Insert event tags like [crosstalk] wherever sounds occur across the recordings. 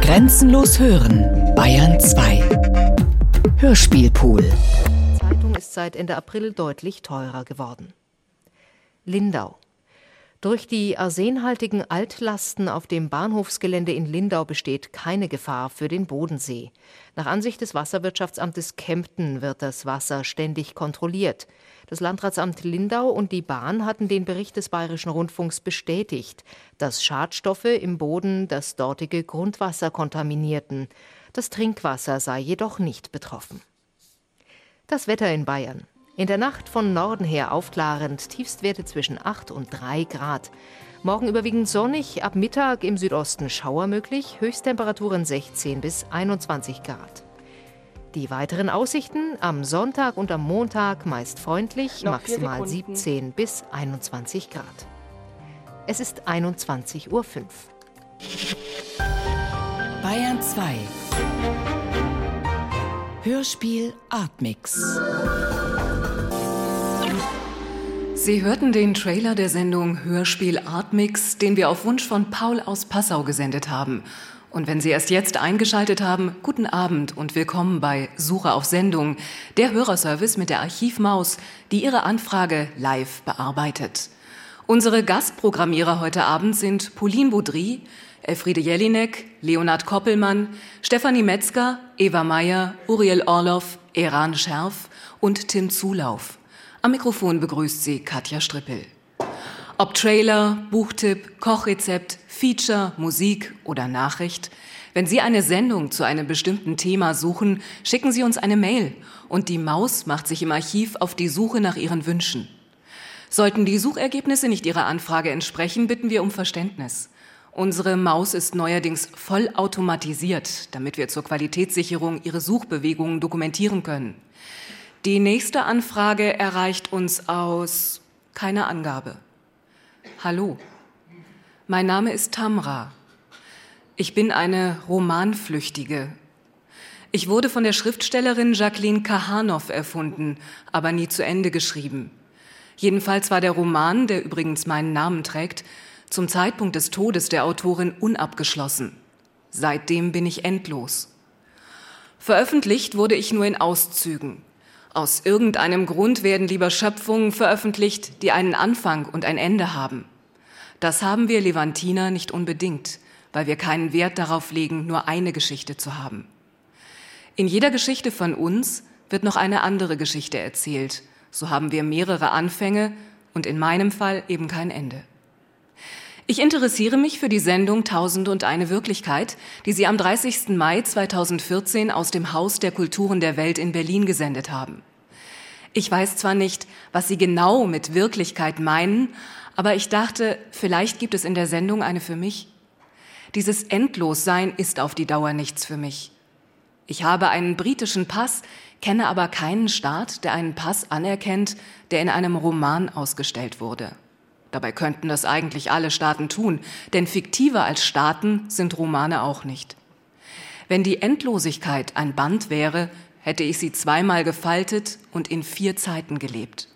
Grenzenlos hören, Bayern 2. Hörspielpool. Zeitung ist seit Ende April deutlich teurer geworden. Lindau. Durch die arsenhaltigen Altlasten auf dem Bahnhofsgelände in Lindau besteht keine Gefahr für den Bodensee. Nach Ansicht des Wasserwirtschaftsamtes Kempten wird das Wasser ständig kontrolliert. Das Landratsamt Lindau und die Bahn hatten den Bericht des Bayerischen Rundfunks bestätigt, dass Schadstoffe im Boden das dortige Grundwasser kontaminierten. Das Trinkwasser sei jedoch nicht betroffen. Das Wetter in Bayern. In der Nacht von Norden her aufklarend, Tiefstwerte zwischen 8 und 3 Grad. Morgen überwiegend sonnig, ab Mittag im Südosten Schauer möglich, Höchsttemperaturen 16 bis 21 Grad. Die weiteren Aussichten am Sonntag und am Montag meist freundlich, Noch maximal vier Sekunden. 17 bis 21 Grad. Es ist 21.05 Uhr. Bayern 2. Hörspiel Artmix. Sie hörten den Trailer der Sendung Hörspiel Artmix, den wir auf Wunsch von Paul aus Passau gesendet haben. Und wenn Sie erst jetzt eingeschaltet haben, guten Abend und willkommen bei Suche auf Sendung, der Hörerservice mit der Archivmaus, die Ihre Anfrage live bearbeitet. Unsere Gastprogrammierer heute Abend sind Pauline Baudry, Elfriede Jelinek, Leonhard Koppelmann, Stefanie Metzger, Eva Meyer, Uriel Orloff, Eran Scherf und Tim Zulauf. Am Mikrofon begrüßt sie Katja Strippel. Ob Trailer, Buchtipp, Kochrezept, Feature, Musik oder Nachricht, wenn Sie eine Sendung zu einem bestimmten Thema suchen, schicken Sie uns eine Mail und die Maus macht sich im Archiv auf die Suche nach Ihren Wünschen. Sollten die Suchergebnisse nicht Ihrer Anfrage entsprechen, bitten wir um Verständnis. Unsere Maus ist neuerdings vollautomatisiert, damit wir zur Qualitätssicherung Ihre Suchbewegungen dokumentieren können. Die nächste Anfrage erreicht uns aus keine Angabe. Hallo, mein Name ist Tamra. Ich bin eine Romanflüchtige. Ich wurde von der Schriftstellerin Jacqueline Kahanow erfunden, aber nie zu Ende geschrieben. Jedenfalls war der Roman, der übrigens meinen Namen trägt, zum Zeitpunkt des Todes der Autorin unabgeschlossen. Seitdem bin ich endlos. Veröffentlicht wurde ich nur in Auszügen. Aus irgendeinem Grund werden lieber Schöpfungen veröffentlicht, die einen Anfang und ein Ende haben. Das haben wir Levantiner nicht unbedingt, weil wir keinen Wert darauf legen, nur eine Geschichte zu haben. In jeder Geschichte von uns wird noch eine andere Geschichte erzählt. So haben wir mehrere Anfänge und in meinem Fall eben kein Ende. Ich interessiere mich für die Sendung Tausend und eine Wirklichkeit, die Sie am 30. Mai 2014 aus dem Haus der Kulturen der Welt in Berlin gesendet haben. Ich weiß zwar nicht, was Sie genau mit Wirklichkeit meinen, aber ich dachte, vielleicht gibt es in der Sendung eine für mich. Dieses Endlossein ist auf die Dauer nichts für mich. Ich habe einen britischen Pass, kenne aber keinen Staat, der einen Pass anerkennt, der in einem Roman ausgestellt wurde. Dabei könnten das eigentlich alle Staaten tun, denn fiktiver als Staaten sind Romane auch nicht. Wenn die Endlosigkeit ein Band wäre, hätte ich sie zweimal gefaltet und in vier Zeiten gelebt.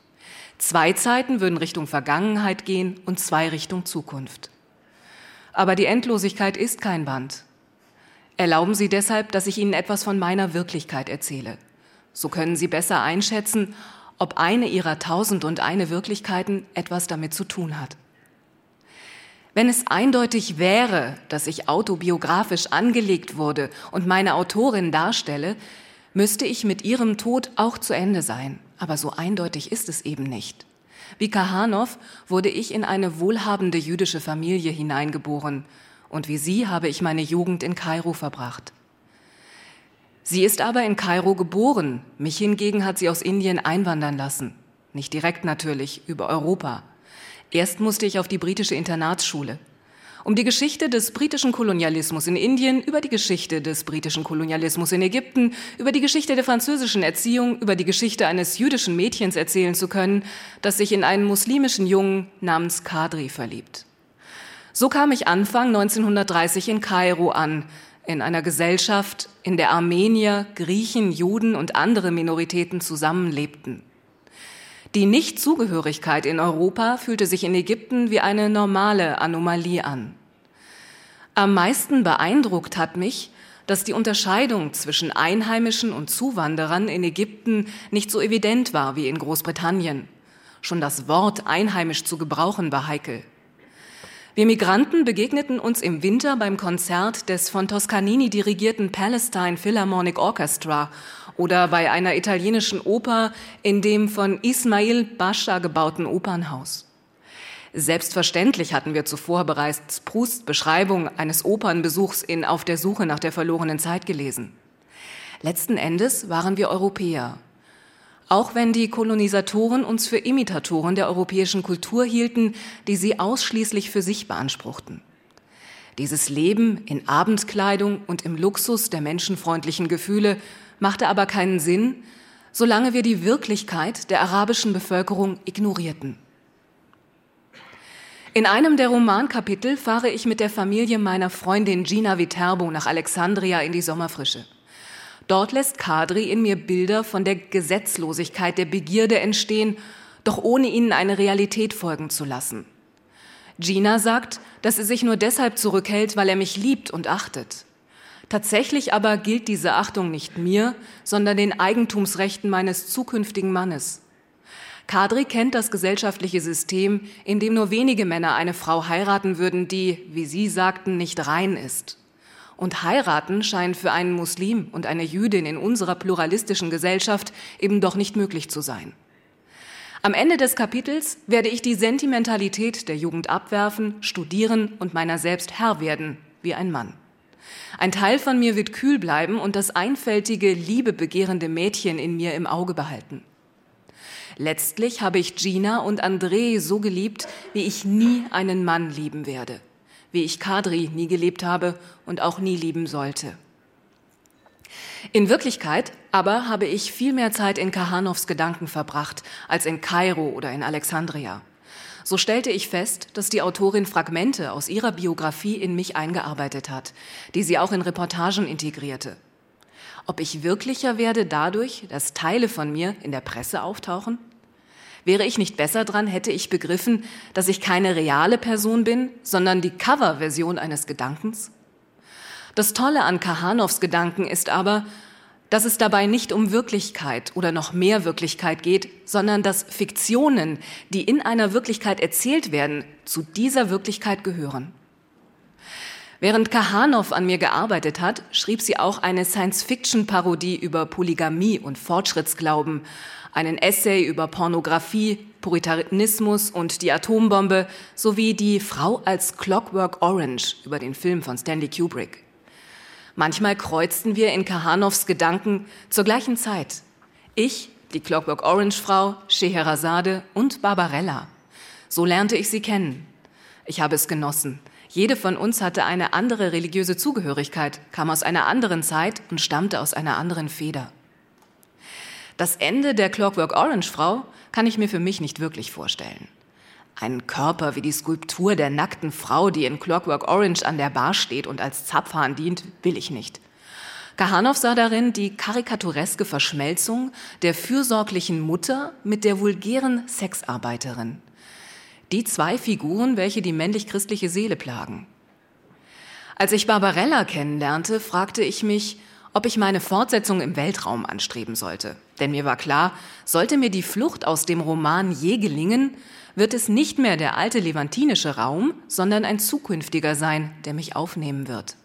Zwei Zeiten würden Richtung Vergangenheit gehen und zwei Richtung Zukunft. Aber die Endlosigkeit ist kein Band. Erlauben Sie deshalb, dass ich Ihnen etwas von meiner Wirklichkeit erzähle. So können Sie besser einschätzen, ob eine Ihrer tausend und eine Wirklichkeiten etwas damit zu tun hat. Wenn es eindeutig wäre, dass ich autobiografisch angelegt wurde und meine Autorin darstelle, müsste ich mit ihrem Tod auch zu Ende sein. Aber so eindeutig ist es eben nicht. Wie Kahanow wurde ich in eine wohlhabende jüdische Familie hineingeboren und wie sie habe ich meine Jugend in Kairo verbracht. Sie ist aber in Kairo geboren, mich hingegen hat sie aus Indien einwandern lassen. Nicht direkt natürlich, über Europa. Erst musste ich auf die britische Internatsschule. Um die Geschichte des britischen Kolonialismus in Indien, über die Geschichte des britischen Kolonialismus in Ägypten, über die Geschichte der französischen Erziehung, über die Geschichte eines jüdischen Mädchens erzählen zu können, das sich in einen muslimischen Jungen namens Kadri verliebt. So kam ich Anfang 1930 in Kairo an, in einer Gesellschaft, in der Armenier, Griechen, Juden und andere Minoritäten zusammenlebten. Die Nichtzugehörigkeit in Europa fühlte sich in Ägypten wie eine normale Anomalie an. Am meisten beeindruckt hat mich, dass die Unterscheidung zwischen Einheimischen und Zuwanderern in Ägypten nicht so evident war wie in Großbritannien. Schon das Wort einheimisch zu gebrauchen war heikel. Wir Migranten begegneten uns im Winter beim Konzert des von Toscanini dirigierten Palestine Philharmonic Orchestra oder bei einer italienischen Oper in dem von Ismail Bascha gebauten Opernhaus. Selbstverständlich hatten wir zuvor bereits Prousts Beschreibung eines Opernbesuchs in Auf der Suche nach der verlorenen Zeit gelesen. Letzten Endes waren wir Europäer. Auch wenn die Kolonisatoren uns für Imitatoren der europäischen Kultur hielten, die sie ausschließlich für sich beanspruchten. Dieses Leben in Abendkleidung und im Luxus der menschenfreundlichen Gefühle machte aber keinen Sinn, solange wir die Wirklichkeit der arabischen Bevölkerung ignorierten. In einem der Romankapitel fahre ich mit der Familie meiner Freundin Gina Viterbo nach Alexandria in die Sommerfrische. Dort lässt Kadri in mir Bilder von der Gesetzlosigkeit der Begierde entstehen, doch ohne ihnen eine Realität folgen zu lassen. Gina sagt, dass sie sich nur deshalb zurückhält, weil er mich liebt und achtet. Tatsächlich aber gilt diese Achtung nicht mir, sondern den Eigentumsrechten meines zukünftigen Mannes. Kadri kennt das gesellschaftliche System, in dem nur wenige Männer eine Frau heiraten würden, die, wie Sie sagten, nicht rein ist. Und heiraten scheint für einen Muslim und eine Jüdin in unserer pluralistischen Gesellschaft eben doch nicht möglich zu sein. Am Ende des Kapitels werde ich die Sentimentalität der Jugend abwerfen, studieren und meiner selbst Herr werden, wie ein Mann. Ein Teil von mir wird kühl bleiben und das einfältige, liebebegehrende Mädchen in mir im Auge behalten. Letztlich habe ich Gina und André so geliebt, wie ich nie einen Mann lieben werde, wie ich Kadri nie gelebt habe und auch nie lieben sollte. In Wirklichkeit aber habe ich viel mehr Zeit in Kahanows Gedanken verbracht als in Kairo oder in Alexandria. So stellte ich fest, dass die Autorin Fragmente aus ihrer Biografie in mich eingearbeitet hat, die sie auch in Reportagen integrierte. Ob ich wirklicher werde dadurch, dass Teile von mir in der Presse auftauchen? Wäre ich nicht besser dran, hätte ich begriffen, dass ich keine reale Person bin, sondern die Coverversion eines Gedankens? Das Tolle an Kahanows Gedanken ist aber, dass es dabei nicht um Wirklichkeit oder noch mehr Wirklichkeit geht, sondern dass Fiktionen, die in einer Wirklichkeit erzählt werden, zu dieser Wirklichkeit gehören. Während Kahanow an mir gearbeitet hat, schrieb sie auch eine Science-Fiction-Parodie über Polygamie und Fortschrittsglauben, einen Essay über Pornografie, Puritanismus und die Atombombe sowie die Frau als Clockwork Orange über den Film von Stanley Kubrick. Manchmal kreuzten wir in Kahanows Gedanken zur gleichen Zeit. Ich, die Clockwork Orange Frau, Scheherazade und Barbarella. So lernte ich sie kennen. Ich habe es genossen. Jede von uns hatte eine andere religiöse Zugehörigkeit, kam aus einer anderen Zeit und stammte aus einer anderen Feder. Das Ende der Clockwork Orange Frau kann ich mir für mich nicht wirklich vorstellen. Ein Körper wie die Skulptur der nackten Frau, die in Clockwork Orange an der Bar steht und als Zapfhahn dient, will ich nicht. Kahanow sah darin die karikatureske Verschmelzung der fürsorglichen Mutter mit der vulgären Sexarbeiterin. Die zwei Figuren, welche die männlich-christliche Seele plagen. Als ich Barbarella kennenlernte, fragte ich mich, ob ich meine Fortsetzung im Weltraum anstreben sollte. Denn mir war klar, sollte mir die Flucht aus dem Roman je gelingen, wird es nicht mehr der alte levantinische Raum, sondern ein zukünftiger sein, der mich aufnehmen wird.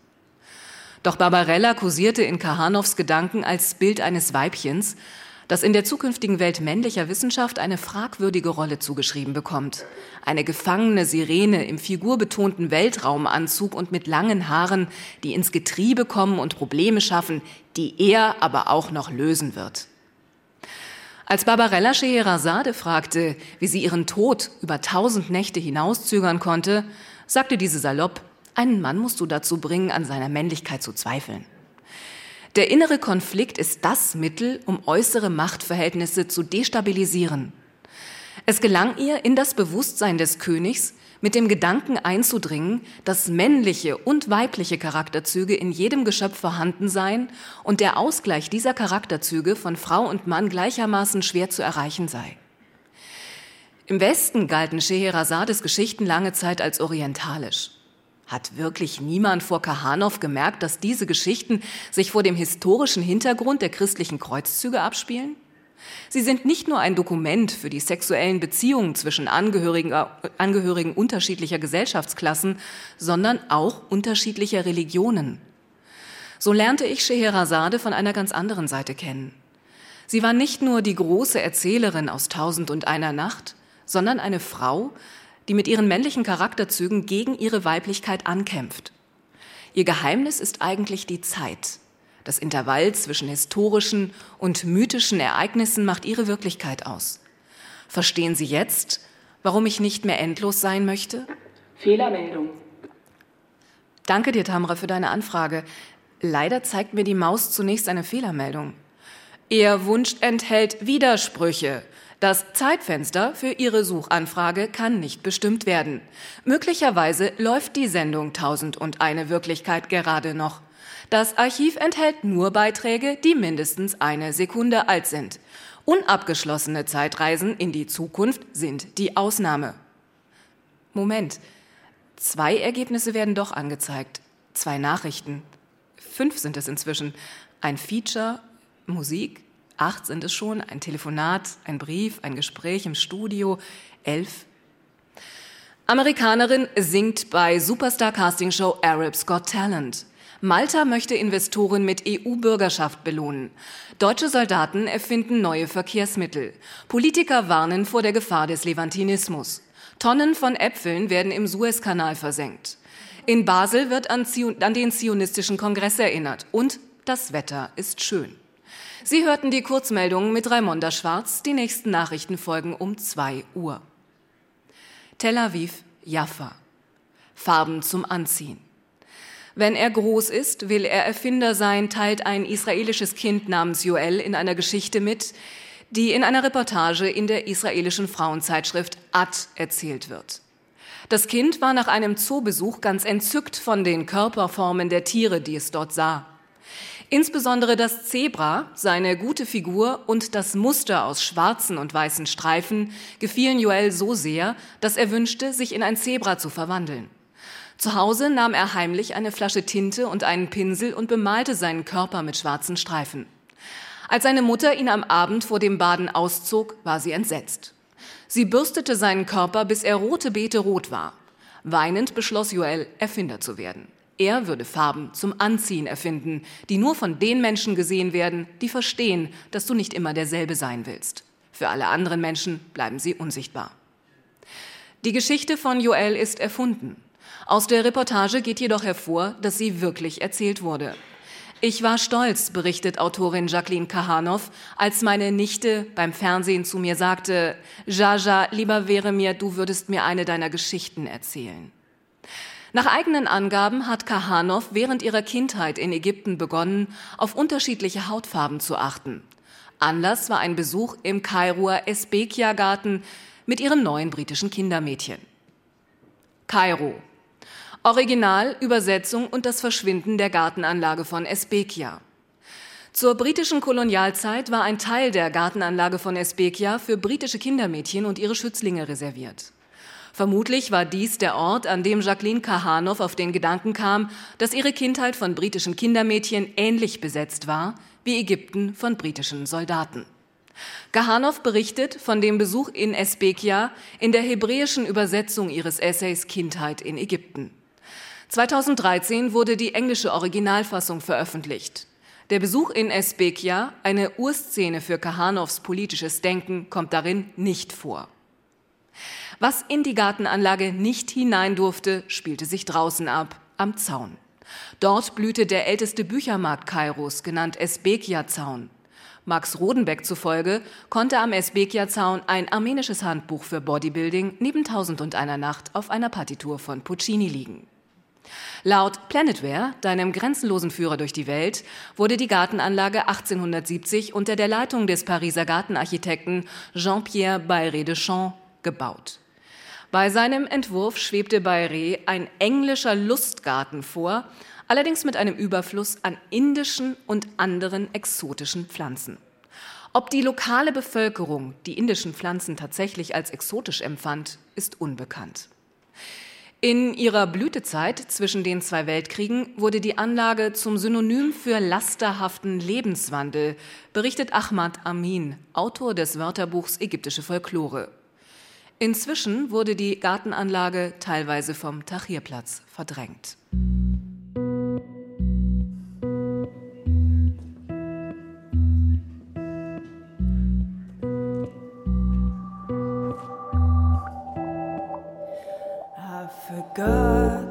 Doch Barbarella kursierte in Kahanows Gedanken als Bild eines Weibchens, das in der zukünftigen Welt männlicher Wissenschaft eine fragwürdige Rolle zugeschrieben bekommt. Eine gefangene Sirene im figurbetonten Weltraumanzug und mit langen Haaren, die ins Getriebe kommen und Probleme schaffen, die er aber auch noch lösen wird. Als Barbarella Scheherazade fragte, wie sie ihren Tod über tausend Nächte hinauszögern konnte, sagte diese salopp, einen Mann musst du dazu bringen, an seiner Männlichkeit zu zweifeln. Der innere Konflikt ist das Mittel, um äußere Machtverhältnisse zu destabilisieren. Es gelang ihr, in das Bewusstsein des Königs mit dem Gedanken einzudringen, dass männliche und weibliche Charakterzüge in jedem Geschöpf vorhanden seien und der Ausgleich dieser Charakterzüge von Frau und Mann gleichermaßen schwer zu erreichen sei. Im Westen galten Scheherazades Geschichten lange Zeit als orientalisch. Hat wirklich niemand vor Kahanow gemerkt, dass diese Geschichten sich vor dem historischen Hintergrund der christlichen Kreuzzüge abspielen? Sie sind nicht nur ein Dokument für die sexuellen Beziehungen zwischen Angehörigen, äh, Angehörigen unterschiedlicher Gesellschaftsklassen, sondern auch unterschiedlicher Religionen. So lernte ich Scheherazade von einer ganz anderen Seite kennen. Sie war nicht nur die große Erzählerin aus Tausend und einer Nacht, sondern eine Frau, die mit ihren männlichen Charakterzügen gegen ihre Weiblichkeit ankämpft. Ihr Geheimnis ist eigentlich die Zeit. Das Intervall zwischen historischen und mythischen Ereignissen macht ihre Wirklichkeit aus. Verstehen Sie jetzt, warum ich nicht mehr endlos sein möchte? Fehlermeldung. Danke dir, Tamra, für deine Anfrage. Leider zeigt mir die Maus zunächst eine Fehlermeldung. Ihr Wunsch enthält Widersprüche. Das Zeitfenster für Ihre Suchanfrage kann nicht bestimmt werden. Möglicherweise läuft die Sendung Tausend und eine Wirklichkeit gerade noch. Das Archiv enthält nur Beiträge, die mindestens eine Sekunde alt sind. Unabgeschlossene Zeitreisen in die Zukunft sind die Ausnahme. Moment. Zwei Ergebnisse werden doch angezeigt. Zwei Nachrichten. Fünf sind es inzwischen. Ein Feature, Musik. Acht sind es schon. Ein Telefonat, ein Brief, ein Gespräch im Studio. Elf. Amerikanerin singt bei Superstar Casting Show Arabs Got Talent. Malta möchte Investoren mit EU-Bürgerschaft belohnen. Deutsche Soldaten erfinden neue Verkehrsmittel. Politiker warnen vor der Gefahr des Levantinismus. Tonnen von Äpfeln werden im Suezkanal versenkt. In Basel wird an, an, den zionistischen Kongress erinnert und das Wetter ist schön. Sie hörten die Kurzmeldungen mit Raimonda Schwarz. Die nächsten Nachrichten folgen um 2 Uhr. Tel Aviv, Jaffa. Farben zum Anziehen. Wenn er groß ist, will er Erfinder sein, teilt ein israelisches Kind namens Joel in einer Geschichte mit, die in einer Reportage in der israelischen Frauenzeitschrift Ad erzählt wird. Das Kind war nach einem Zoobesuch ganz entzückt von den Körperformen der Tiere, die es dort sah. Insbesondere das Zebra, seine gute Figur und das Muster aus schwarzen und weißen Streifen gefielen Joel so sehr, dass er wünschte, sich in ein Zebra zu verwandeln. Zu Hause nahm er heimlich eine Flasche Tinte und einen Pinsel und bemalte seinen Körper mit schwarzen Streifen. Als seine Mutter ihn am Abend vor dem Baden auszog, war sie entsetzt. Sie bürstete seinen Körper, bis er rote Beete rot war. Weinend beschloss Joel, Erfinder zu werden. Er würde Farben zum Anziehen erfinden, die nur von den Menschen gesehen werden, die verstehen, dass du nicht immer derselbe sein willst. Für alle anderen Menschen bleiben sie unsichtbar. Die Geschichte von Joel ist erfunden. Aus der Reportage geht jedoch hervor, dass sie wirklich erzählt wurde. Ich war stolz, berichtet Autorin Jacqueline Kahanow, als meine Nichte beim Fernsehen zu mir sagte, Jaja, lieber wäre mir, du würdest mir eine deiner Geschichten erzählen. Nach eigenen Angaben hat Kahanow während ihrer Kindheit in Ägypten begonnen, auf unterschiedliche Hautfarben zu achten. Anlass war ein Besuch im Kairoer Esbekia-Garten mit ihrem neuen britischen Kindermädchen. Kairo, Original, Übersetzung und das Verschwinden der Gartenanlage von Esbekia. Zur britischen Kolonialzeit war ein Teil der Gartenanlage von Esbekia für britische Kindermädchen und ihre Schützlinge reserviert. Vermutlich war dies der Ort, an dem Jacqueline Kahanow auf den Gedanken kam, dass ihre Kindheit von britischen Kindermädchen ähnlich besetzt war wie Ägypten von britischen Soldaten. Kahanow berichtet von dem Besuch in Esbekia in der hebräischen Übersetzung ihres Essays Kindheit in Ägypten. 2013 wurde die englische Originalfassung veröffentlicht. Der Besuch in Esbekia, eine Urszene für Kahanows politisches Denken, kommt darin nicht vor. Was in die Gartenanlage nicht hinein durfte, spielte sich draußen ab, am Zaun. Dort blühte der älteste Büchermarkt Kairos, genannt Esbekia-Zaun. Max Rodenbeck zufolge konnte am Esbekia-Zaun ein armenisches Handbuch für Bodybuilding neben Tausend und einer Nacht auf einer Partitur von Puccini liegen. Laut Planetware, deinem grenzenlosen Führer durch die Welt, wurde die Gartenanlage 1870 unter der Leitung des Pariser Gartenarchitekten Jean-Pierre Bayré de Champs gebaut. Bei seinem Entwurf schwebte Bayré ein englischer Lustgarten vor, allerdings mit einem Überfluss an indischen und anderen exotischen Pflanzen. Ob die lokale Bevölkerung die indischen Pflanzen tatsächlich als exotisch empfand, ist unbekannt. In ihrer Blütezeit zwischen den zwei Weltkriegen wurde die Anlage zum Synonym für lasterhaften Lebenswandel, berichtet Ahmad Amin, Autor des Wörterbuchs Ägyptische Folklore. Inzwischen wurde die Gartenanlage teilweise vom Tahrirplatz verdrängt. forgot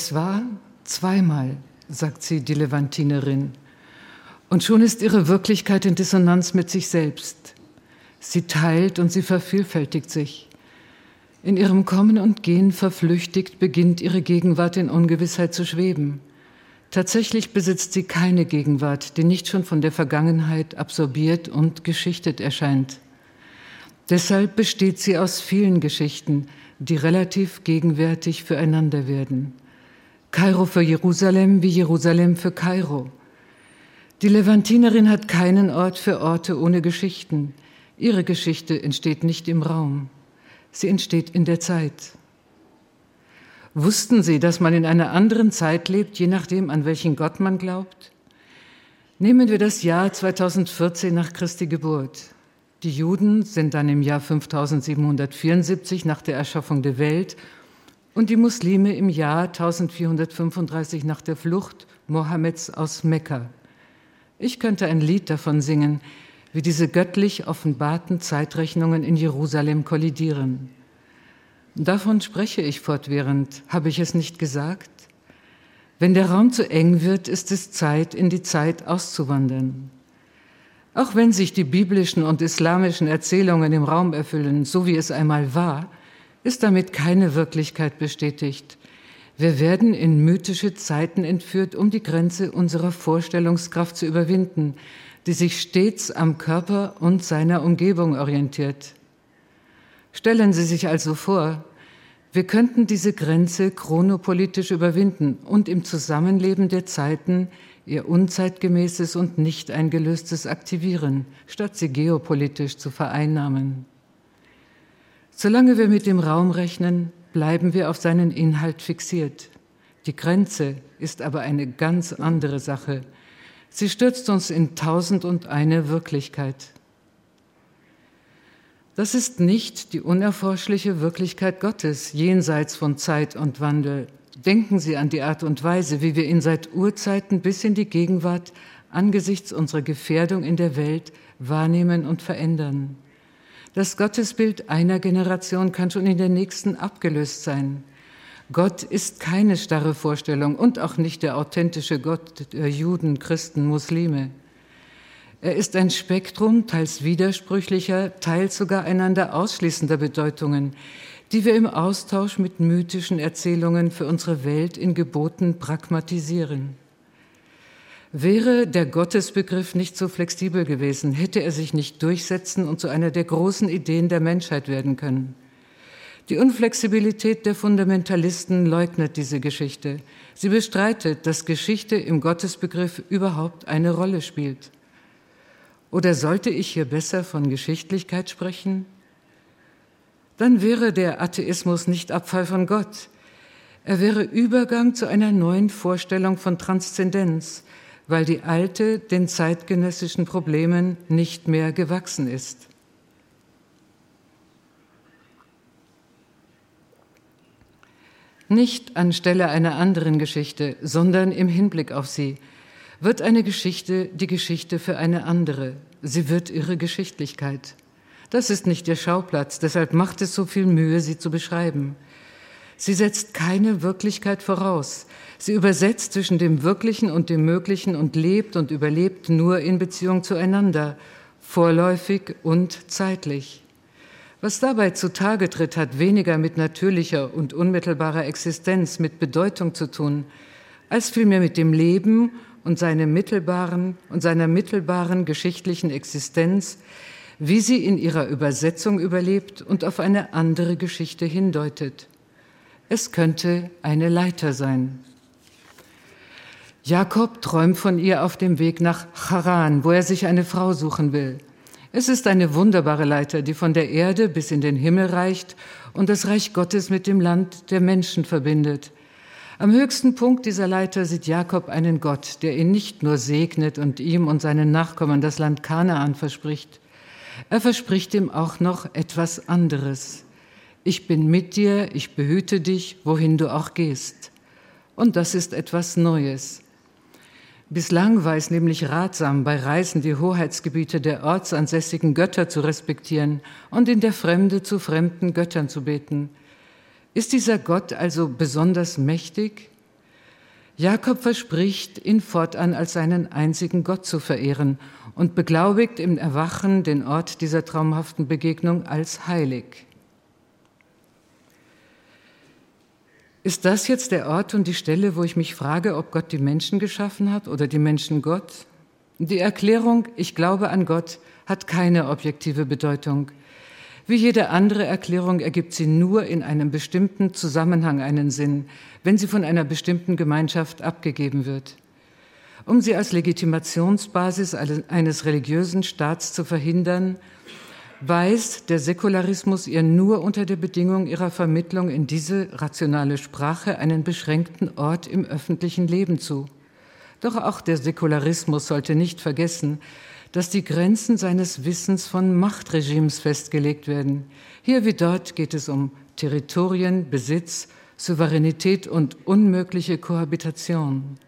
Es war zweimal, sagt sie, die Levantinerin. Und schon ist ihre Wirklichkeit in Dissonanz mit sich selbst. Sie teilt und sie vervielfältigt sich. In ihrem Kommen und Gehen verflüchtigt beginnt ihre Gegenwart in Ungewissheit zu schweben. Tatsächlich besitzt sie keine Gegenwart, die nicht schon von der Vergangenheit absorbiert und geschichtet erscheint. Deshalb besteht sie aus vielen Geschichten, die relativ gegenwärtig füreinander werden. Kairo für Jerusalem wie Jerusalem für Kairo. Die Levantinerin hat keinen Ort für Orte ohne Geschichten. Ihre Geschichte entsteht nicht im Raum. Sie entsteht in der Zeit. Wussten Sie, dass man in einer anderen Zeit lebt, je nachdem, an welchen Gott man glaubt? Nehmen wir das Jahr 2014 nach Christi Geburt. Die Juden sind dann im Jahr 5774 nach der Erschaffung der Welt und die Muslime im Jahr 1435 nach der Flucht Mohammeds aus Mekka. Ich könnte ein Lied davon singen, wie diese göttlich offenbarten Zeitrechnungen in Jerusalem kollidieren. Davon spreche ich fortwährend. Habe ich es nicht gesagt? Wenn der Raum zu eng wird, ist es Zeit, in die Zeit auszuwandern. Auch wenn sich die biblischen und islamischen Erzählungen im Raum erfüllen, so wie es einmal war, ist damit keine Wirklichkeit bestätigt. Wir werden in mythische Zeiten entführt, um die Grenze unserer Vorstellungskraft zu überwinden, die sich stets am Körper und seiner Umgebung orientiert. Stellen Sie sich also vor, wir könnten diese Grenze chronopolitisch überwinden und im Zusammenleben der Zeiten ihr unzeitgemäßes und nicht eingelöstes aktivieren, statt sie geopolitisch zu vereinnahmen. Solange wir mit dem Raum rechnen, bleiben wir auf seinen Inhalt fixiert. Die Grenze ist aber eine ganz andere Sache. Sie stürzt uns in tausend und eine Wirklichkeit. Das ist nicht die unerforschliche Wirklichkeit Gottes jenseits von Zeit und Wandel. Denken Sie an die Art und Weise, wie wir ihn seit Urzeiten bis in die Gegenwart angesichts unserer Gefährdung in der Welt wahrnehmen und verändern. Das Gottesbild einer Generation kann schon in der nächsten abgelöst sein. Gott ist keine starre Vorstellung und auch nicht der authentische Gott der Juden, Christen, Muslime. Er ist ein Spektrum teils widersprüchlicher, teils sogar einander ausschließender Bedeutungen, die wir im Austausch mit mythischen Erzählungen für unsere Welt in Geboten pragmatisieren. Wäre der Gottesbegriff nicht so flexibel gewesen, hätte er sich nicht durchsetzen und zu einer der großen Ideen der Menschheit werden können. Die Unflexibilität der Fundamentalisten leugnet diese Geschichte. Sie bestreitet, dass Geschichte im Gottesbegriff überhaupt eine Rolle spielt. Oder sollte ich hier besser von Geschichtlichkeit sprechen? Dann wäre der Atheismus nicht Abfall von Gott. Er wäre Übergang zu einer neuen Vorstellung von Transzendenz, weil die alte den zeitgenössischen Problemen nicht mehr gewachsen ist. Nicht anstelle einer anderen Geschichte, sondern im Hinblick auf sie – wird eine Geschichte die Geschichte für eine andere. Sie wird ihre Geschichtlichkeit. Das ist nicht ihr Schauplatz, deshalb macht es so viel Mühe, sie zu beschreiben. Sie setzt keine Wirklichkeit voraus. Sie übersetzt zwischen dem Wirklichen und dem Möglichen und lebt und überlebt nur in Beziehung zueinander, vorläufig und zeitlich. Was dabei zutage tritt, hat weniger mit natürlicher und unmittelbarer Existenz, mit Bedeutung zu tun, als vielmehr mit dem Leben und seine mittelbaren und seiner mittelbaren geschichtlichen Existenz, wie sie in ihrer Übersetzung überlebt und auf eine andere Geschichte hindeutet. Es könnte eine Leiter sein. Jakob träumt von ihr auf dem Weg nach Charan, wo er sich eine Frau suchen will. Es ist eine wunderbare Leiter, die von der Erde bis in den Himmel reicht und das Reich Gottes mit dem Land der Menschen verbindet. Am höchsten Punkt dieser Leiter sieht Jakob einen Gott, der ihn nicht nur segnet und ihm und seinen Nachkommen das Land Kanaan verspricht, er verspricht ihm auch noch etwas anderes. Ich bin mit dir, ich behüte dich, wohin du auch gehst. Und das ist etwas Neues. Bislang war es nämlich ratsam, bei Reisen die Hoheitsgebiete der ortsansässigen Götter zu respektieren und in der Fremde zu fremden Göttern zu beten. Ist dieser Gott also besonders mächtig? Jakob verspricht, ihn fortan als seinen einzigen Gott zu verehren und beglaubigt im Erwachen den Ort dieser traumhaften Begegnung als heilig. Ist das jetzt der Ort und die Stelle, wo ich mich frage, ob Gott die Menschen geschaffen hat oder die Menschen Gott? Die Erklärung, ich glaube an Gott, hat keine objektive Bedeutung. Wie jede andere Erklärung ergibt sie nur in einem bestimmten Zusammenhang einen Sinn, wenn sie von einer bestimmten Gemeinschaft abgegeben wird. Um sie als Legitimationsbasis eines religiösen Staats zu verhindern, weist der Säkularismus ihr nur unter der Bedingung ihrer Vermittlung in diese rationale Sprache einen beschränkten Ort im öffentlichen Leben zu. Doch auch der Säkularismus sollte nicht vergessen, dass die Grenzen seines Wissens von Machtregimes festgelegt werden. Hier wie dort geht es um Territorien, Besitz, Souveränität und unmögliche Kohabitation.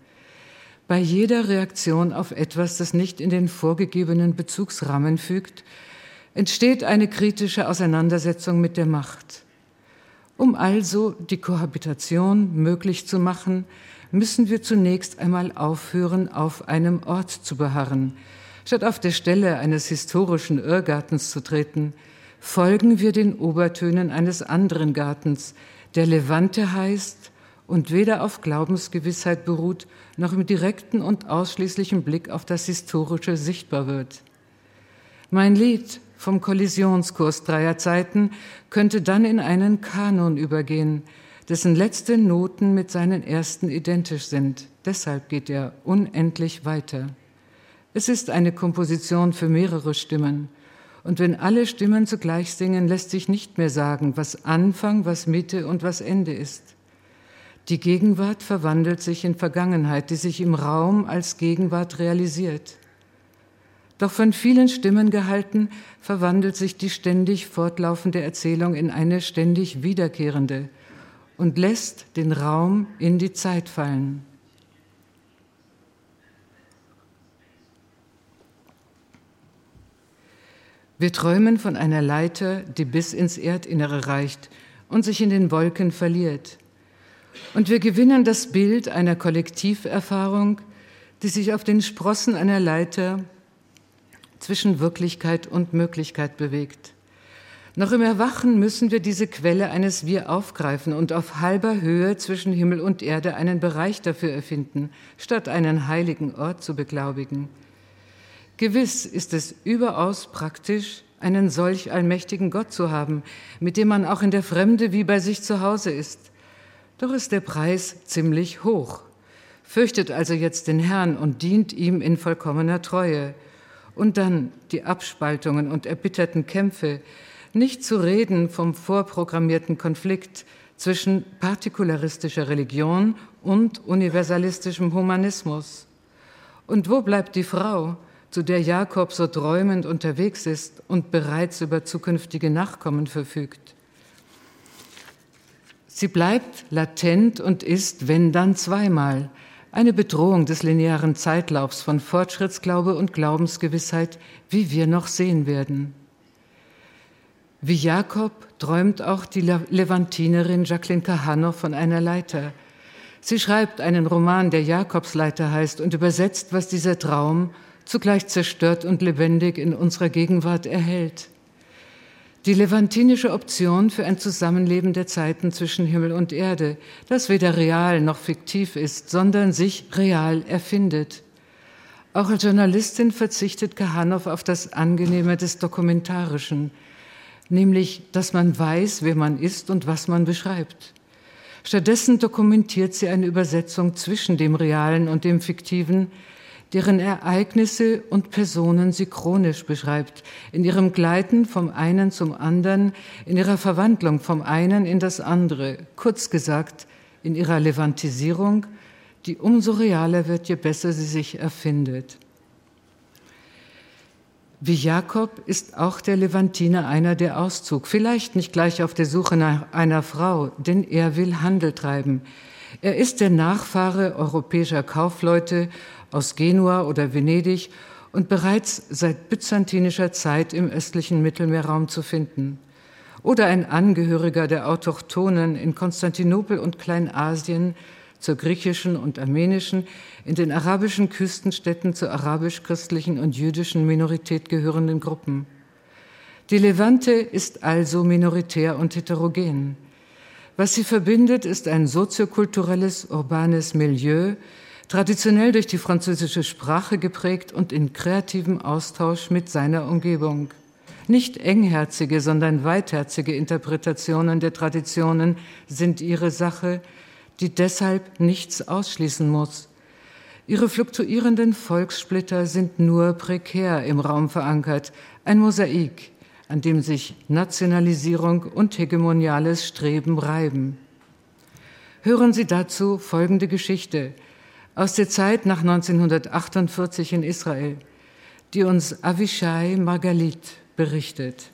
bei jeder Reaktion auf etwas, das nicht in den vorgegebenen Bezugsrahmen fügt, entsteht eine kritische Auseinandersetzung mit der Macht. Um also die Kohabitation möglich zu machen, müssen wir zunächst einmal aufhören, auf einem Ort zu beharren. Statt auf der Stelle eines historischen Irrgartens zu treten, folgen wir den Obertönen eines anderen Gartens, der Levante heißt und weder auf Glaubensgewissheit beruht, noch im direkten und ausschließlichen Blick auf das Historische sichtbar wird. Mein Lied vom Kollisionskurs dreier Zeiten könnte dann in einen Kanon übergehen, dessen letzte Noten mit seinen ersten identisch sind. Deshalb geht er unendlich weiter. Es ist eine Komposition für mehrere Stimmen. Und wenn alle Stimmen zugleich singen, lässt sich nicht mehr sagen, was Anfang, was Mitte und was Ende ist. Die Gegenwart verwandelt sich in Vergangenheit, die sich im Raum als Gegenwart realisiert. Doch von vielen Stimmen gehalten, verwandelt sich die ständig fortlaufende Erzählung in eine ständig wiederkehrende und lässt den Raum in die Zeit fallen. Wir träumen von einer Leiter, die bis ins Erdinnere reicht und sich in den Wolken verliert. Und wir gewinnen das Bild einer Kollektiverfahrung, die sich auf den Sprossen einer Leiter zwischen Wirklichkeit und Möglichkeit bewegt. Noch im Erwachen müssen wir diese Quelle eines Wir aufgreifen und auf halber Höhe zwischen Himmel und Erde einen Bereich dafür erfinden, statt einen heiligen Ort zu beglaubigen. Gewiss ist es überaus praktisch, einen solch allmächtigen Gott zu haben, mit dem man auch in der Fremde wie bei sich zu Hause ist. Doch ist der Preis ziemlich hoch. Fürchtet also jetzt den Herrn und dient ihm in vollkommener Treue. Und dann die Abspaltungen und erbitterten Kämpfe, nicht zu reden vom vorprogrammierten Konflikt zwischen partikularistischer Religion und universalistischem Humanismus. Und wo bleibt die Frau, zu der Jakob so träumend unterwegs ist und bereits über zukünftige Nachkommen verfügt. Sie bleibt latent und ist, wenn dann zweimal, eine Bedrohung des linearen Zeitlaufs von Fortschrittsglaube und Glaubensgewissheit, wie wir noch sehen werden. Wie Jakob träumt auch die Levantinerin Jacqueline Kahanow von einer Leiter. Sie schreibt einen Roman, der Jakobsleiter heißt, und übersetzt, was dieser Traum zugleich zerstört und lebendig in unserer Gegenwart erhält. Die levantinische Option für ein Zusammenleben der Zeiten zwischen Himmel und Erde, das weder real noch fiktiv ist, sondern sich real erfindet. Auch als Journalistin verzichtet Kahanow auf das Angenehme des Dokumentarischen, nämlich, dass man weiß, wer man ist und was man beschreibt. Stattdessen dokumentiert sie eine Übersetzung zwischen dem Realen und dem Fiktiven, deren Ereignisse und Personen sie chronisch beschreibt, in ihrem Gleiten vom einen zum anderen, in ihrer Verwandlung vom einen in das andere, kurz gesagt, in ihrer Levantisierung, die umso realer wird, je besser sie sich erfindet. Wie Jakob ist auch der Levantiner einer, der Auszug, vielleicht nicht gleich auf der Suche nach einer Frau, denn er will Handel treiben. Er ist der Nachfahre europäischer Kaufleute aus Genua oder Venedig und bereits seit byzantinischer Zeit im östlichen Mittelmeerraum zu finden. Oder ein Angehöriger der Autochtonen in Konstantinopel und Kleinasien zur griechischen und armenischen, in den arabischen Küstenstädten zur arabisch-christlichen und jüdischen Minorität gehörenden Gruppen. Die Levante ist also minoritär und heterogen. Was sie verbindet, ist ein soziokulturelles, urbanes Milieu, traditionell durch die französische Sprache geprägt und in kreativem Austausch mit seiner Umgebung. Nicht engherzige, sondern weitherzige Interpretationen der Traditionen sind ihre Sache, die deshalb nichts ausschließen muss. Ihre fluktuierenden Volkssplitter sind nur prekär im Raum verankert, ein Mosaik, an dem sich Nationalisierung und hegemoniales Streben reiben. Hören Sie dazu folgende Geschichte, aus der Zeit nach 1948 in Israel, die uns Avishai Margalit berichtet.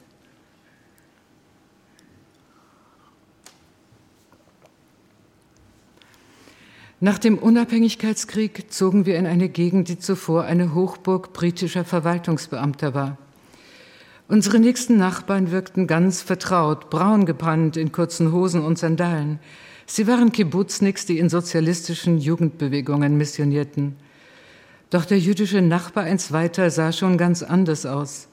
Nach dem Unabhängigkeitskrieg zogen wir in eine Gegend, die zuvor eine Hochburg britischer Verwaltungsbeamter war. Unsere nächsten Nachbarn wirkten ganz vertraut, braun gebrannt in kurzen Hosen und Sandalen. Sie waren Kibbutzniks, die in sozialistischen Jugendbewegungen missionierten. Doch der jüdische Nachbar eins weiter sah schon ganz anders aus.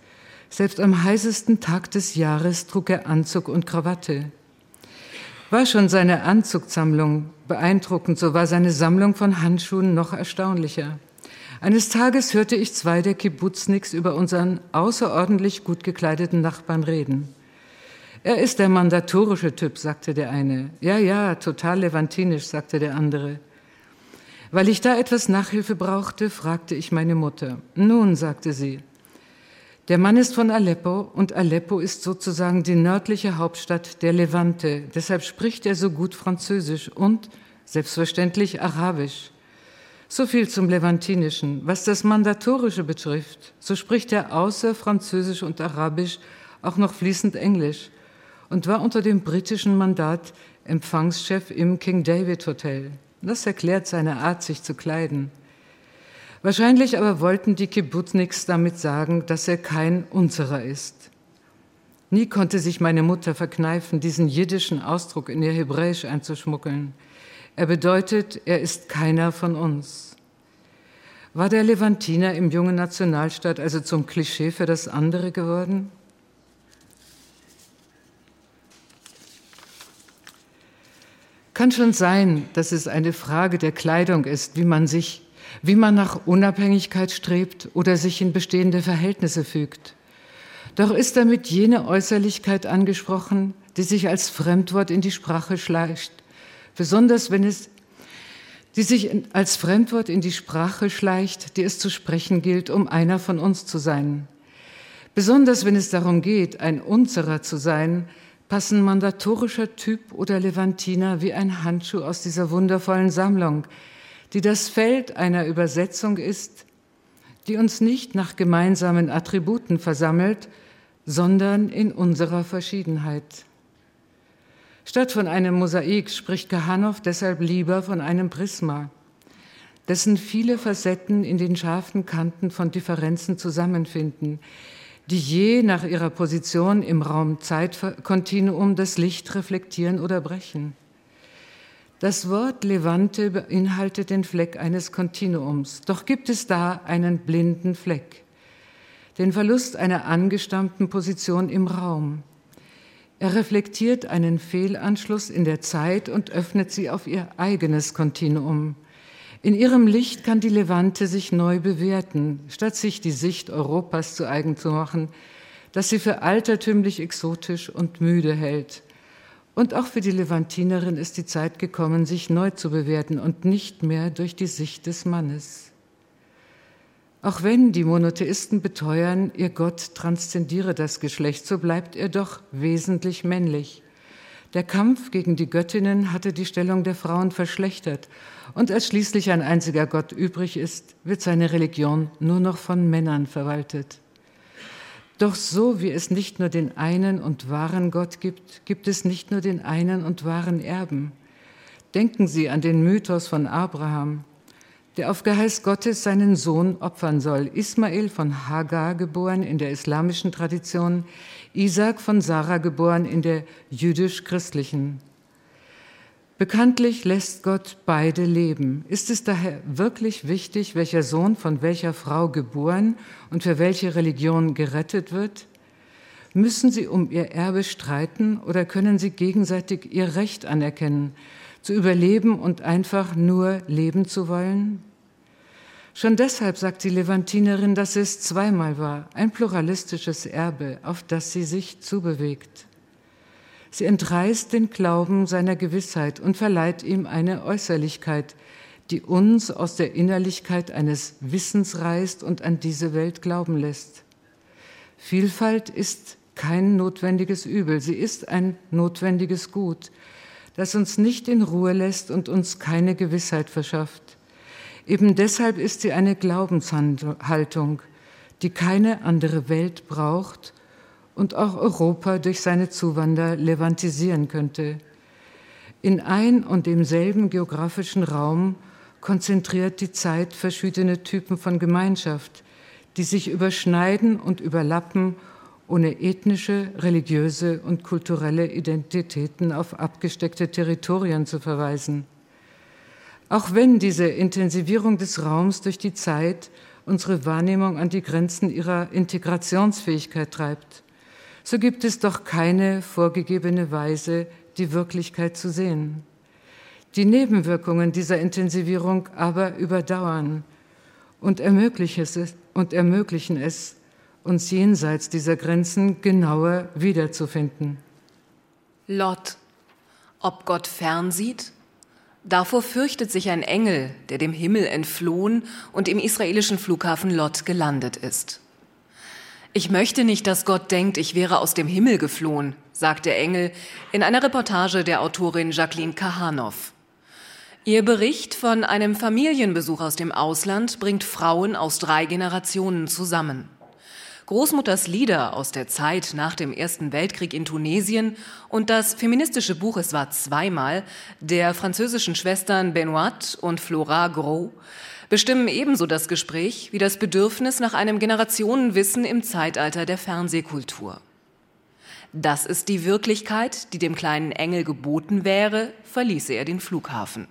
Selbst am heißesten Tag des Jahres trug er Anzug und Krawatte. War schon seine Anzugsammlung beeindruckend, so war seine Sammlung von Handschuhen noch erstaunlicher. Eines Tages hörte ich zwei der Kibbutzniks über unseren außerordentlich gut gekleideten Nachbarn reden. Er ist der mandatorische Typ, sagte der eine. Ja, ja, total levantinisch, sagte der andere. Weil ich da etwas Nachhilfe brauchte, fragte ich meine Mutter. Nun, sagte sie, der Mann ist von Aleppo und Aleppo ist sozusagen die nördliche Hauptstadt der Levante. Deshalb spricht er so gut Französisch und selbstverständlich Arabisch. So viel zum Levantinischen. Was das Mandatorische betrifft, so spricht er außer Französisch und Arabisch auch noch fließend Englisch und war unter dem britischen Mandat Empfangschef im King David Hotel. Das erklärt seine Art, sich zu kleiden. Wahrscheinlich aber wollten die Kibbutzniks damit sagen, dass er kein unserer ist. Nie konnte sich meine Mutter verkneifen, diesen jiddischen Ausdruck in ihr Hebräisch einzuschmuggeln. Er bedeutet, er ist keiner von uns. War der Levantiner im jungen Nationalstaat also zum Klischee für das andere geworden? Kann schon sein, dass es eine Frage der Kleidung ist, wie man sich, wie man nach Unabhängigkeit strebt oder sich in bestehende Verhältnisse fügt. Doch ist damit jene Äußerlichkeit angesprochen, die sich als Fremdwort in die Sprache schleicht, besonders wenn es die sich als Fremdwort in die Sprache schleicht, die es zu sprechen gilt, um einer von uns zu sein. Besonders wenn es darum geht, ein Unserer zu sein, passen mandatorischer Typ oder Levantiner wie ein Handschuh aus dieser wundervollen Sammlung, die das Feld einer Übersetzung ist, die uns nicht nach gemeinsamen Attributen versammelt, sondern in unserer Verschiedenheit. Statt von einem Mosaik spricht Kahanow deshalb lieber von einem Prisma, dessen viele Facetten in den scharfen Kanten von Differenzen zusammenfinden, die je nach ihrer Position im Raum-Zeit-Kontinuum das Licht reflektieren oder brechen. Das Wort Levante beinhaltet den Fleck eines Kontinuums, doch gibt es da einen blinden Fleck, den Verlust einer angestammten Position im Raum. Er reflektiert einen Fehlanschluss in der Zeit und öffnet sie auf ihr eigenes Kontinuum. In ihrem Licht kann die Levante sich neu bewerten, statt sich die Sicht Europas zu eigen zu machen, das sie für altertümlich exotisch und müde hält. Und auch für die Levantinerin ist die Zeit gekommen, sich neu zu bewerten und nicht mehr durch die Sicht des Mannes. Auch wenn die Monotheisten beteuern, ihr Gott transzendiere das Geschlecht, so bleibt er doch wesentlich männlich. Der Kampf gegen die Göttinnen hatte die Stellung der Frauen verschlechtert und als schließlich ein einziger Gott übrig ist, wird seine Religion nur noch von Männern verwaltet. Doch so wie es nicht nur den einen und wahren Gott gibt, gibt es nicht nur den einen und wahren Erben. Denken Sie an den Mythos von Abraham, der auf Geheiß Gottes seinen Sohn opfern soll. Ismael von Hagar geboren in der islamischen Tradition, Isaac von Sarah geboren in der jüdisch-christlichen. Bekanntlich lässt Gott beide leben. Ist es daher wirklich wichtig, welcher Sohn von welcher Frau geboren und für welche Religion gerettet wird? Müssen sie um ihr Erbe streiten oder können sie gegenseitig ihr Recht anerkennen, zu überleben und einfach nur leben zu wollen? Schon deshalb sagt die Levantinerin, dass es zweimal war, ein pluralistisches Erbe, auf das sie sich zubewegt. Sie entreißt den Glauben seiner Gewissheit und verleiht ihm eine Äußerlichkeit, die uns aus der Innerlichkeit eines Wissens reißt und an diese Welt glauben lässt. Vielfalt ist kein notwendiges Übel, sie ist ein notwendiges Gut, das uns nicht in Ruhe lässt und uns keine Gewissheit verschafft. Eben deshalb ist sie eine Glaubenshaltung, die keine andere Welt braucht und auch Europa durch seine Zuwander levantisieren könnte. In ein und demselben geografischen Raum konzentriert die Zeit verschiedene Typen von Gemeinschaft, die sich überschneiden und überlappen, ohne ethnische, religiöse und kulturelle Identitäten auf abgesteckte Territorien zu verweisen. Auch wenn diese Intensivierung des Raums durch die Zeit unsere Wahrnehmung an die Grenzen ihrer Integrationsfähigkeit treibt, so gibt es doch keine vorgegebene Weise, die Wirklichkeit zu sehen. Die Nebenwirkungen dieser Intensivierung aber überdauern und ermöglichen es, und ermöglichen es uns jenseits dieser Grenzen genauer wiederzufinden. Lot, ob Gott fernsieht? Davor fürchtet sich ein Engel, der dem Himmel entflohen und im israelischen Flughafen Lot gelandet ist. Ich möchte nicht, dass Gott denkt, ich wäre aus dem Himmel geflohen, sagt der Engel in einer Reportage der Autorin Jacqueline Kahanow. Ihr Bericht von einem Familienbesuch aus dem Ausland bringt Frauen aus drei Generationen zusammen. Großmutters Lieder aus der Zeit nach dem Ersten Weltkrieg in Tunesien und das feministische Buch Es war zweimal der französischen Schwestern Benoit und Flora Gros bestimmen ebenso das Gespräch wie das Bedürfnis nach einem Generationenwissen im Zeitalter der Fernsehkultur. Das ist die Wirklichkeit, die dem kleinen Engel geboten wäre, verließe er den Flughafen.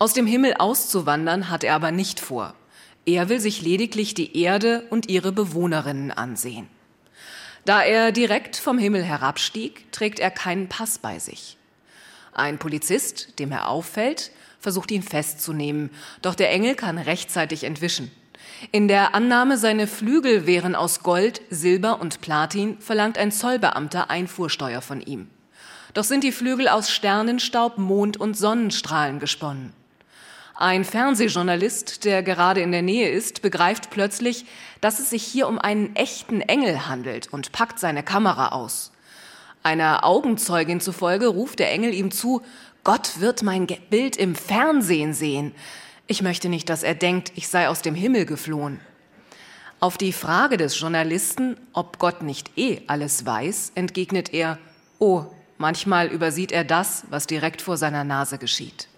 Aus dem Himmel auszuwandern hat er aber nicht vor. Er will sich lediglich die Erde und ihre Bewohnerinnen ansehen. Da er direkt vom Himmel herabstieg, trägt er keinen Pass bei sich. Ein Polizist, dem er auffällt, versucht ihn festzunehmen, doch der Engel kann rechtzeitig entwischen. In der Annahme, seine Flügel wären aus Gold, Silber und Platin, verlangt ein Zollbeamter Einfuhrsteuer von ihm. Doch sind die Flügel aus Sternenstaub, Mond und Sonnenstrahlen gesponnen. Ein Fernsehjournalist, der gerade in der Nähe ist, begreift plötzlich, dass es sich hier um einen echten Engel handelt und packt seine Kamera aus. Einer Augenzeugin zufolge ruft der Engel ihm zu, Gott wird mein Bild im Fernsehen sehen. Ich möchte nicht, dass er denkt, ich sei aus dem Himmel geflohen. Auf die Frage des Journalisten, ob Gott nicht eh alles weiß, entgegnet er, oh, manchmal übersieht er das, was direkt vor seiner Nase geschieht.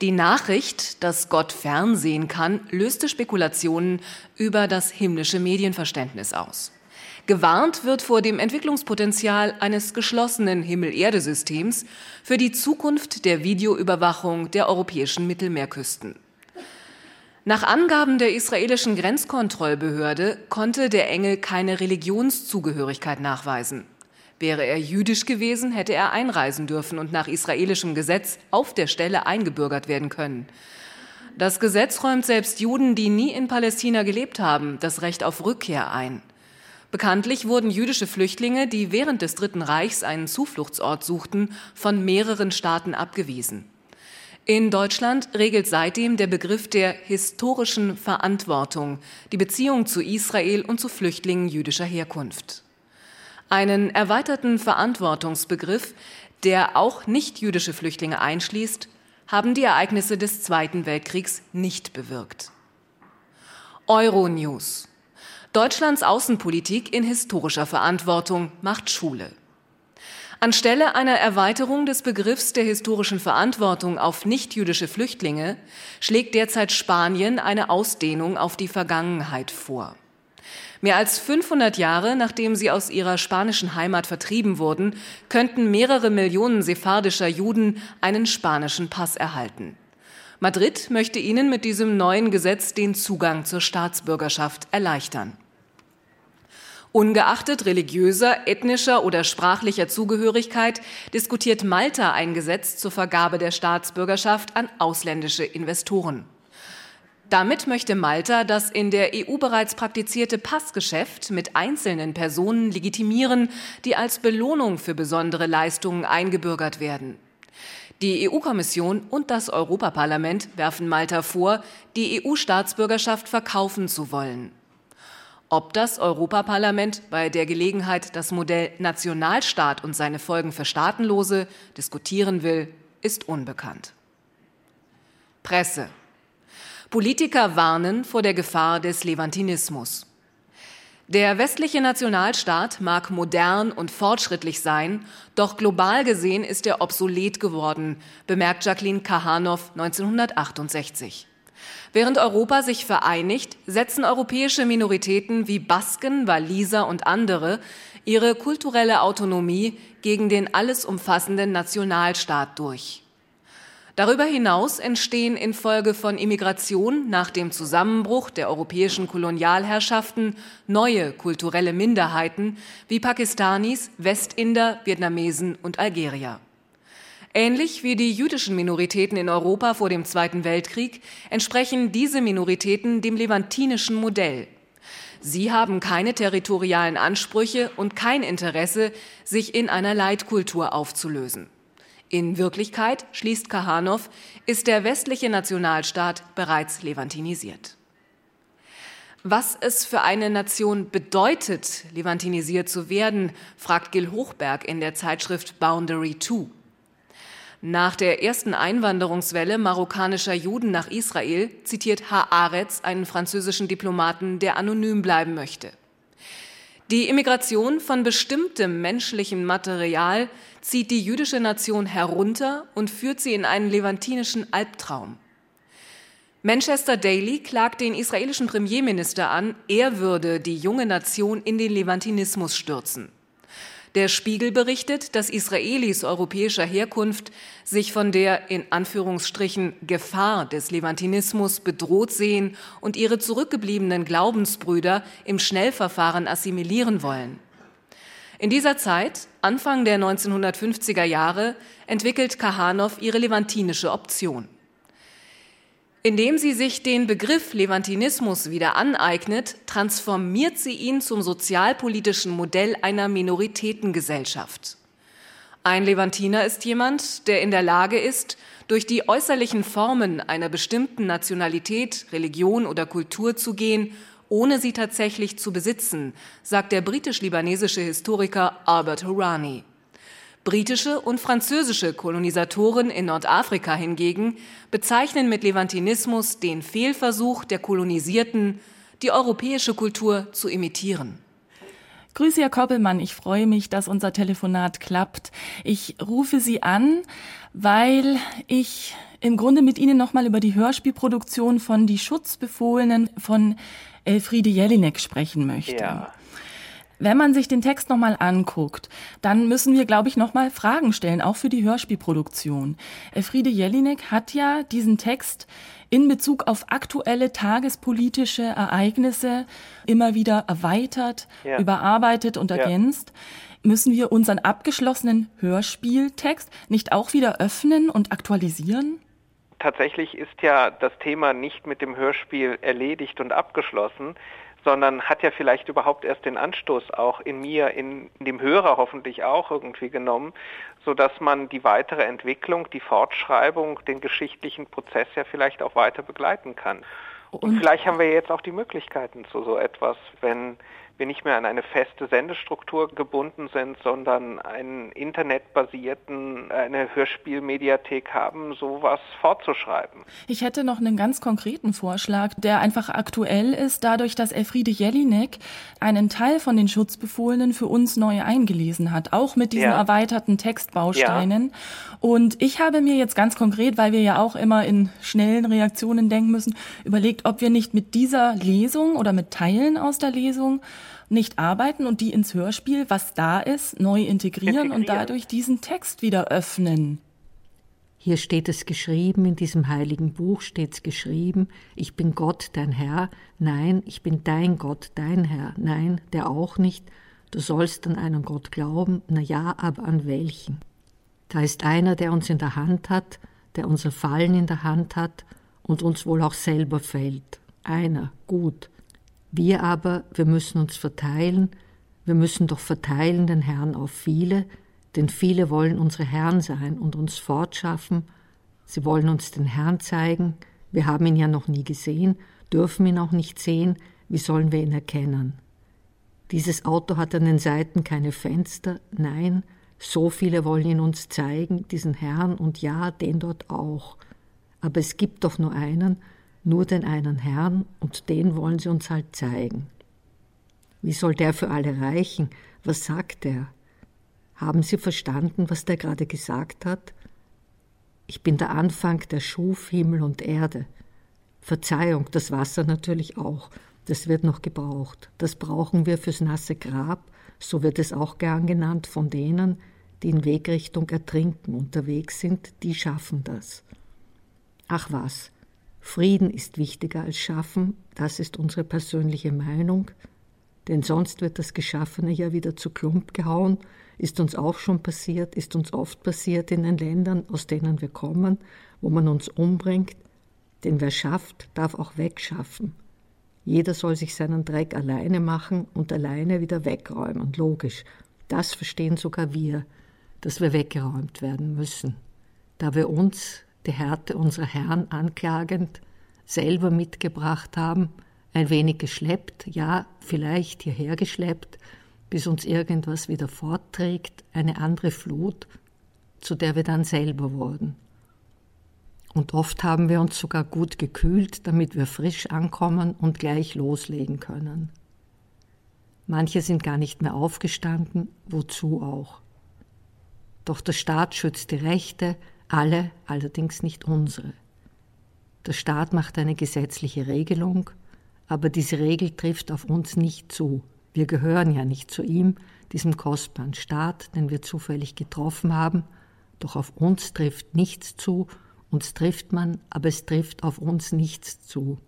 Die Nachricht, dass Gott fernsehen kann, löste Spekulationen über das himmlische Medienverständnis aus. Gewarnt wird vor dem Entwicklungspotenzial eines geschlossenen Himmel-Erde-Systems für die Zukunft der Videoüberwachung der europäischen Mittelmeerküsten. Nach Angaben der israelischen Grenzkontrollbehörde konnte der Engel keine Religionszugehörigkeit nachweisen. Wäre er jüdisch gewesen, hätte er einreisen dürfen und nach israelischem Gesetz auf der Stelle eingebürgert werden können. Das Gesetz räumt selbst Juden, die nie in Palästina gelebt haben, das Recht auf Rückkehr ein. Bekanntlich wurden jüdische Flüchtlinge, die während des Dritten Reichs einen Zufluchtsort suchten, von mehreren Staaten abgewiesen. In Deutschland regelt seitdem der Begriff der historischen Verantwortung die Beziehung zu Israel und zu Flüchtlingen jüdischer Herkunft. Einen erweiterten Verantwortungsbegriff, der auch nicht-jüdische Flüchtlinge einschließt, haben die Ereignisse des Zweiten Weltkriegs nicht bewirkt. Euronews. Deutschlands Außenpolitik in historischer Verantwortung macht Schule. Anstelle einer Erweiterung des Begriffs der historischen Verantwortung auf nichtjüdische Flüchtlinge schlägt derzeit Spanien eine Ausdehnung auf die Vergangenheit vor. Mehr als 500 Jahre nachdem sie aus ihrer spanischen Heimat vertrieben wurden, könnten mehrere Millionen sephardischer Juden einen spanischen Pass erhalten. Madrid möchte ihnen mit diesem neuen Gesetz den Zugang zur Staatsbürgerschaft erleichtern. Ungeachtet religiöser, ethnischer oder sprachlicher Zugehörigkeit diskutiert Malta ein Gesetz zur Vergabe der Staatsbürgerschaft an ausländische Investoren. Damit möchte Malta das in der EU bereits praktizierte Passgeschäft mit einzelnen Personen legitimieren, die als Belohnung für besondere Leistungen eingebürgert werden. Die EU-Kommission und das Europaparlament werfen Malta vor, die EU-Staatsbürgerschaft verkaufen zu wollen. Ob das Europaparlament bei der Gelegenheit das Modell Nationalstaat und seine Folgen für Staatenlose diskutieren will, ist unbekannt. Presse. Politiker warnen vor der Gefahr des Levantinismus. Der westliche Nationalstaat mag modern und fortschrittlich sein, doch global gesehen ist er obsolet geworden, bemerkt Jacqueline Kahanow 1968. Während Europa sich vereinigt, setzen europäische Minoritäten wie Basken, Waliser und andere ihre kulturelle Autonomie gegen den alles umfassenden Nationalstaat durch. Darüber hinaus entstehen infolge von Immigration nach dem Zusammenbruch der europäischen Kolonialherrschaften neue kulturelle Minderheiten wie Pakistanis, Westinder, Vietnamesen und Algerier. Ähnlich wie die jüdischen Minoritäten in Europa vor dem Zweiten Weltkrieg entsprechen diese Minoritäten dem levantinischen Modell. Sie haben keine territorialen Ansprüche und kein Interesse, sich in einer Leitkultur aufzulösen. In Wirklichkeit, schließt Kahanow, ist der westliche Nationalstaat bereits levantinisiert. Was es für eine Nation bedeutet, levantinisiert zu werden, fragt Gil Hochberg in der Zeitschrift Boundary 2. Nach der ersten Einwanderungswelle marokkanischer Juden nach Israel zitiert Haaretz einen französischen Diplomaten, der anonym bleiben möchte. Die Immigration von bestimmtem menschlichem Material zieht die jüdische Nation herunter und führt sie in einen levantinischen Albtraum. Manchester Daily klagt den israelischen Premierminister an, er würde die junge Nation in den Levantinismus stürzen. Der Spiegel berichtet, dass Israelis europäischer Herkunft sich von der in Anführungsstrichen Gefahr des Levantinismus bedroht sehen und ihre zurückgebliebenen Glaubensbrüder im Schnellverfahren assimilieren wollen. In dieser Zeit, Anfang der 1950er Jahre, entwickelt Kahanow ihre levantinische Option. Indem sie sich den Begriff Levantinismus wieder aneignet, transformiert sie ihn zum sozialpolitischen Modell einer Minoritätengesellschaft. Ein Levantiner ist jemand, der in der Lage ist, durch die äußerlichen Formen einer bestimmten Nationalität, Religion oder Kultur zu gehen, ohne sie tatsächlich zu besitzen, sagt der britisch-libanesische Historiker Albert Hourani. Britische und französische Kolonisatoren in Nordafrika hingegen bezeichnen mit Levantinismus den Fehlversuch der Kolonisierten, die europäische Kultur zu imitieren. Grüße, Herr Koppelmann. Ich freue mich, dass unser Telefonat klappt. Ich rufe Sie an, weil ich im Grunde mit Ihnen nochmal über die Hörspielproduktion von Die Schutzbefohlenen von Elfriede Jelinek sprechen möchte. Ja. Wenn man sich den Text nochmal anguckt, dann müssen wir, glaube ich, nochmal Fragen stellen, auch für die Hörspielproduktion. Elfriede Jelinek hat ja diesen Text in Bezug auf aktuelle tagespolitische Ereignisse immer wieder erweitert, Ja. überarbeitet und Ja. ergänzt. Müssen wir unseren abgeschlossenen Hörspieltext nicht auch wieder öffnen und aktualisieren? Tatsächlich ist ja das Thema nicht mit dem Hörspiel erledigt und abgeschlossen, sondern hat ja vielleicht überhaupt erst den Anstoß auch in mir, in, in dem Hörer hoffentlich auch irgendwie genommen, so dass man die weitere Entwicklung, die Fortschreibung, den geschichtlichen Prozess ja vielleicht auch weiter begleiten kann. Und, Und- vielleicht haben wir jetzt auch die Möglichkeiten zu so etwas, wenn wir nicht mehr an eine feste Sendestruktur gebunden sind, sondern einen internetbasierten, eine Hörspielmediathek haben, sowas fortzuschreiben. Ich hätte noch einen ganz konkreten Vorschlag, der einfach aktuell ist, dadurch, dass Elfriede Jelinek einen Teil von den Schutzbefohlenen für uns neu eingelesen hat, auch mit diesen Ja. erweiterten Textbausteinen. Und ich habe mir jetzt ganz konkret, weil wir ja auch immer in schnellen Reaktionen denken müssen, überlegt, ob wir nicht mit dieser Lesung oder mit Teilen aus der Lesung nicht arbeiten und die ins Hörspiel, was da ist, neu integrieren, und Integrieren. dadurch diesen Text wieder öffnen. Hier steht es geschrieben, in diesem heiligen Buch steht es geschrieben, ich bin Gott, dein Herr, nein, ich bin dein Gott, dein Herr, nein, der auch nicht, du sollst an einen Gott glauben, na ja, aber an welchen? Da ist einer, der uns in der Hand hat, der unser Fallen in der Hand hat und uns wohl auch selber fällt. Einer, gut. Wir aber, wir müssen uns verteilen, wir müssen doch verteilen den Herrn auf viele, denn viele wollen unsere Herren sein und uns fortschaffen. Sie wollen uns den Herrn zeigen. Wir haben ihn ja noch nie gesehen, dürfen ihn auch nicht sehen. Wie sollen wir ihn erkennen? Dieses Auto hat an den Seiten keine Fenster. Nein, so viele wollen ihn uns zeigen, diesen Herrn, und ja, den dort auch. Aber es gibt doch nur einen, nur den einen Herrn, und den wollen sie uns halt zeigen. Wie soll der für alle reichen? Was sagt er? Haben Sie verstanden, was der gerade gesagt hat? Ich bin der Anfang, der schuf Himmel und Erde. Verzeihung, das Wasser natürlich auch. Das wird noch gebraucht. Das brauchen wir fürs nasse Grab, so wird es auch gern genannt von denen, die in Wegrichtung Ertrinken unterwegs sind, die schaffen das. Ach was, Frieden ist wichtiger als Schaffen, das ist unsere persönliche Meinung, denn sonst wird das Geschaffene ja wieder zu Klump gehauen, ist uns auch schon passiert, ist uns oft passiert in den Ländern, aus denen wir kommen, wo man uns umbringt, denn wer schafft, darf auch wegschaffen. Jeder soll sich seinen Dreck alleine machen und alleine wieder wegräumen, logisch. Das verstehen sogar wir, dass wir weggeräumt werden müssen, da wir uns, die Härte unserer Herren anklagend, selber mitgebracht haben, ein wenig geschleppt, ja, vielleicht hierher geschleppt, bis uns irgendwas wieder fortträgt, eine andere Flut, zu der wir dann selber wurden. Und oft haben wir uns sogar gut gekühlt, damit wir frisch ankommen und gleich loslegen können. Manche sind gar nicht mehr aufgestanden, wozu auch. Doch der Staat schützt die Rechte, alle allerdings nicht unsere. Der Staat macht eine gesetzliche Regelung, aber diese Regel trifft auf uns nicht zu. Wir gehören ja nicht zu ihm, diesem kostbaren Staat, den wir zufällig getroffen haben, doch auf uns trifft nichts zu, uns trifft man, aber es trifft auf uns nichts zu.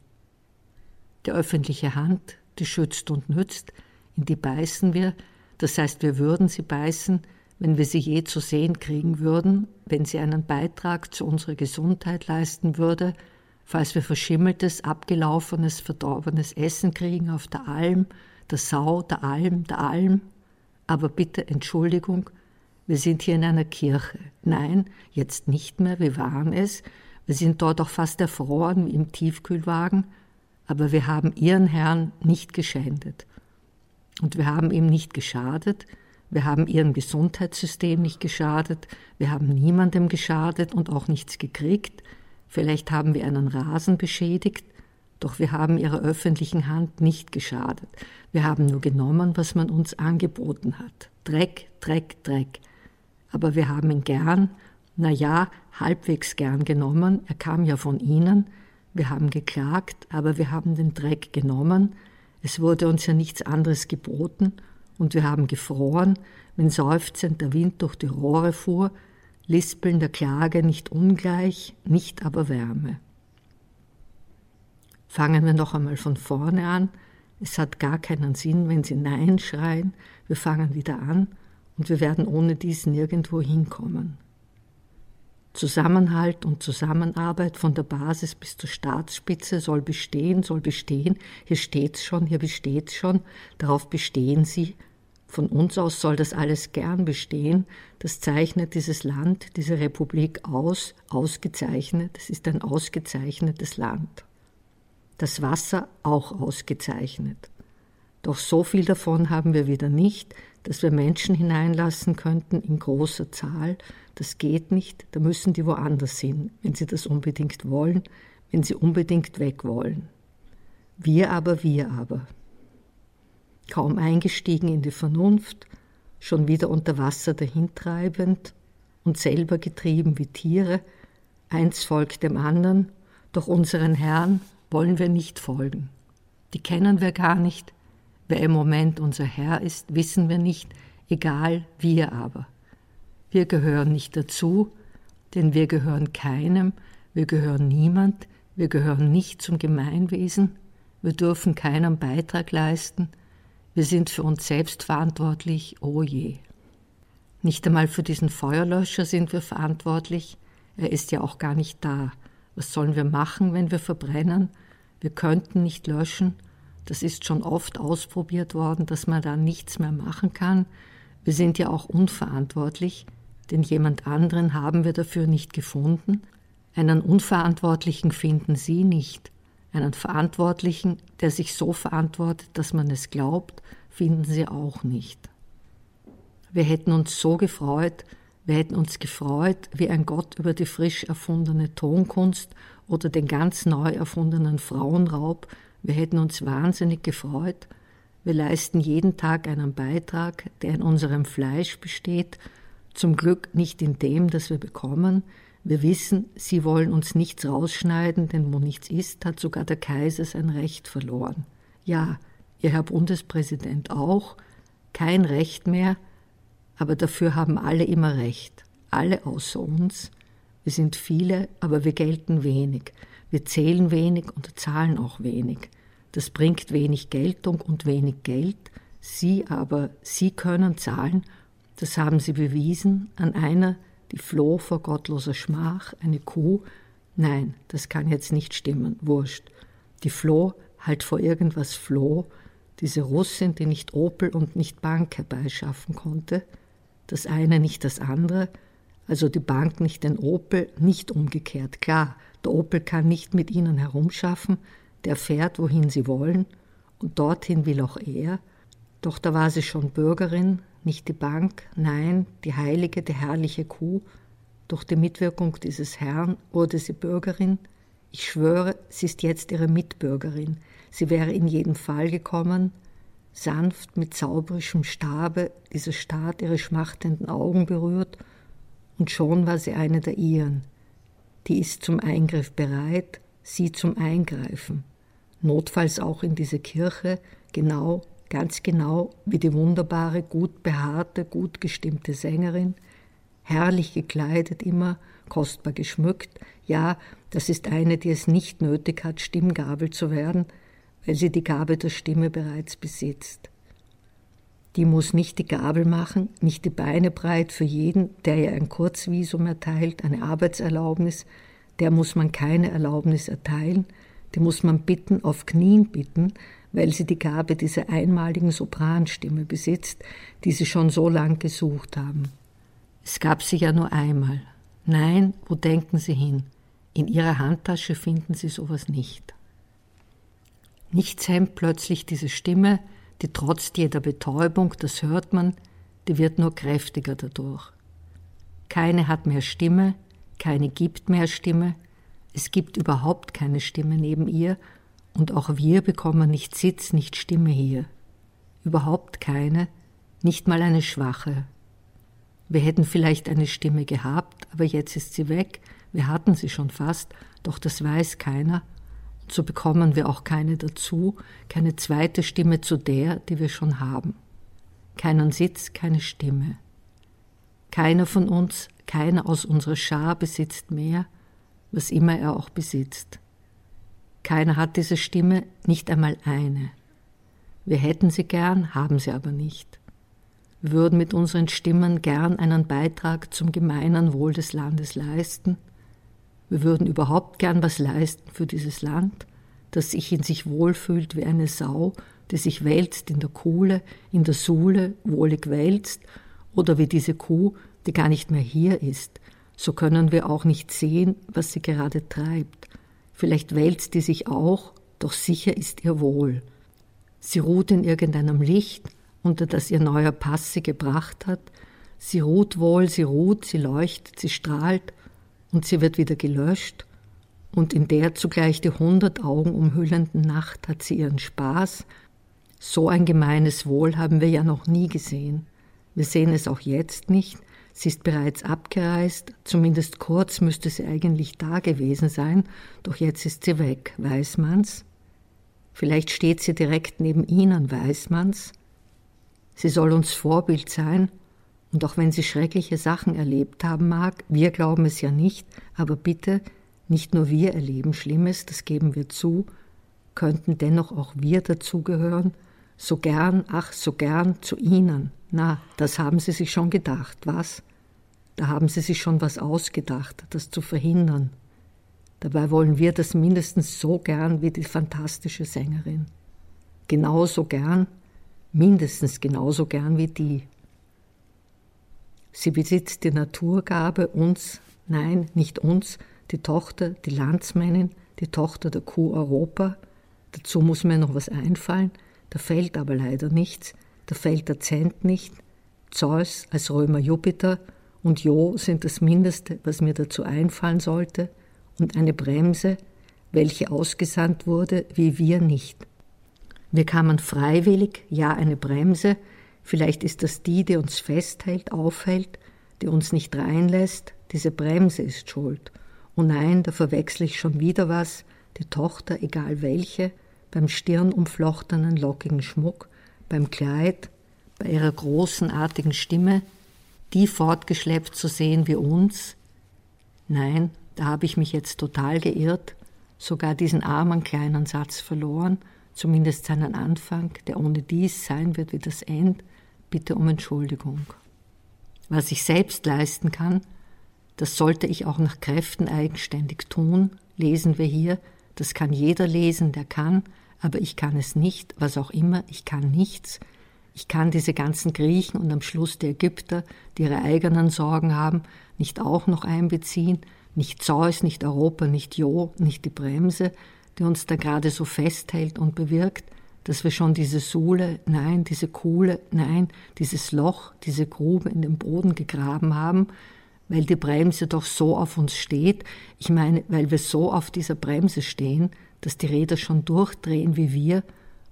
Die öffentliche Hand, die schützt und nützt, in die beißen wir, das heißt, wir würden sie beißen, wenn wir sie je zu sehen kriegen würden, wenn sie einen Beitrag zu unserer Gesundheit leisten würde, falls wir verschimmeltes, abgelaufenes, verdorbenes Essen kriegen auf der Alm, der Sau, der Alm, der Alm. Aber bitte Entschuldigung, wir sind hier in einer Kirche. Nein, jetzt nicht mehr, wir waren es. Wir sind dort auch fast erfroren wie im Tiefkühlwagen, aber wir haben ihren Herrn nicht geschändet. Und wir haben ihm nicht geschadet, wir haben ihrem Gesundheitssystem nicht geschadet, wir haben niemandem geschadet und auch nichts gekriegt. Vielleicht haben wir einen Rasen beschädigt, doch wir haben ihrer öffentlichen Hand nicht geschadet. Wir haben nur genommen, was man uns angeboten hat. Dreck, Dreck, Dreck. Aber wir haben ihn gern, na ja, halbwegs gern genommen. Er kam ja von ihnen. Wir haben geklagt, aber wir haben den Dreck genommen. Es wurde uns ja nichts anderes geboten und wir haben gefroren, wenn seufzend der Wind durch die Rohre fuhr, Lispeln der Klage nicht ungleich, nicht aber Wärme. Fangen wir noch einmal von vorne an. Es hat gar keinen Sinn, wenn Sie Nein schreien. Wir fangen wieder an und wir werden ohne dies nirgendwo hinkommen. Zusammenhalt und Zusammenarbeit von der Basis bis zur Staatsspitze soll bestehen, soll bestehen. Hier steht's schon, hier besteht's schon, darauf bestehen sie. Von uns aus soll das alles gern bestehen. Das zeichnet dieses Land, diese Republik aus, ausgezeichnet. Es ist ein ausgezeichnetes Land. Das Wasser auch ausgezeichnet. Doch so viel davon haben wir wieder nicht, dass wir Menschen hineinlassen könnten in großer Zahl. Das geht nicht, da müssen die woanders hin, wenn sie das unbedingt wollen, wenn sie unbedingt weg wollen. Wir aber, wir aber. Kaum eingestiegen in die Vernunft, schon wieder unter Wasser dahintreibend und selber getrieben wie Tiere, eins folgt dem anderen, doch unseren Herrn wollen wir nicht folgen. Die kennen wir gar nicht, Wer im Moment unser Herr ist, wissen wir nicht, egal wir aber. Wir gehören nicht dazu, denn wir gehören keinem, wir gehören niemand, wir gehören nicht zum Gemeinwesen, wir dürfen keinen Beitrag leisten, wir sind für uns selbst verantwortlich, oh je. Nicht einmal für diesen Feuerlöscher sind wir verantwortlich, er ist ja auch gar nicht da. Was sollen wir machen, wenn wir verbrennen? Wir könnten nicht löschen, das ist schon oft ausprobiert worden, dass man da nichts mehr machen kann. Wir sind ja auch unverantwortlich, denn jemand anderen haben wir dafür nicht gefunden. Einen Unverantwortlichen finden Sie nicht. Einen Verantwortlichen, der sich so verantwortet, dass man es glaubt, finden Sie auch nicht. Wir hätten uns so gefreut, wir hätten uns gefreut wie ein Gott über die frisch erfundene Tonkunst oder den ganz neu erfundenen Frauenraub, wir hätten uns wahnsinnig gefreut, Wir leisten jeden Tag einen Beitrag, der in unserem Fleisch besteht, zum Glück nicht in dem, das wir bekommen. Wir wissen, sie wollen uns nichts rausschneiden, denn wo nichts ist, hat sogar der Kaiser sein Recht verloren. Ja, Ihr Herr Bundespräsident auch, kein Recht mehr, aber dafür haben alle immer Recht, alle außer uns. Wir sind viele, aber wir gelten wenig. Wir zählen wenig und zahlen auch wenig. Das bringt wenig Geltung und wenig Geld. Sie aber, Sie können zahlen, das haben Sie bewiesen, an einer, die floh vor gottloser Schmach, eine Kuh. Nein, das kann jetzt nicht stimmen, wurscht. Die floh halt vor irgendwas floh, diese Russin, die nicht Opel und nicht Bank herbeischaffen konnte, das eine nicht das andere, also die Bank nicht den Opel, nicht umgekehrt. Klar, der Opel kann nicht mit ihnen herumschaffen, der fährt, wohin sie wollen, und dorthin will auch er, doch da war sie schon Bürgerin, nicht die Bank, nein, die heilige, die herrliche Kuh, durch die Mitwirkung dieses Herrn wurde sie Bürgerin, ich schwöre, sie ist jetzt ihre Mitbürgerin, sie wäre in jedem Fall gekommen, sanft mit zauberischem Stabe dieser Staat ihre schmachtenden Augen berührt, und schon war sie eine der ihren. Die ist zum Eingriff bereit, sie zum Eingreifen. Notfalls auch in diese Kirche, genau, ganz genau wie die wunderbare, gut behaarte, gut gestimmte Sängerin, herrlich gekleidet immer, kostbar geschmückt, ja, das ist eine, die es nicht nötig hat, Stimmgabel zu werden, weil sie die Gabe der Stimme bereits besitzt. Die muss nicht die Gabel machen, nicht die Beine breit für jeden, der ihr ein Kurzvisum erteilt, eine Arbeitserlaubnis, der muss man keine Erlaubnis erteilen, die muss man bitten, auf Knien bitten, weil sie die Gabe dieser einmaligen Sopranstimme besitzt, die sie schon so lang gesucht haben. Es gab sie ja nur einmal. Nein, wo denken Sie hin? In Ihrer Handtasche finden Sie sowas nicht. Nichts hemmt plötzlich diese Stimme, die trotz jeder Betäubung, das hört man, die wird nur kräftiger dadurch. Keine hat mehr Stimme, keine gibt mehr Stimme, es gibt überhaupt keine Stimme neben ihr und auch wir bekommen nicht Sitz, nicht Stimme hier. Überhaupt keine, nicht mal eine schwache. Wir hätten vielleicht eine Stimme gehabt, aber jetzt ist sie weg, wir hatten sie schon fast, doch das weiß keiner so bekommen wir auch keine dazu, keine zweite Stimme zu der, die wir schon haben. Keinen Sitz, keine Stimme. Keiner von uns, keiner aus unserer Schar besitzt mehr, was immer er auch besitzt. Keiner hat diese Stimme, nicht einmal eine. Wir hätten sie gern, haben sie aber nicht. Wir würden mit unseren Stimmen gern einen Beitrag zum gemeinen Wohl des Landes leisten, wir würden überhaupt gern was leisten für dieses Land, das sich in sich wohlfühlt wie eine Sau, die sich wälzt in der Kuhle, in der Suhle, wohlig wälzt, oder wie diese Kuh, die gar nicht mehr hier ist. So können wir auch nicht sehen, was sie gerade treibt. Vielleicht wälzt die sich auch, doch sicher ist ihr wohl. Sie ruht in irgendeinem Licht, unter das ihr neuer Pass sie gebracht hat. Sie ruht wohl, sie ruht, sie leuchtet, sie strahlt, und sie wird wieder gelöscht, und in der zugleich die hundert Augen umhüllenden Nacht hat sie ihren Spaß. So ein gemeines Wohl haben wir ja noch nie gesehen. Wir sehen es auch jetzt nicht. Sie ist bereits abgereist, zumindest kurz müsste sie eigentlich da gewesen sein, doch jetzt ist sie weg, weiß man's? Vielleicht steht sie direkt neben Ihnen, weiß man's? Sie soll uns Vorbild sein, und auch wenn sie schreckliche Sachen erlebt haben mag, wir glauben es ja nicht, aber bitte, nicht nur wir erleben Schlimmes, das geben wir zu, könnten dennoch auch wir dazugehören, so gern, ach, so gern zu ihnen. Na, das haben sie sich schon gedacht, was? Da haben sie sich schon was ausgedacht, das zu verhindern. Dabei wollen wir das mindestens so gern wie die fantastische Sängerin. Genauso gern, mindestens genauso gern wie die. Sie besitzt die Naturgabe, uns, nein, nicht uns, die Tochter, die Landsmännin, die Tochter der Kuh Europa. Dazu muss mir noch was einfallen, da fällt aber leider nichts, da fällt der Zent nicht. Zeus als Römer Jupiter und Jo sind das Mindeste, was mir dazu einfallen sollte, und eine Bremse, welche ausgesandt wurde, wie wir nicht. Wir kamen freiwillig, ja eine Bremse, vielleicht ist das die, die uns festhält, aufhält, die uns nicht reinlässt, diese Bremse ist schuld. Oh nein, da verwechsel ich schon wieder was, die Tochter, egal welche, beim stirnumflochtenen, lockigen Schmuck, beim Kleid, bei ihrer großen, artigen Stimme, die fortgeschleppt zu sehen wie uns? Nein, da habe ich mich jetzt total geirrt, sogar diesen armen kleinen Satz verloren, zumindest seinen Anfang, der ohne dies sein wird wie das End, bitte um Entschuldigung. Was ich selbst leisten kann, das sollte ich auch nach Kräften eigenständig tun, lesen wir hier, das kann jeder lesen, der kann, aber ich kann es nicht, was auch immer, ich kann nichts. Ich kann diese ganzen Griechen und am Schluss die Ägypter, die ihre eigenen Sorgen haben, nicht auch noch einbeziehen, nicht Zeus, nicht Europa, nicht Jo, nicht die Bremse, die uns da gerade so festhält und bewirkt, dass wir schon diese Sohle, nein, diese Kuhle, nein, dieses Loch, diese Grube in den Boden gegraben haben, weil die Bremse doch so auf uns steht, ich meine, weil wir so auf dieser Bremse stehen, dass die Räder schon durchdrehen wie wir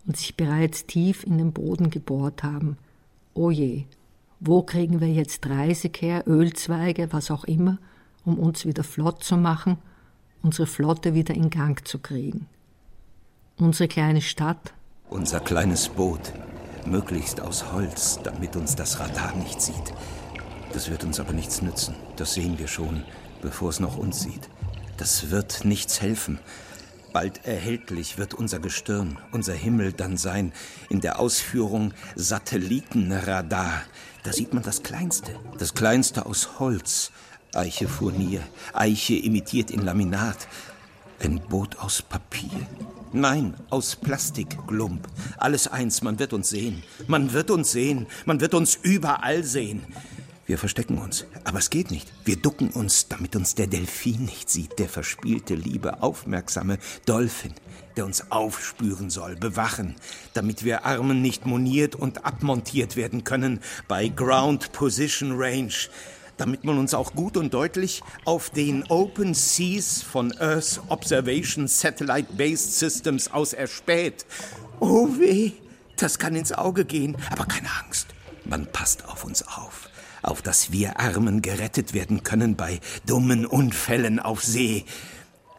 und sich bereits tief in den Boden gebohrt haben. O je, wo kriegen wir jetzt Reisig her, Ölzweige, was auch immer, um uns wieder flott zu machen, unsere Flotte wieder in Gang zu kriegen? Unsere kleine Stadt, Unser kleines Boot, möglichst aus Holz, damit uns das Radar nicht sieht. Das wird uns aber nichts nützen. Das sehen wir schon, bevor es noch uns sieht. Das wird nichts helfen. Bald erhältlich wird unser Gestirn, unser Himmel dann sein, in der Ausführung Satellitenradar. Da sieht man das Kleinste, das Kleinste aus Holz. Eiche Furnier, Eiche imitiert in Laminat. Ein Boot aus Papier. Nein, aus Plastikglump. Alles eins, man wird uns sehen. Man wird uns sehen. Man wird uns überall sehen. Wir verstecken uns, aber es geht nicht. Wir ducken uns, damit uns der Delfin nicht sieht, der verspielte, liebe, aufmerksame Dolphin, der uns aufspüren soll, bewachen, damit wir Armen nicht moniert und abmontiert werden können bei Ground Position Range, damit man uns auch gut und deutlich auf den Open Seas von Earth Observation Satellite Based Systems aus erspäht. Oh weh, das kann ins Auge gehen, aber keine Angst. Man passt auf uns auf auf dass wir Armen gerettet werden können bei dummen Unfällen auf See.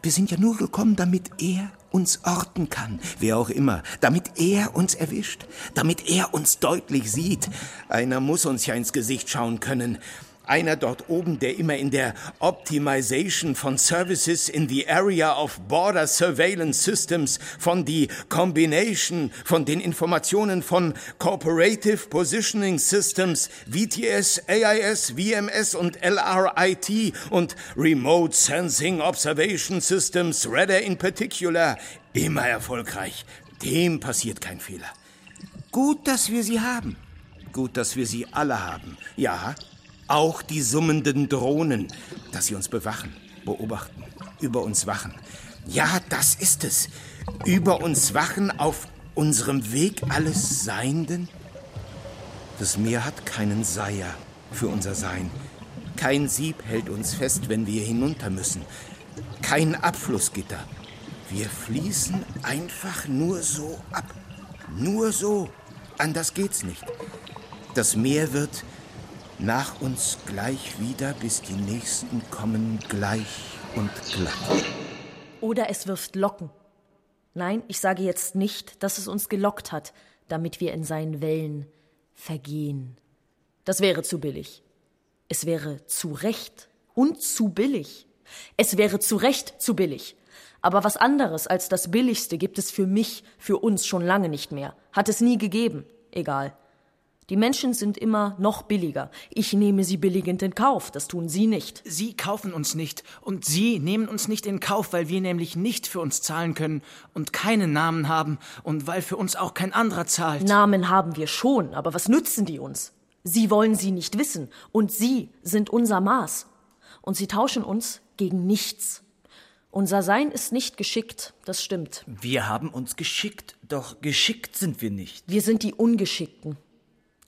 Wir sind ja nur gekommen, damit er uns orten kann, wer auch immer, damit er uns erwischt, damit er uns deutlich sieht. Einer muss uns ja ins Gesicht schauen können. Einer dort oben, der immer in der Optimization von Services in the Area of Border Surveillance Systems von die Combination von den Informationen von Cooperative Positioning Systems, VTS, AIS, VMS und LRIT und Remote Sensing Observation Systems, Radar in particular, immer erfolgreich. Dem passiert kein Fehler. Gut, dass wir sie haben. Gut, dass wir sie alle haben. Ja, auch die summenden Drohnen, dass sie uns bewachen, beobachten, über uns wachen. Ja, das ist es. Über uns wachen auf unserem Weg alles Seienden. Das Meer hat keinen Seier für unser Sein. Kein Sieb hält uns fest, wenn wir hinunter müssen. Kein Abflussgitter. Wir fließen einfach nur so ab. Nur so. Anders geht's nicht. Das Meer wird nach uns gleich wieder, bis die Nächsten kommen, gleich und glatt. Oder es wirft Locken. Nein, ich sage jetzt nicht, dass es uns gelockt hat, damit wir in seinen Wellen vergehen. Das wäre zu billig. Es wäre zu recht und zu billig. Es wäre zu Recht zu billig. Aber was anderes als das Billigste gibt es für mich, für uns schon lange nicht mehr. Hat es nie gegeben. Egal. Die Menschen sind immer noch billiger. Ich nehme sie billigend in Kauf, das tun Sie nicht. Sie kaufen uns nicht und Sie nehmen uns nicht in Kauf, weil wir nämlich nicht für uns zahlen können und keinen Namen haben und weil für uns auch kein anderer zahlt. Namen haben wir schon, aber was nützen die uns? Sie wollen sie nicht wissen und Sie sind unser Maß. Und Sie tauschen uns gegen nichts. Unser Sein ist nicht geschickt, das stimmt. Wir haben uns geschickt, doch geschickt sind wir nicht. Wir sind die Ungeschickten,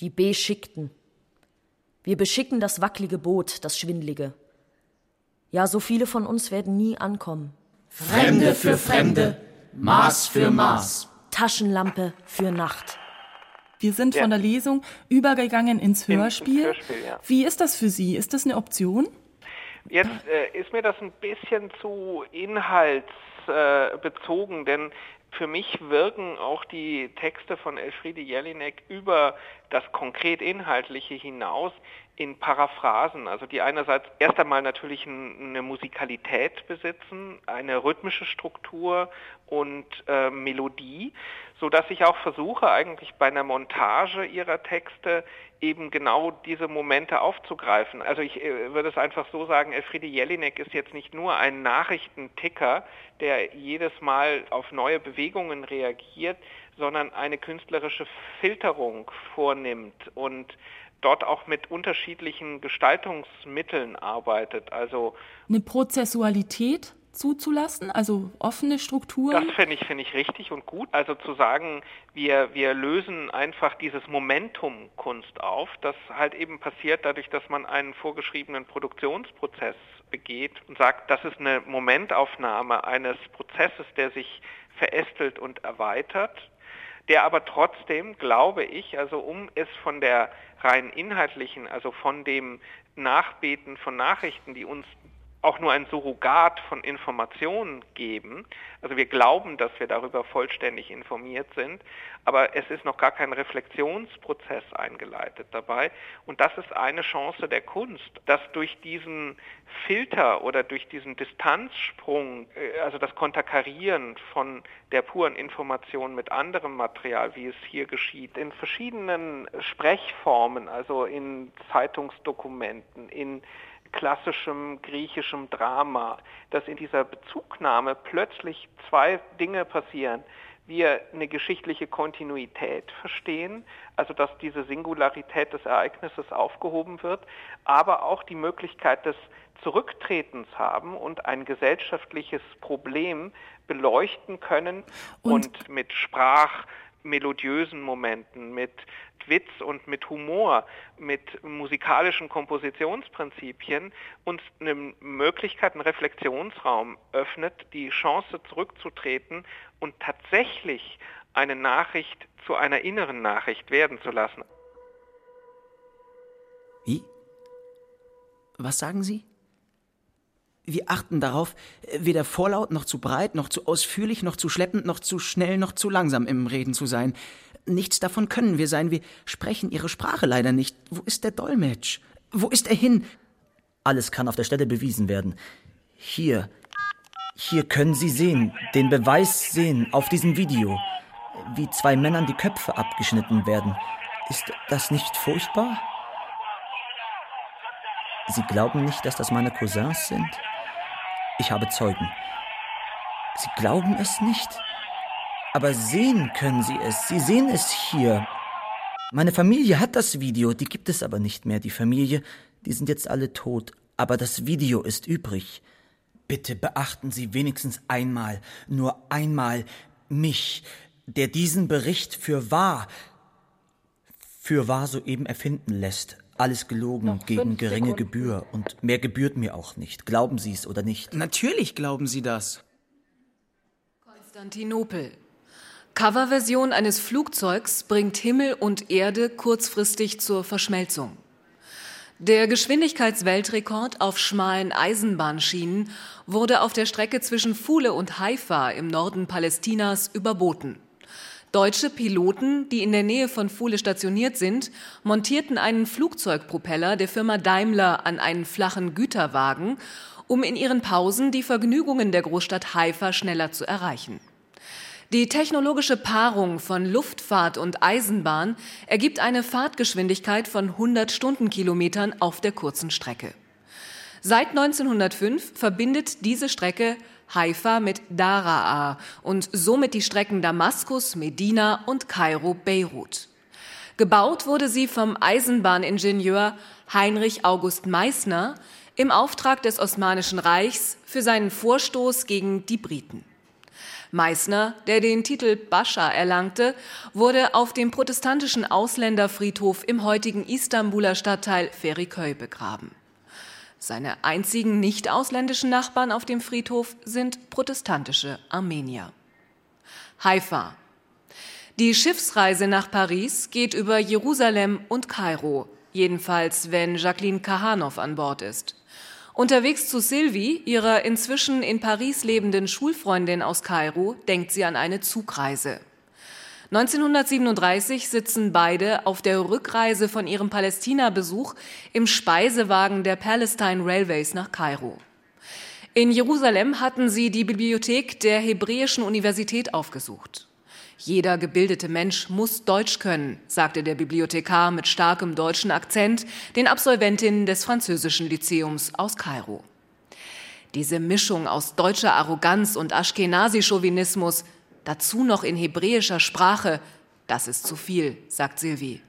die Beschickten. Wir beschicken das wackelige Boot, das schwindlige. Ja, so viele von uns werden nie ankommen. Fremde für Fremde, Maß für Maß. Taschenlampe für Nacht. Wir sind Ja. von der Lesung übergegangen ins ins Hörspiel. Hörspiel, ja. Wie ist das für Sie? Ist das eine Option? Jetzt äh, ist mir das ein bisschen zu inhaltsbezogen, äh, denn für mich wirken auch die Texte von Elfriede Jelinek über das konkret Inhaltliche hinaus in Paraphrasen, also die einerseits erst einmal natürlich ein, eine Musikalität besitzen, eine rhythmische Struktur und äh, Melodie, so dass ich auch versuche eigentlich bei einer Montage ihrer Texte eben genau diese Momente aufzugreifen. Also ich äh, würde es einfach so sagen, Elfriede Jelinek ist jetzt nicht nur ein Nachrichtenticker, der jedes Mal auf neue Bewegungen reagiert, sondern eine künstlerische Filterung vornimmt und dort auch mit unterschiedlichen Gestaltungsmitteln arbeitet. Also Eine Prozessualität zuzulassen, also offene Strukturen? Das finde ich, finde ich richtig und gut. Also zu sagen, wir, wir lösen einfach dieses Momentum Kunst auf, das halt eben passiert dadurch, dass man einen vorgeschriebenen Produktionsprozess begeht und sagt, das ist eine Momentaufnahme eines Prozesses, der sich verästelt und erweitert, der aber trotzdem, glaube ich, also um es von der rein inhaltlichen, also von dem Nachbeten von Nachrichten, die uns auch nur ein Surrogat von Informationen geben. Also wir glauben, dass wir darüber vollständig informiert sind, aber es ist noch gar kein Reflexionsprozess eingeleitet dabei. Und das ist eine Chance der Kunst, dass durch diesen Filter oder durch diesen Distanzsprung, äh, also das Konterkarieren von der puren Information mit anderem Material, wie es hier geschieht, in verschiedenen Sprechformen, also in Zeitungsdokumenten, in klassischem griechischem Drama, dass in dieser Bezugnahme plötzlich zwei Dinge passieren. Wir eine geschichtliche Kontinuität verstehen, also dass diese Singularität des Ereignisses aufgehoben wird, aber auch die Möglichkeit des Zurücktretens haben und ein gesellschaftliches Problem beleuchten können und, und mit Sprach melodiösen Momenten, mit Witz und mit Humor, mit musikalischen Kompositionsprinzipien uns eine Möglichkeit, einen Reflexionsraum öffnet, die Chance zurückzutreten und tatsächlich eine Nachricht zu einer inneren Nachricht werden zu lassen. Wie? Was sagen Sie? Wir achten darauf, weder vorlaut noch zu breit, noch zu ausführlich, noch zu schleppend, noch zu schnell, noch zu langsam im Reden zu sein. Nichts davon können wir sein. Wir sprechen Ihre Sprache leider nicht. Wo ist der Dolmetsch? Wo ist er hin? Alles kann auf der Stelle bewiesen werden. Hier, hier können Sie sehen, den Beweis sehen auf diesem Video, wie zwei Männern die Köpfe abgeschnitten werden. Ist das nicht furchtbar? Sie glauben nicht, dass das meine Cousins sind? Ich habe Zeugen. Sie glauben es nicht? Aber sehen können Sie es. Sie sehen es hier. Meine Familie hat das Video, die gibt es aber nicht mehr. Die Familie, die sind jetzt alle tot. Aber das Video ist übrig. Bitte beachten Sie wenigstens einmal, nur einmal mich, der diesen Bericht für wahr, für wahr soeben erfinden lässt. Alles gelogen Noch gegen geringe Sekunden. Gebühr. Und mehr gebührt mir auch nicht. Glauben Sie es oder nicht? Natürlich glauben Sie das. Konstantinopel. Coverversion eines Flugzeugs bringt Himmel und Erde kurzfristig zur Verschmelzung. Der Geschwindigkeitsweltrekord auf schmalen Eisenbahnschienen wurde auf der Strecke zwischen Fule und Haifa im Norden Palästinas überboten. Deutsche Piloten, die in der Nähe von Fule stationiert sind, montierten einen Flugzeugpropeller der Firma Daimler an einen flachen Güterwagen, um in ihren Pausen die Vergnügungen der Großstadt Haifa schneller zu erreichen. Die technologische Paarung von Luftfahrt und Eisenbahn ergibt eine Fahrtgeschwindigkeit von 100 Stundenkilometern auf der kurzen Strecke. Seit 1905 verbindet diese Strecke Haifa mit Daraa und somit die Strecken Damaskus, Medina und Kairo, Beirut. Gebaut wurde sie vom Eisenbahningenieur Heinrich August Meissner im Auftrag des Osmanischen Reichs für seinen Vorstoß gegen die Briten. Meissner, der den Titel Bascha erlangte, wurde auf dem protestantischen Ausländerfriedhof im heutigen Istanbuler Stadtteil Feriköy begraben. Seine einzigen nicht ausländischen Nachbarn auf dem Friedhof sind protestantische Armenier. Haifa. Die Schiffsreise nach Paris geht über Jerusalem und Kairo, jedenfalls wenn Jacqueline Kahanow an Bord ist. Unterwegs zu Sylvie, ihrer inzwischen in Paris lebenden Schulfreundin aus Kairo, denkt sie an eine Zugreise. 1937 sitzen beide auf der Rückreise von ihrem Palästina-Besuch im Speisewagen der Palestine Railways nach Kairo. In Jerusalem hatten sie die Bibliothek der Hebräischen Universität aufgesucht. Jeder gebildete Mensch muss Deutsch können, sagte der Bibliothekar mit starkem deutschen Akzent den Absolventinnen des französischen Lyzeums aus Kairo. Diese Mischung aus deutscher Arroganz und Ashkenazi-Chauvinismus, dazu noch in hebräischer Sprache, das ist zu viel, sagt Sylvie.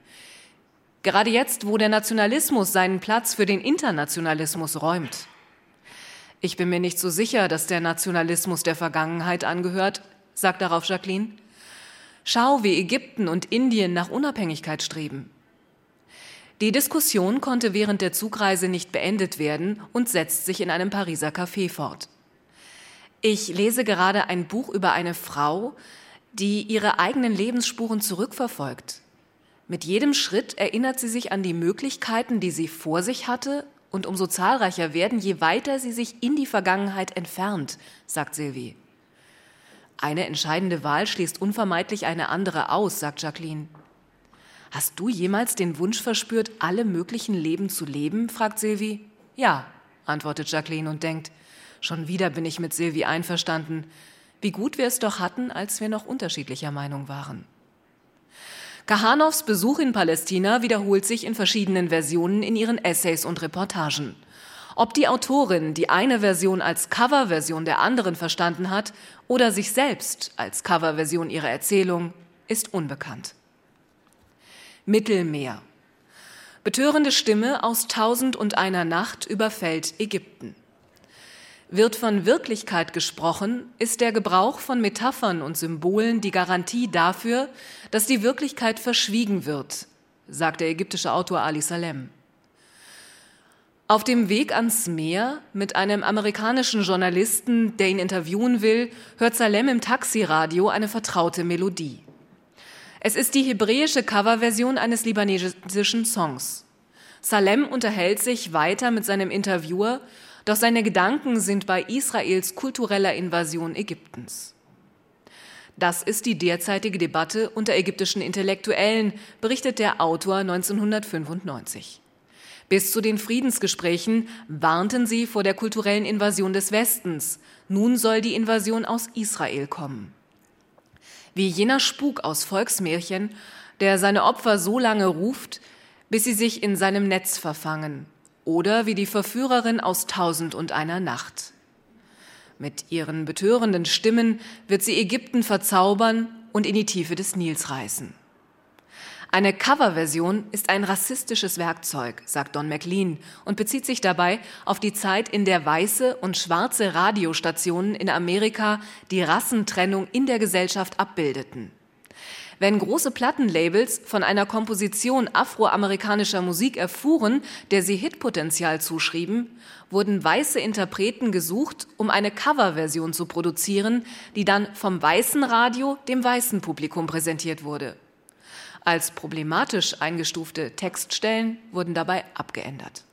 Gerade jetzt, wo der Nationalismus seinen Platz für den Internationalismus räumt. Ich bin mir nicht so sicher, dass der Nationalismus der Vergangenheit angehört, sagt darauf Jacqueline. Schau, wie Ägypten und Indien nach Unabhängigkeit streben. Die Diskussion konnte während der Zugreise nicht beendet werden und setzt sich in einem Pariser Café fort. Ich lese gerade ein Buch über eine Frau, die ihre eigenen Lebensspuren zurückverfolgt. Mit jedem Schritt erinnert sie sich an die Möglichkeiten, die sie vor sich hatte, und umso zahlreicher werden, je weiter sie sich in die Vergangenheit entfernt, sagt Sylvie. Eine entscheidende Wahl schließt unvermeidlich eine andere aus, sagt Jacqueline. Hast du jemals den Wunsch verspürt, alle möglichen Leben zu leben? fragt Sylvie. Ja, antwortet Jacqueline und denkt, schon wieder bin ich mit Sylvie einverstanden. Wie gut wir es doch hatten, als wir noch unterschiedlicher Meinung waren. Kahanows Besuch in Palästina wiederholt sich in verschiedenen Versionen in ihren Essays und Reportagen. Ob die Autorin die eine Version als Coverversion der anderen verstanden hat oder sich selbst als Coverversion ihrer Erzählung, ist unbekannt. Mittelmeer. Betörende Stimme aus Tausend und einer Nacht überfällt Ägypten. Wird von Wirklichkeit gesprochen, ist der Gebrauch von Metaphern und Symbolen die Garantie dafür, dass die Wirklichkeit verschwiegen wird, sagt der ägyptische Autor Ali Salem. Auf dem Weg ans Meer mit einem amerikanischen Journalisten, der ihn interviewen will, hört Salem im Taxiradio eine vertraute Melodie. Es ist die hebräische Coverversion eines libanesischen Songs. Salem unterhält sich weiter mit seinem Interviewer, doch seine Gedanken sind bei Israels kultureller Invasion Ägyptens. Das ist die derzeitige Debatte unter ägyptischen Intellektuellen, berichtet der Autor 1995. Bis zu den Friedensgesprächen warnten sie vor der kulturellen Invasion des Westens. Nun soll die Invasion aus Israel kommen. Wie jener Spuk aus Volksmärchen, der seine Opfer so lange ruft, bis sie sich in seinem Netz verfangen. Oder wie die Verführerin aus Tausend und einer Nacht. Mit ihren betörenden Stimmen wird sie Ägypten verzaubern und in die Tiefe des Nils reißen. Eine Coverversion ist ein rassistisches Werkzeug, sagt Don McLean und bezieht sich dabei auf die Zeit, in der weiße und schwarze Radiostationen in Amerika die Rassentrennung in der Gesellschaft abbildeten. Wenn große Plattenlabels von einer Komposition afroamerikanischer Musik erfuhren, der sie Hitpotenzial zuschrieben, wurden weiße Interpreten gesucht, um eine Coverversion zu produzieren, die dann vom weißen Radio dem weißen Publikum präsentiert wurde. Als problematisch eingestufte Textstellen wurden dabei abgeändert.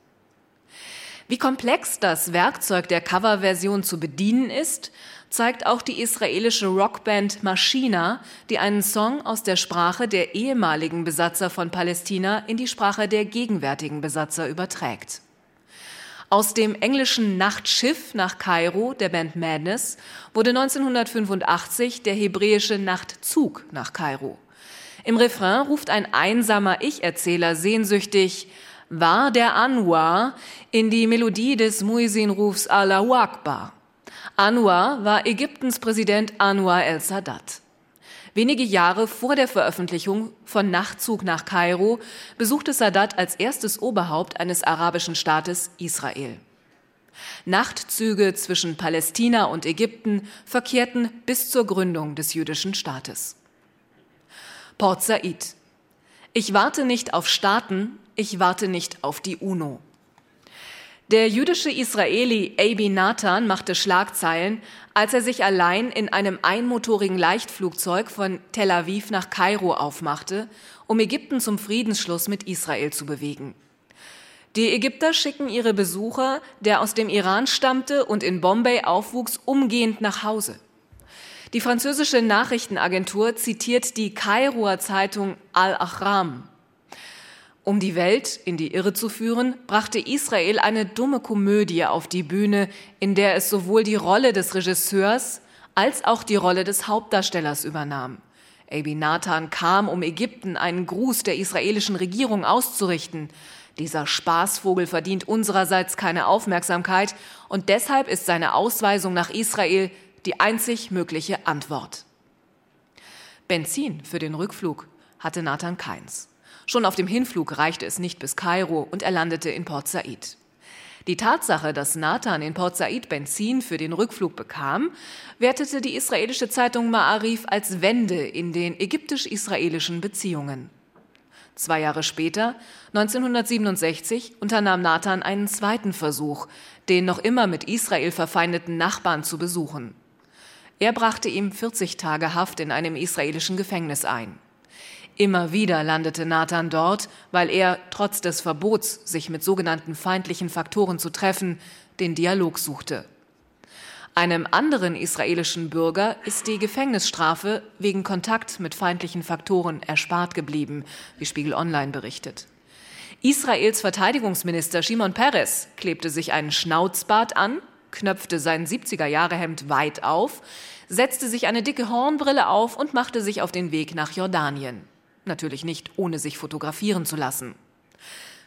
Wie komplex das Werkzeug der Coverversion zu bedienen ist, zeigt auch die israelische Rockband Machina, die einen Song aus der Sprache der ehemaligen Besatzer von Palästina in die Sprache der gegenwärtigen Besatzer überträgt. Aus dem englischen Nachtschiff nach Kairo der Band Madness wurde 1985 der hebräische Nachtzug nach Kairo. Im Refrain ruft ein einsamer Ich-Erzähler sehnsüchtig war der Anwar in die Melodie des Muezzin-Rufs Allahu Akbar. Anwar war Ägyptens Präsident Anwar el-Sadat. Wenige Jahre vor der Veröffentlichung von Nachtzug nach Kairo besuchte Sadat als erstes Oberhaupt eines arabischen Staates Israel. Nachtzüge zwischen Palästina und Ägypten verkehrten bis zur Gründung des jüdischen Staates. Port Said. Ich warte nicht auf Staaten, ich warte nicht auf die UNO. Der jüdische Israeli Abi Nathan machte Schlagzeilen, als er sich allein in einem einmotorigen Leichtflugzeug von Tel Aviv nach Kairo aufmachte, um Ägypten zum Friedensschluss mit Israel zu bewegen. Die Ägypter schicken ihre Besucher, der aus dem Iran stammte und in Bombay aufwuchs, umgehend nach Hause. Die französische Nachrichtenagentur zitiert die Kairoer Zeitung Al-Ahram. Um die Welt in die Irre zu führen, brachte Israel eine dumme Komödie auf die Bühne, in der es sowohl die Rolle des Regisseurs als auch die Rolle des Hauptdarstellers übernahm. Abi Nathan kam, um Ägypten einen Gruß der israelischen Regierung auszurichten. Dieser Spaßvogel verdient unsererseits keine Aufmerksamkeit und deshalb ist seine Ausweisung nach Israel die einzig mögliche Antwort. Benzin für den Rückflug hatte Nathan keins. Schon auf dem Hinflug reichte es nicht bis Kairo und er landete in Port Said. Die Tatsache, dass Nathan in Port Said Benzin für den Rückflug bekam, wertete die israelische Zeitung Ma'arif als Wende in den ägyptisch-israelischen Beziehungen. Zwei Jahre später, 1967, unternahm Nathan einen zweiten Versuch, den noch immer mit Israel verfeindeten Nachbarn zu besuchen. Er brachte ihm 40 Tage Haft in einem israelischen Gefängnis ein. Immer wieder landete Nathan dort, weil er, trotz des Verbots, sich mit sogenannten feindlichen Faktoren zu treffen, den Dialog suchte. Einem anderen israelischen Bürger ist die Gefängnisstrafe wegen Kontakt mit feindlichen Faktoren erspart geblieben, wie Spiegel Online berichtet. Israels Verteidigungsminister Shimon Peres klebte sich einen Schnauzbart an, knöpfte sein 70er-Jahre-Hemd weit auf, setzte sich eine dicke Hornbrille auf und machte sich auf den Weg nach Jordanien. Natürlich nicht, ohne sich fotografieren zu lassen.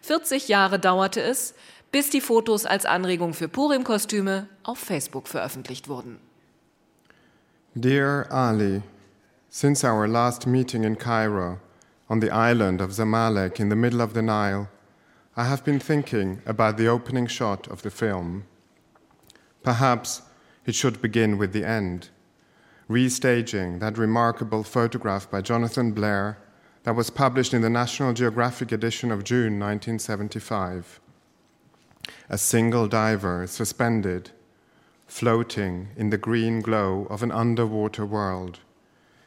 40 Jahre dauerte es, bis die Fotos als Anregung für Purim-Kostüme auf Facebook veröffentlicht wurden. Dear Ali, since our last meeting in Cairo, on the island of Zamalek in the middle of the Nile, I have been thinking about the opening shot of the film. Perhaps it should begin with the end, restaging that remarkable photograph by Jonathan Blair that was published in the National Geographic edition of June 1975. A single diver suspended, floating in the green glow of an underwater world,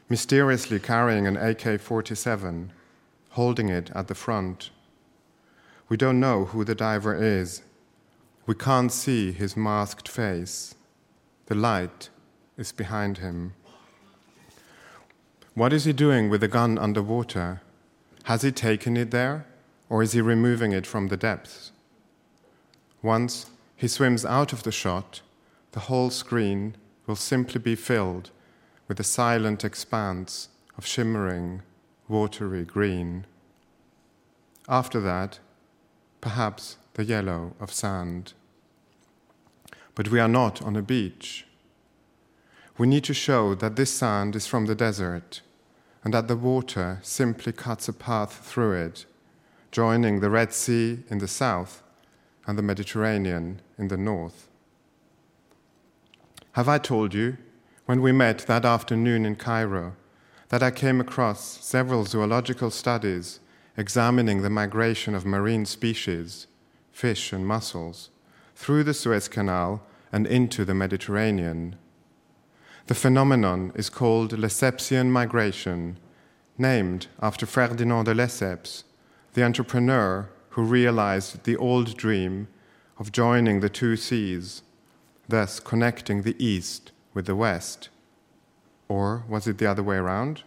mysteriously carrying an AK 47, holding it at the front. We don't know who the diver is. We can't see his masked face. The light is behind him. What is he doing with the gun underwater? Has he taken it there, or is he removing it from the depths? Once he swims out of the shot, the whole screen will simply be filled with a silent expanse of shimmering, watery green. After that, perhaps the yellow of sand. But we are not on a beach. We need to show that this sand is from the desert and that the water simply cuts a path through it, joining the Red Sea in the south and the Mediterranean in the north. Have I told you, when we met that afternoon in Cairo, that I came across several zoological studies examining the migration of marine species, fish and mussels, through the Suez Canal and into the Mediterranean? The phenomenon is called Lessepian migration, named after Ferdinand de Lesseps, the entrepreneur who realized the old dream of joining the two seas, thus connecting the East with the West. Or was it the other way around?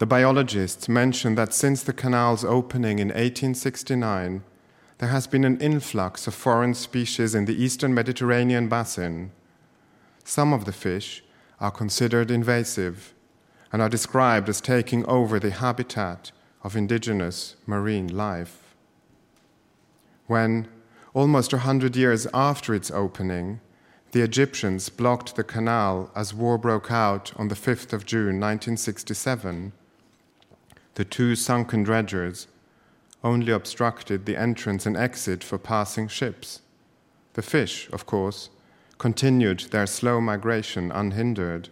The biologists mention that since the canal's opening in 1869, there has been an influx of foreign species in the eastern Mediterranean basin. Some of the fish are considered invasive and are described as taking over the habitat of indigenous marine life. When, almost a hundred years after its opening, the Egyptians blocked the canal as war broke out on the 5th of June 1967, the two sunken dredgers only obstructed the entrance and exit for passing ships. The fish, of course, continued their slow migration unhindered.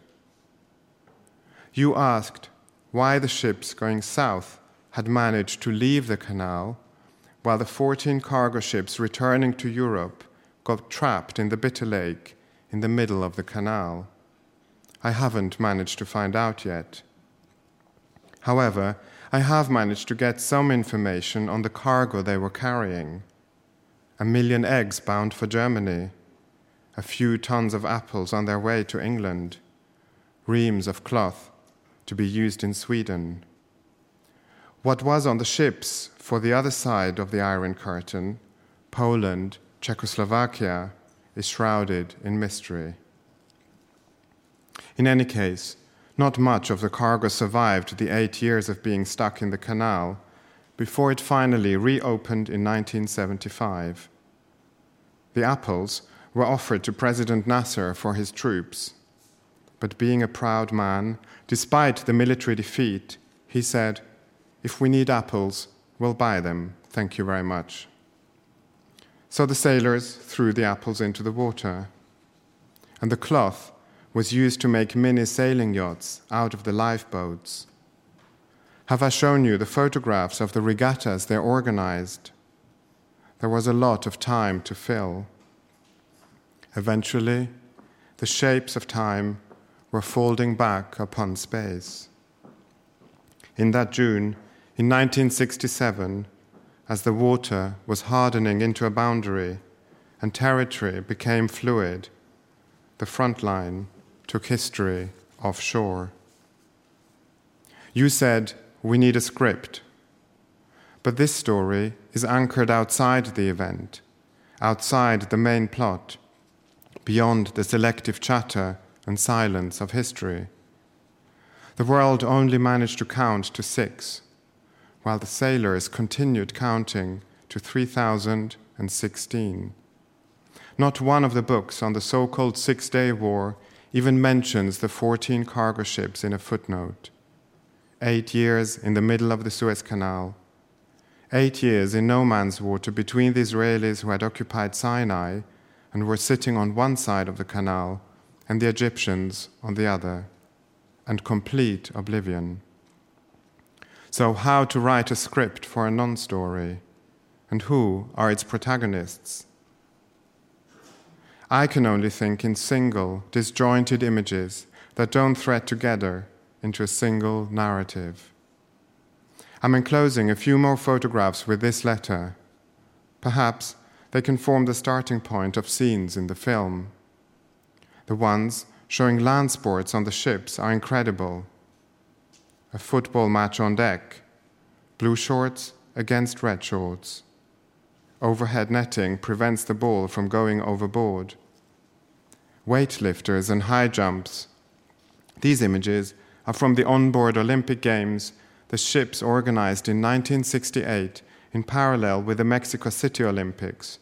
You asked why the ships going south had managed to leave the canal while the 14 cargo ships returning to Europe got trapped in the Bitter Lake in the middle of the canal? I haven't managed to find out yet. However, I have managed to get some information on the cargo they were carrying. A million eggs bound for Germany, a few tons of apples on their way to England, reams of cloth to be used in Sweden. What was on the ships for the other side of the Iron Curtain, Poland, Czechoslovakia, is shrouded in mystery. In any case, not much of the cargo survived the eight years of being stuck in the canal before it finally reopened in 1975. The apples were offered to President Nasser for his troops. But being a proud man, despite the military defeat, he said, If we need apples, we'll buy them. Thank you very much. So the sailors threw the apples into the water, and the cloth was used to make mini sailing yachts out of the lifeboats. Have I shown you the photographs of the regattas they organized? There was a lot of time to fill. Eventually, the shapes of time were folding back upon space. In that June, in 1967, as the water was hardening into a boundary and territory became fluid, the front line took history offshore. You said, We need a script. But this story is anchored outside the event, outside the main plot, beyond the selective chatter and silence of history. The world only managed to count to six, while the sailors continued counting to 3,016. Not one of the books on the so called Six Day War even mentions the 14 cargo ships in a footnote. Eight years in the middle of the Suez Canal. Eight years in no man's water between the Israelis who had occupied Sinai and were sitting on one side of the canal and the Egyptians on the other, and complete oblivion. So, how to write a script for a non story? And who are its protagonists? I can only think in single, disjointed images that don't thread together into a single narrative. I'm enclosing a few more photographs with this letter. Perhaps they can form the starting point of scenes in the film. The ones showing land sports on the ships are incredible. A football match on deck, blue shorts against red shorts. Overhead netting prevents the ball from going overboard. Weightlifters and high jumps. These images are from the onboard Olympic Games the ships organized in 1968 in parallel with the Mexico City Olympics,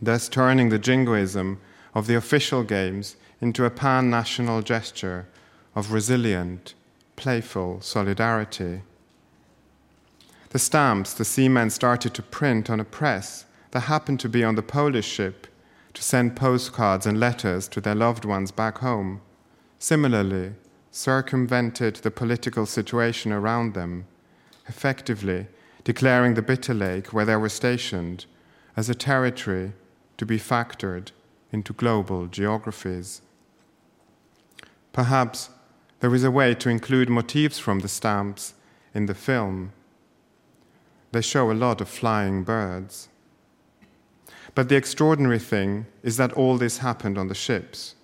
thus turning the jingoism of the official games into a pan national gesture of resilient, playful solidarity. The stamps the seamen started to print on a press that happened to be on the Polish ship to send postcards and letters to their loved ones back home, similarly circumvented the political situation around them, effectively declaring the Bitter Lake, where they were stationed, as a territory to be factored into global geographies. Perhaps there is a way to include motifs from the stamps in the film. They show a lot of flying birds. But the extraordinary thing is that all this happened on the ships.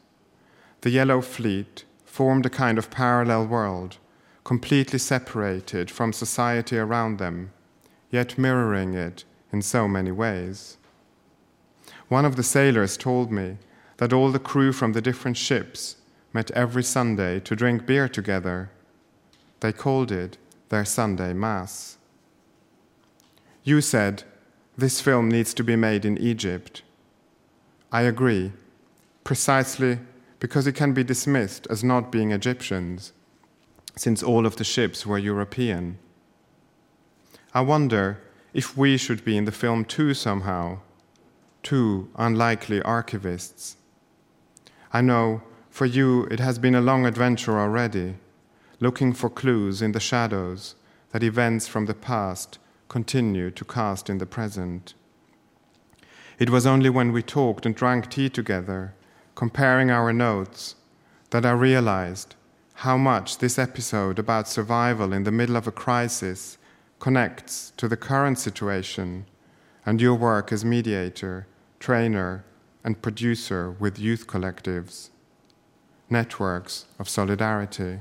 The Yellow Fleet formed a kind of parallel world, completely separated from society around them, yet mirroring it in so many ways. One of the sailors told me that all the crew from the different ships met every Sunday to drink beer together. They called it their Sunday Mass. You said, this film needs to be made in Egypt. I agree, precisely because it can be dismissed as not being Egyptians, since all of the ships were European. I wonder if we should be in the film too somehow, two unlikely archivists. I know for you it has been a long adventure already, looking for clues in the shadows that events from the past continue to cast in the present. It was only when we talked and drank tea together, comparing our notes, that I realized how much this episode about survival in the middle of a crisis connects to the current situation and your work as mediator, trainer, and producer with youth collectives, networks of solidarity.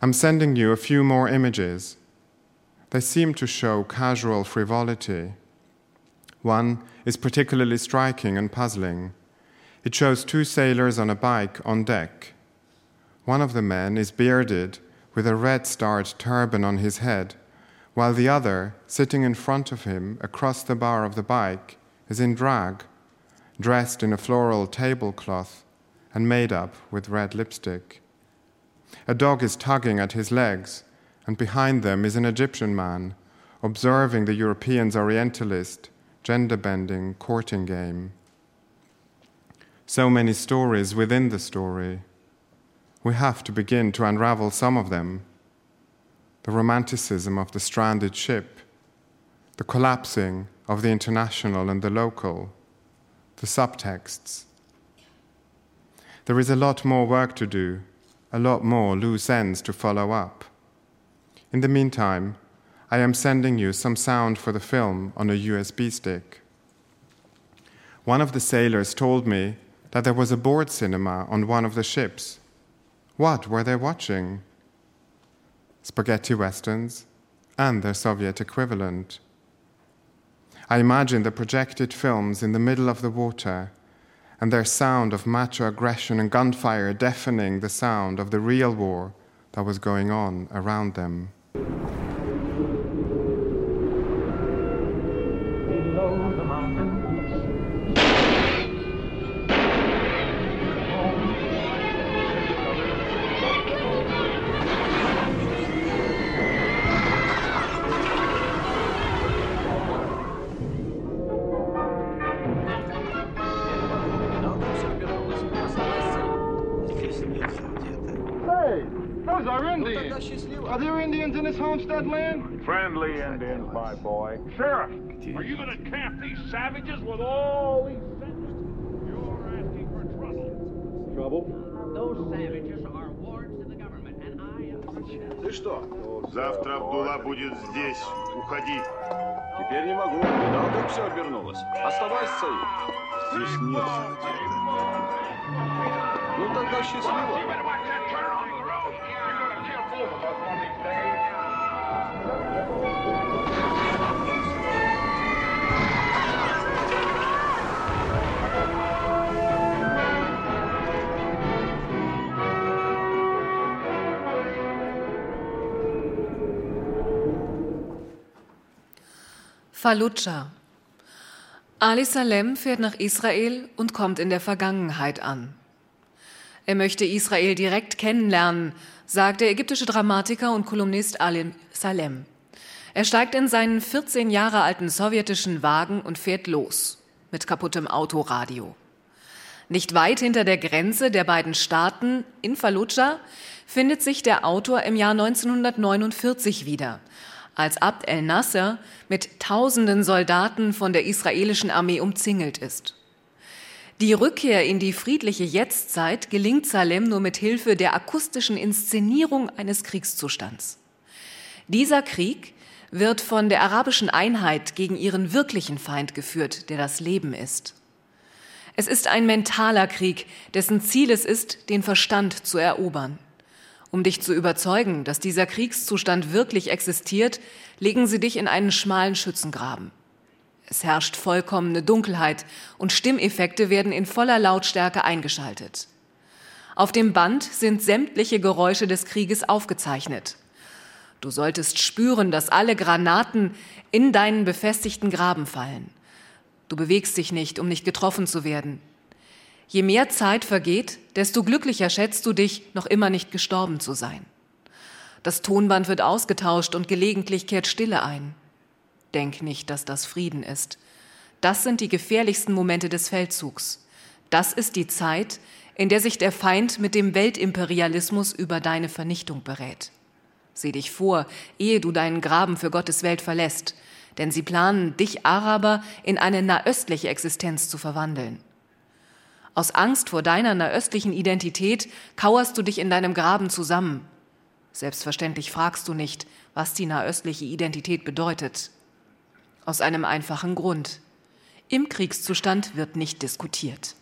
I'm sending you a few more images. They seem to show casual frivolity. One is particularly striking and puzzling. It shows two sailors on a bike on deck. One of the men is bearded with a red starred turban on his head, while the other, sitting in front of him across the bar of the bike, is in drag, dressed in a floral tablecloth and made up with red lipstick. A dog is tugging at his legs, and behind them is an Egyptian man observing the European's Orientalist, gender bending courting game. So many stories within the story. We have to begin to unravel some of them. The romanticism of the stranded ship, the collapsing of the international and the local, the subtexts. There is a lot more work to do, a lot more loose ends to follow up. In the meantime, I am sending you some sound for the film on a USB stick. One of the sailors told me that there was a board cinema on one of the ships. What were they watching? Spaghetti westerns and their Soviet equivalent. I imagine the projected films in the middle of the water and their sound of macho aggression and gunfire deafening the sound of the real war that was going on around them. This homestead land? Friendly Indians, my boy. Sheriff, are you going to camp these savages with all these You're asking for trouble. Trouble? Those savages are wards to the government, and I am... Ты что? Завтра Абдулла будет здесь. Уходи. Теперь не могу. Видал, как все обернулось. Оставайся, Саид. Здесь нет Ну тогда счастливо. Fallujah. Ali Salem fährt nach Israel und kommt in der Vergangenheit an. Er möchte Israel direkt kennenlernen, sagt der ägyptische Dramatiker und Kolumnist Ali Salem. Er steigt in seinen 14 Jahre alten sowjetischen Wagen und fährt los mit kaputtem Autoradio. Nicht weit hinter der Grenze der beiden Staaten in Fallujah findet sich der Autor im Jahr 1949 wieder, als Abd el-Nasser mit tausenden Soldaten von der israelischen Armee umzingelt ist. Die Rückkehr in die friedliche Jetztzeit gelingt Salem nur mit Hilfe der akustischen Inszenierung eines Kriegszustands. Dieser Krieg wird von der arabischen Einheit gegen ihren wirklichen Feind geführt, der das Leben ist. Es ist ein mentaler Krieg, dessen Ziel es ist, den Verstand zu erobern. Um dich zu überzeugen, dass dieser Kriegszustand wirklich existiert, legen sie dich in einen schmalen Schützengraben. Es herrscht vollkommene Dunkelheit und Stimmeffekte werden in voller Lautstärke eingeschaltet. Auf dem Band sind sämtliche Geräusche des Krieges aufgezeichnet. Du solltest spüren, dass alle Granaten in deinen befestigten Graben fallen. Du bewegst dich nicht, um nicht getroffen zu werden. Je mehr Zeit vergeht, desto glücklicher schätzt du dich, noch immer nicht gestorben zu sein. Das Tonband wird ausgetauscht und gelegentlich kehrt Stille ein. Denk nicht, dass das Frieden ist. Das sind die gefährlichsten Momente des Feldzugs. Das ist die Zeit, in der sich der Feind mit dem Weltimperialismus über deine Vernichtung berät. Seh dich vor, ehe du deinen Graben für Gottes Welt verlässt, denn sie planen, dich Araber in eine nahöstliche Existenz zu verwandeln. Aus Angst vor deiner nahöstlichen Identität kauerst du dich in deinem Graben zusammen. Selbstverständlich fragst du nicht, was die nahöstliche Identität bedeutet. Aus einem einfachen Grund. Im Kriegszustand wird nicht diskutiert.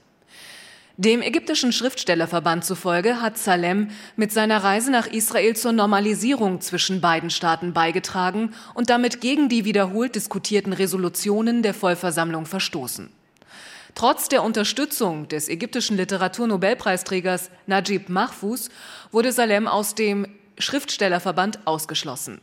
Dem ägyptischen Schriftstellerverband zufolge hat Salem mit seiner Reise nach Israel zur Normalisierung zwischen beiden Staaten beigetragen und damit gegen die wiederholt diskutierten Resolutionen der Vollversammlung verstoßen. Trotz der Unterstützung des ägyptischen Literaturnobelpreisträgers Najib Mahfouz wurde Salem aus dem Schriftstellerverband ausgeschlossen.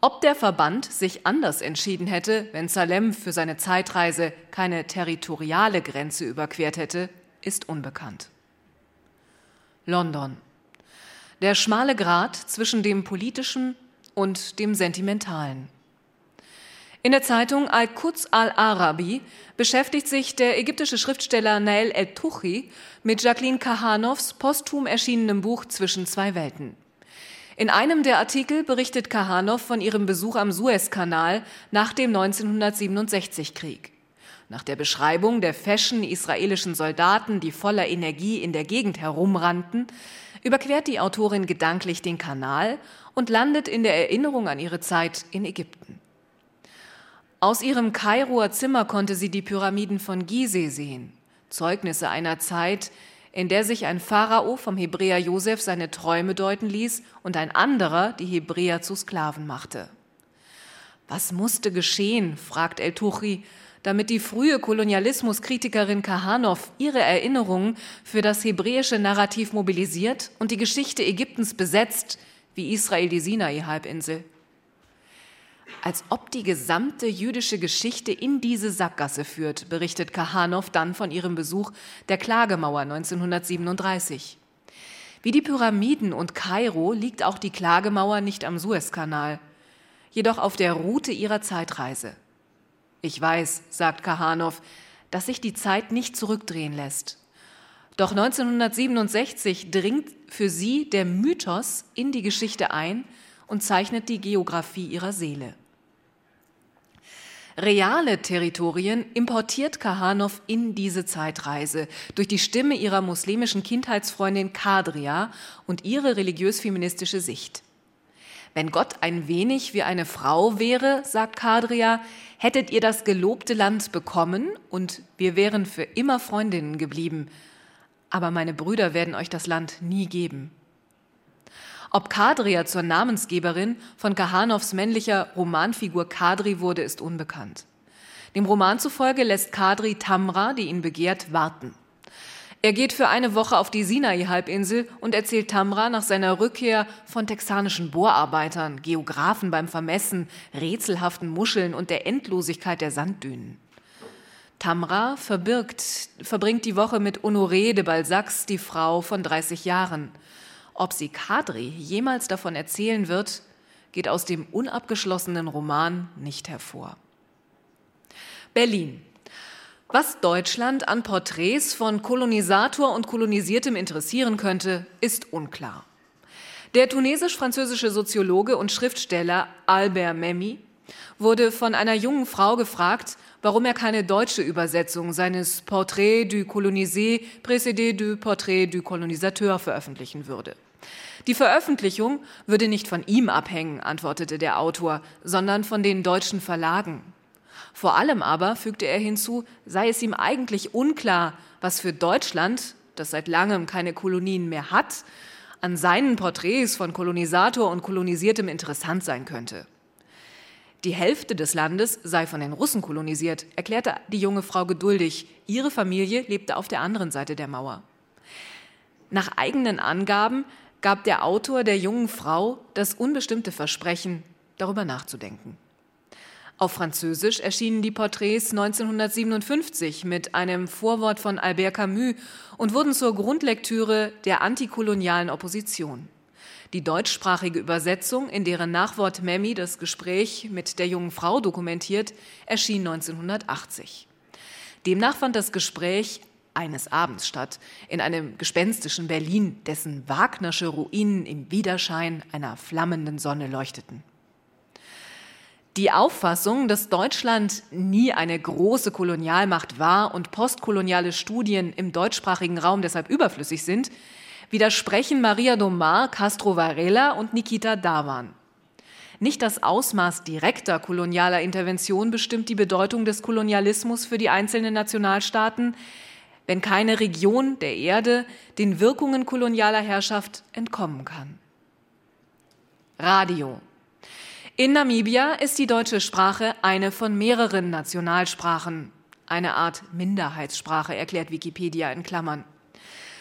Ob der Verband sich anders entschieden hätte, wenn Salem für seine Zeitreise keine territoriale Grenze überquert hätte, ist unbekannt. London. Der schmale Grat zwischen dem politischen und dem sentimentalen. In der Zeitung Al-Quds al-Arabi beschäftigt sich der ägyptische Schriftsteller Nael El-Tuchi mit Jacqueline Kahanows posthum erschienenem Buch Zwischen zwei Welten. In einem der Artikel berichtet Kahanow von ihrem Besuch am Suezkanal nach dem 1967-Krieg. Nach der Beschreibung der feschen israelischen Soldaten, die voller Energie in der Gegend herumrannten, überquert die Autorin gedanklich den Kanal und landet in der Erinnerung an ihre Zeit in Ägypten. Aus ihrem Kairoer Zimmer konnte sie die Pyramiden von Gizeh sehen, Zeugnisse einer Zeit, in der sich ein Pharao vom Hebräer Josef seine Träume deuten ließ und ein anderer die Hebräer zu Sklaven machte. Was musste geschehen, fragt El Tuchi, damit die frühe Kolonialismuskritikerin Kahanow ihre Erinnerungen für das hebräische Narrativ mobilisiert und die Geschichte Ägyptens besetzt, wie Israel die Sinai-Halbinsel. Als ob die gesamte jüdische Geschichte in diese Sackgasse führt, berichtet Kahanow dann von ihrem Besuch der Klagemauer 1937. Wie die Pyramiden und Kairo liegt auch die Klagemauer nicht am Suezkanal, jedoch auf der Route ihrer Zeitreise. Ich weiß, sagt Kahanow, dass sich die Zeit nicht zurückdrehen lässt. Doch 1967 dringt für sie der Mythos in die Geschichte ein und zeichnet die Geografie ihrer Seele. Reale Territorien importiert Kahanow in diese Zeitreise durch die Stimme ihrer muslimischen Kindheitsfreundin Kadria und ihre religiös-feministische Sicht. Wenn Gott ein wenig wie eine Frau wäre, sagt Kadria, hättet ihr das gelobte Land bekommen und wir wären für immer Freundinnen geblieben. Aber meine Brüder werden euch das Land nie geben. Ob Kadria zur Namensgeberin von Kahanows männlicher Romanfigur Kadri wurde, ist unbekannt. Dem Roman zufolge lässt Kadri Tamra, die ihn begehrt, warten. Er geht für eine Woche auf die Sinai-Halbinsel und erzählt Tamra nach seiner Rückkehr von texanischen Bohrarbeitern, Geographen beim Vermessen, rätselhaften Muscheln und der Endlosigkeit der Sanddünen. Tamra verbirgt, verbringt die Woche mit Honoré de Balzacs, die Frau von 30 Jahren. Ob sie Kadri jemals davon erzählen wird, geht aus dem unabgeschlossenen Roman nicht hervor. Berlin. Was Deutschland an Porträts von Kolonisator und Kolonisiertem interessieren könnte, ist unklar. Der tunesisch-französische Soziologe und Schriftsteller Albert Memmi wurde von einer jungen Frau gefragt, warum er keine deutsche Übersetzung seines Portrait du colonisé précédé du Portrait du colonisateur veröffentlichen würde. Die Veröffentlichung würde nicht von ihm abhängen, antwortete der Autor, sondern von den deutschen Verlagen. Vor allem aber, fügte er hinzu, sei es ihm eigentlich unklar, was für Deutschland, das seit langem keine Kolonien mehr hat, an seinen Porträts von Kolonisator und Kolonisiertem interessant sein könnte. Die Hälfte des Landes sei von den Russen kolonisiert, erklärte die junge Frau geduldig. Ihre Familie lebte auf der anderen Seite der Mauer. Nach eigenen Angaben gab der Autor der jungen Frau das unbestimmte Versprechen, darüber nachzudenken. Auf Französisch erschienen die Porträts 1957 mit einem Vorwort von Albert Camus und wurden zur Grundlektüre der antikolonialen Opposition. Die deutschsprachige Übersetzung, in deren Nachwort Memmi das Gespräch mit der jungen Frau dokumentiert, erschien 1980. Demnach fand das Gespräch eines Abends statt, in einem gespenstischen Berlin, dessen Wagnersche Ruinen im Widerschein einer flammenden Sonne leuchteten. Die Auffassung, dass Deutschland nie eine große Kolonialmacht war und postkoloniale Studien im deutschsprachigen Raum deshalb überflüssig sind, widersprechen Maria Domar, Castro Varela und Nikita Davan. Nicht das Ausmaß direkter kolonialer Intervention bestimmt die Bedeutung des Kolonialismus für die einzelnen Nationalstaaten, wenn keine Region der Erde den Wirkungen kolonialer Herrschaft entkommen kann. Radio. In Namibia ist die deutsche Sprache eine von mehreren Nationalsprachen. Eine Art Minderheitssprache, erklärt Wikipedia in Klammern.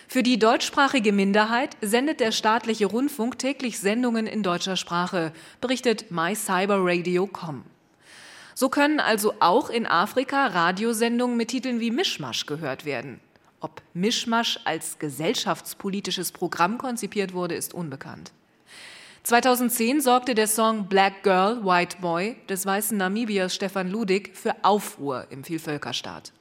Für die deutschsprachige Minderheit sendet der staatliche Rundfunk täglich Sendungen in deutscher Sprache, berichtet mycyberradio.com. So können also auch in Afrika Radiosendungen mit Titeln wie Mischmasch gehört werden. Ob Mischmasch als gesellschaftspolitisches Programm konzipiert wurde, ist unbekannt. 2010 sorgte der Song Black Girl, White Boy des weißen Namibiers Stefan Ludig für Aufruhr im Vielvölkerstaat.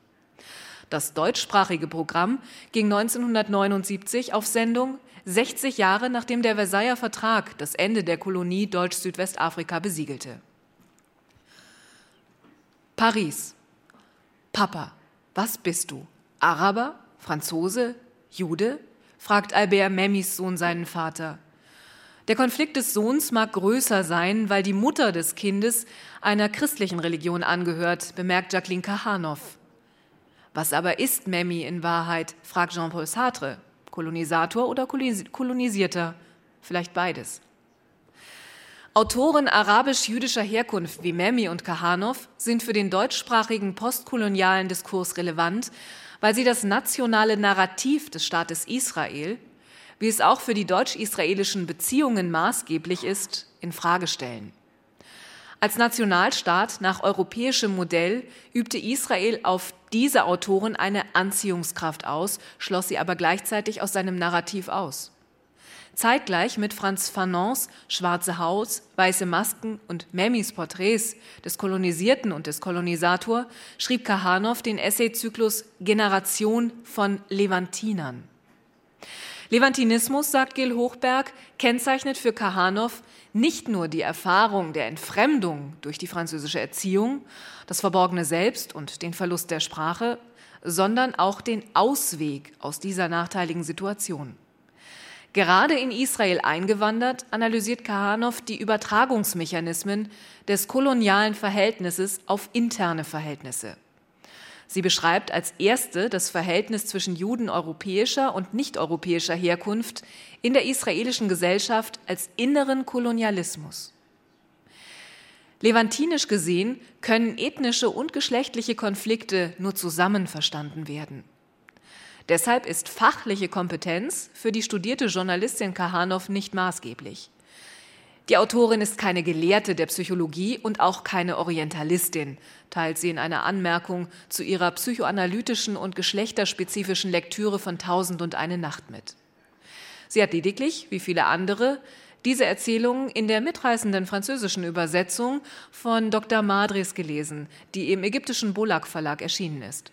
Das deutschsprachige Programm ging 1979 auf Sendung, 60 Jahre nachdem der Versailler Vertrag das Ende der Kolonie Deutsch-Südwestafrika besiegelte. Paris. Papa, was bist du? Araber? Franzose? Jude? fragt Albert Memmis Sohn seinen Vater. Der Konflikt des Sohns mag größer sein, weil die Mutter des Kindes einer christlichen Religion angehört, bemerkt Jacqueline Kahanow. Was aber ist Memmi in Wahrheit? fragt Jean-Paul Sartre. Kolonisator oder Kolonisierter? Vielleicht beides. Autoren arabisch-jüdischer Herkunft wie Memmi und Kahanow sind für den deutschsprachigen postkolonialen Diskurs relevant, weil sie das nationale Narrativ des Staates Israel, wie es auch für die deutsch-israelischen Beziehungen maßgeblich ist, in Frage stellen. Als Nationalstaat nach europäischem Modell übte Israel auf diese Autoren eine Anziehungskraft aus, schloss sie aber gleichzeitig aus seinem Narrativ aus. Zeitgleich mit Franz Fanons Schwarze Haus, Weiße Masken und Memmis Porträts des Kolonisierten und des Kolonisator schrieb Kahanow den Essayzyklus Generation von Levantinern. Levantinismus, sagt Gil Hochberg, kennzeichnet für Kahanow nicht nur die Erfahrung der Entfremdung durch die französische Erziehung, das verborgene Selbst und den Verlust der Sprache, sondern auch den Ausweg aus dieser nachteiligen Situation. Gerade in Israel eingewandert, analysiert Kahanow die Übertragungsmechanismen des kolonialen Verhältnisses auf interne Verhältnisse. Sie beschreibt als erste das Verhältnis zwischen Juden europäischer und nicht-europäischer Herkunft in der israelischen Gesellschaft als inneren Kolonialismus. Levantinisch gesehen können ethnische und geschlechtliche Konflikte nur zusammen verstanden werden. Deshalb ist fachliche Kompetenz für die studierte Journalistin Kahanow nicht maßgeblich. Die Autorin ist keine Gelehrte der Psychologie und auch keine Orientalistin, teilt sie in einer Anmerkung zu ihrer psychoanalytischen und geschlechterspezifischen Lektüre von Tausend und eine Nacht mit. Sie hat lediglich, wie viele andere, diese Erzählung in der mitreißenden französischen Übersetzung von Dr. Madres gelesen, die im ägyptischen Bolak Verlag erschienen ist.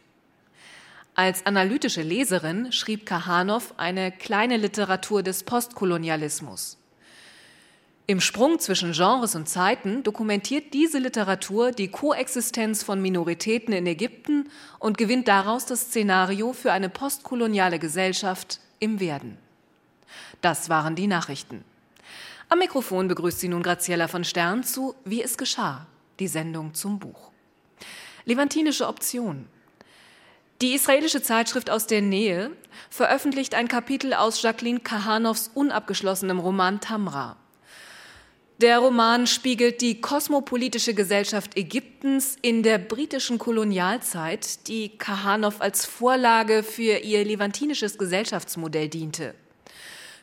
Als analytische Leserin schrieb Kahanow eine kleine Literatur des Postkolonialismus. Im Sprung zwischen Genres und Zeiten dokumentiert diese Literatur die Koexistenz von Minoritäten in Ägypten und gewinnt daraus das Szenario für eine postkoloniale Gesellschaft im Werden. Das waren die Nachrichten. Am Mikrofon begrüßt sie nun Graziella von Stern zu Wie es geschah, die Sendung zum Buch. Levantinische Option. Die israelische Zeitschrift aus der Nähe veröffentlicht ein Kapitel aus Jacqueline Kahanows unabgeschlossenem Roman Tamra. Der Roman spiegelt die kosmopolitische Gesellschaft Ägyptens in der britischen Kolonialzeit, die Kahanow als Vorlage für ihr levantinisches Gesellschaftsmodell diente.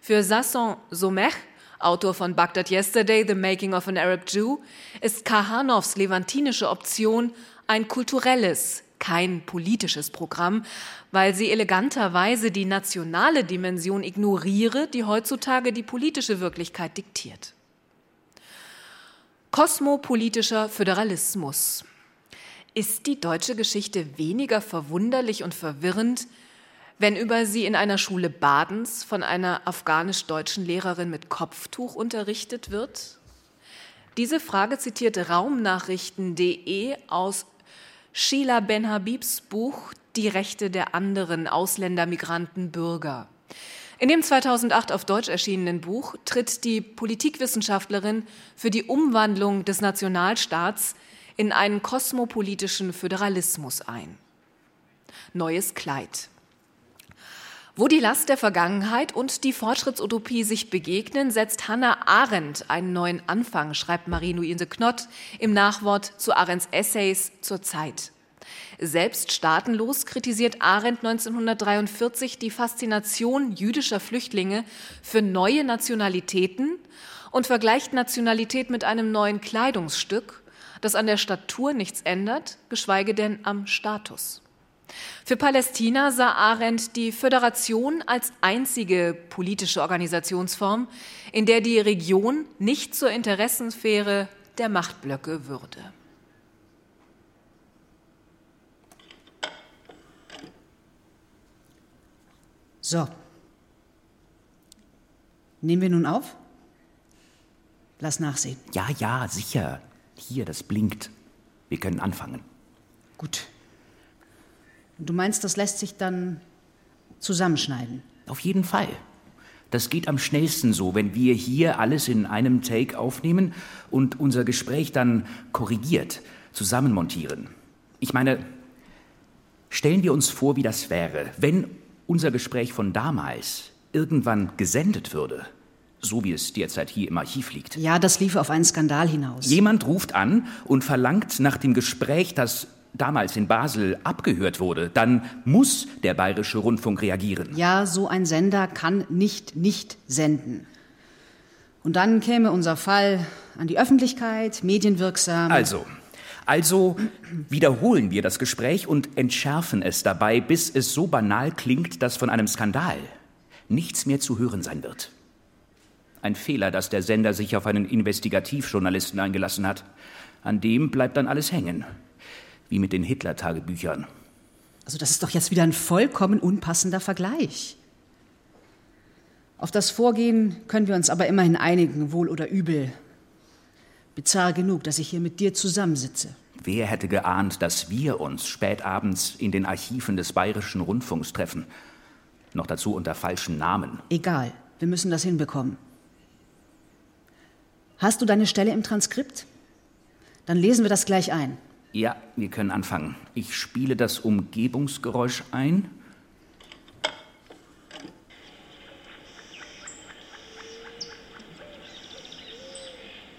Für Sasson Somech, Autor von Baghdad Yesterday, The Making of an Arab Jew, ist Kahanows levantinische Option ein kulturelles, kein politisches Programm, weil sie eleganterweise die nationale Dimension ignoriere, die heutzutage die politische Wirklichkeit diktiert. Kosmopolitischer Föderalismus. Ist die deutsche Geschichte weniger verwunderlich und verwirrend, wenn über sie in einer Schule Badens von einer afghanisch-deutschen Lehrerin mit Kopftuch unterrichtet wird? Diese Frage zitiert Raumnachrichten.de aus Sheila Ben-Habibs Buch Die Rechte der anderen Ausländer, Migranten, Bürger. In dem 2008 auf Deutsch erschienenen Buch tritt die Politikwissenschaftlerin für die Umwandlung des Nationalstaats in einen kosmopolitischen Föderalismus ein. Neues Kleid. Wo die Last der Vergangenheit und die Fortschrittsutopie sich begegnen, setzt Hannah Arendt einen neuen Anfang, schreibt Marie-Louise Knott im Nachwort zu Arendts Essays zur Zeit. Selbst staatenlos kritisiert Arendt 1943 die Faszination jüdischer Flüchtlinge für neue Nationalitäten und vergleicht Nationalität mit einem neuen Kleidungsstück, das an der Statur nichts ändert, geschweige denn am Status. Für Palästina sah Arendt die Föderation als einzige politische Organisationsform, in der die Region nicht zur Interessensphäre der Machtblöcke würde. So. Nehmen wir nun auf? Lass nachsehen. Ja, ja, sicher. Hier, das blinkt. Wir können anfangen. Gut. Du meinst, das lässt sich dann zusammenschneiden? Auf jeden Fall. Das geht am schnellsten so, wenn wir hier alles in einem Take aufnehmen und unser Gespräch dann korrigiert zusammenmontieren. Ich meine, stellen wir uns vor, wie das wäre, wenn unser Gespräch von damals irgendwann gesendet würde, so wie es derzeit hier im Archiv liegt. Ja, das lief auf einen Skandal hinaus. Jemand ruft an und verlangt nach dem Gespräch, das damals in Basel abgehört wurde, dann muss der Bayerische Rundfunk reagieren. Ja, so ein Sender kann nicht nicht senden. Und dann käme unser Fall an die Öffentlichkeit, medienwirksam. Also, also wiederholen wir das Gespräch und entschärfen es dabei, bis es so banal klingt, dass von einem Skandal nichts mehr zu hören sein wird. Ein Fehler, dass der Sender sich auf einen Investigativjournalisten eingelassen hat. An dem bleibt dann alles hängen. Wie mit den Hitler-Tagebüchern. Also das ist doch jetzt wieder ein vollkommen unpassender Vergleich. Auf das Vorgehen können wir uns aber immerhin einigen, wohl oder übel. Bizarr genug, dass ich hier mit dir zusammensitze. Wer hätte geahnt, dass wir uns spätabends in den Archiven des Bayerischen Rundfunks treffen? Noch dazu unter falschen Namen. Egal, wir müssen das hinbekommen. Hast du deine Stelle im Transkript? Dann lesen wir das gleich ein. Ja, wir können anfangen. Ich spiele das Umgebungsgeräusch ein.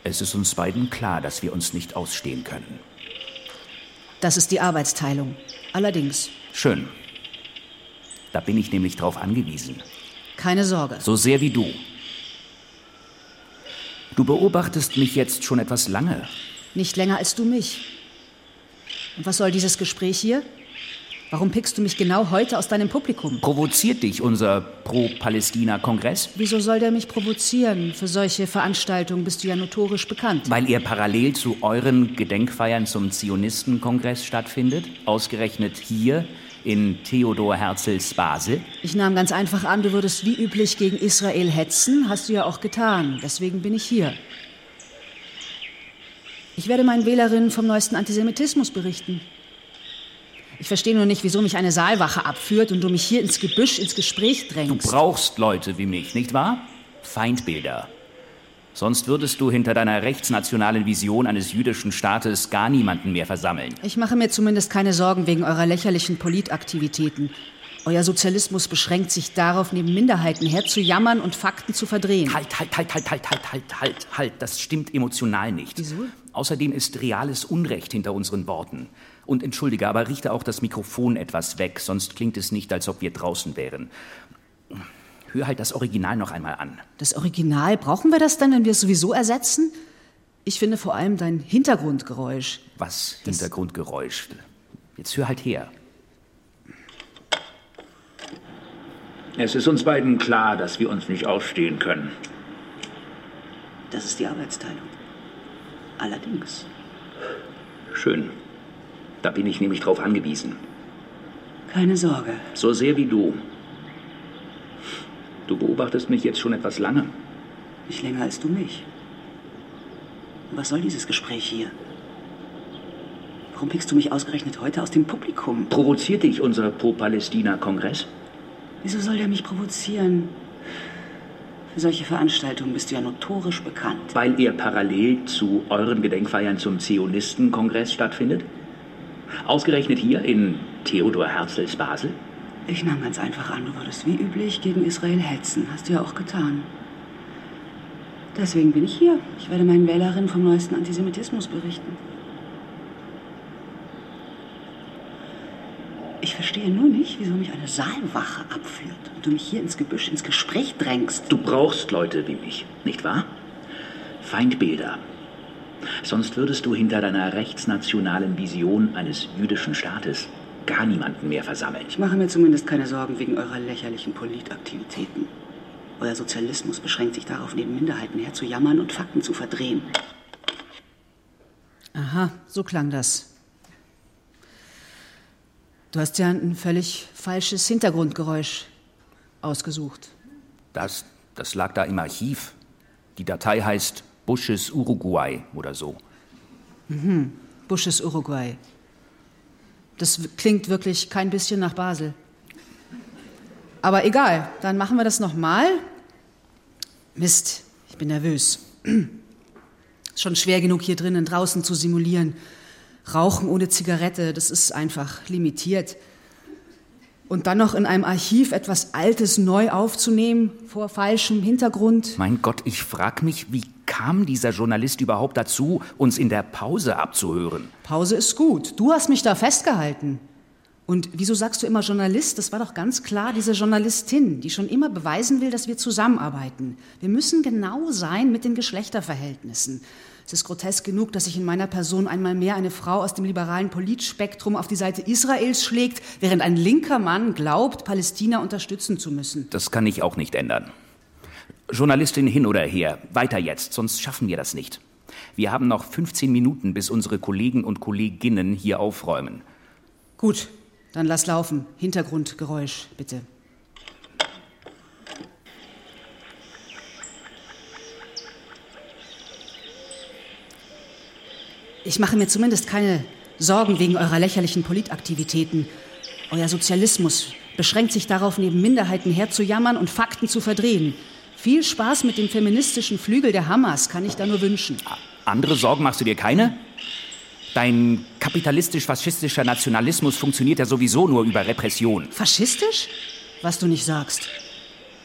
Es ist uns beiden klar, dass wir uns nicht ausstehen können. Das ist die Arbeitsteilung. Allerdings. Schön. Da bin ich nämlich drauf angewiesen. Keine Sorge. So sehr wie du. Du beobachtest mich jetzt schon etwas lange. Nicht länger als du mich. Und was soll dieses Gespräch hier? Warum pickst du mich genau heute aus deinem Publikum? Provoziert dich unser Pro-Palästina-Kongress? Wieso soll der mich provozieren? Für solche Veranstaltungen bist du ja notorisch bekannt. Weil ihr parallel zu euren Gedenkfeiern zum Zionistenkongress stattfindet? Ausgerechnet hier in Theodor Herzls Basel? Ich nahm ganz einfach an, du würdest wie üblich gegen Israel hetzen. Hast du ja auch getan. Deswegen bin ich hier. Ich werde meinen Wählerinnen vom neuesten Antisemitismus berichten. Ich verstehe nur nicht, wieso mich eine Saalwache abführt und du mich hier ins Gebüsch, ins Gespräch Du drängst. brauchst Leute wie mich, nicht wahr? Feindbilder. Sonst würdest du hinter deiner rechtsnationalen Vision eines jüdischen Staates gar niemanden mehr versammeln. Ich mache mir zumindest keine Sorgen wegen eurer lächerlichen Politaktivitäten. Euer Sozialismus beschränkt sich darauf, neben Minderheiten herzujammern und Fakten zu verdrehen. Halt, halt, halt, halt, halt, halt, halt, halt, halt. Das stimmt emotional nicht. Wieso? Außerdem ist reales Unrecht hinter unseren Worten. Und entschuldige, aber richte auch das Mikrofon etwas weg, sonst klingt es nicht, als ob wir draußen wären. Hör halt das Original noch einmal an. Das Original, brauchen wir das denn, wenn wir es sowieso ersetzen? Ich finde vor allem dein Hintergrundgeräusch. Was Hintergrundgeräusch? Jetzt hör halt her. Es ist uns beiden klar, dass wir uns nicht ausstehen können. Das ist die Arbeitsteilung. Allerdings. Schön. Da bin ich nämlich drauf angewiesen. Keine Sorge. So sehr wie du. Du beobachtest mich jetzt schon etwas lange. Nicht länger als du mich. Was soll dieses Gespräch hier? Warum pickst du mich ausgerechnet heute aus dem Publikum? Provoziert dich unser Pro-Palästina-Kongress? Wieso soll der mich provozieren? Für solche Veranstaltungen bist du ja notorisch bekannt. Weil er parallel zu euren Gedenkfeiern zum Zionisten-Kongress stattfindet? Ausgerechnet hier in Theodor Herzls Basel? Ich nahm ganz einfach an, du würdest wie üblich gegen Israel hetzen. Hast du ja auch getan. Deswegen bin ich hier. Ich werde meinen Wählerinnen vom neuesten Antisemitismus berichten. Ich verstehe nur nicht, wieso mich eine Saalwache abführt und du mich hier ins Gebüsch, ins Gespräch drängst. Du brauchst Leute wie mich, nicht wahr? Feindbilder. Sonst würdest du hinter deiner rechtsnationalen Vision eines jüdischen Staates gar niemanden mehr versammeln. Ich mache mir zumindest keine Sorgen wegen eurer lächerlichen Politaktivitäten. Euer Sozialismus beschränkt sich darauf, neben Minderheiten herzujammern und Fakten zu verdrehen. Aha, so klang das. Du hast ja ein völlig falsches Hintergrundgeräusch ausgesucht. Das, das lag da im Archiv. Die Datei heißt Bushes Uruguay oder so. Mhm. Bushes Uruguay. Das klingt wirklich kein bisschen nach Basel. Aber egal, dann machen wir das nochmal. Mist, ich bin nervös. Ist [clears throat] schon schwer genug hier drinnen draußen zu simulieren. Rauchen ohne Zigarette, das ist einfach limitiert. Und dann noch in einem Archiv etwas Altes neu aufzunehmen, vor falschem Hintergrund. Mein Gott, ich frag mich, wie kam dieser Journalist überhaupt dazu, uns in der Pause abzuhören? Pause ist gut. Du hast mich da festgehalten. Und wieso sagst du immer Journalist? Das war doch ganz klar diese Journalistin, die schon immer beweisen will, dass wir zusammenarbeiten. Wir müssen genau sein mit den Geschlechterverhältnissen. Es ist grotesk genug, dass sich in meiner Person einmal mehr eine Frau aus dem liberalen Politspektrum auf die Seite Israels schlägt, während ein linker Mann glaubt, Palästina unterstützen zu müssen. Das kann ich auch nicht ändern. Journalistin hin oder her, weiter jetzt, sonst schaffen wir das nicht. Wir haben noch 15 Minuten, bis unsere Kollegen und Kolleginnen hier aufräumen. Gut, dann lass laufen. Hintergrundgeräusch, bitte. Ich mache mir zumindest keine Sorgen wegen eurer lächerlichen Politaktivitäten. Euer Sozialismus beschränkt sich darauf, neben Minderheiten herzujammern und Fakten zu verdrehen. Viel Spaß mit dem feministischen Flügel der Hamas kann ich da nur wünschen. Andere Sorgen machst du dir keine? Dein kapitalistisch-faschistischer Nationalismus funktioniert ja sowieso nur über Repression. Faschistisch? Was du nicht sagst.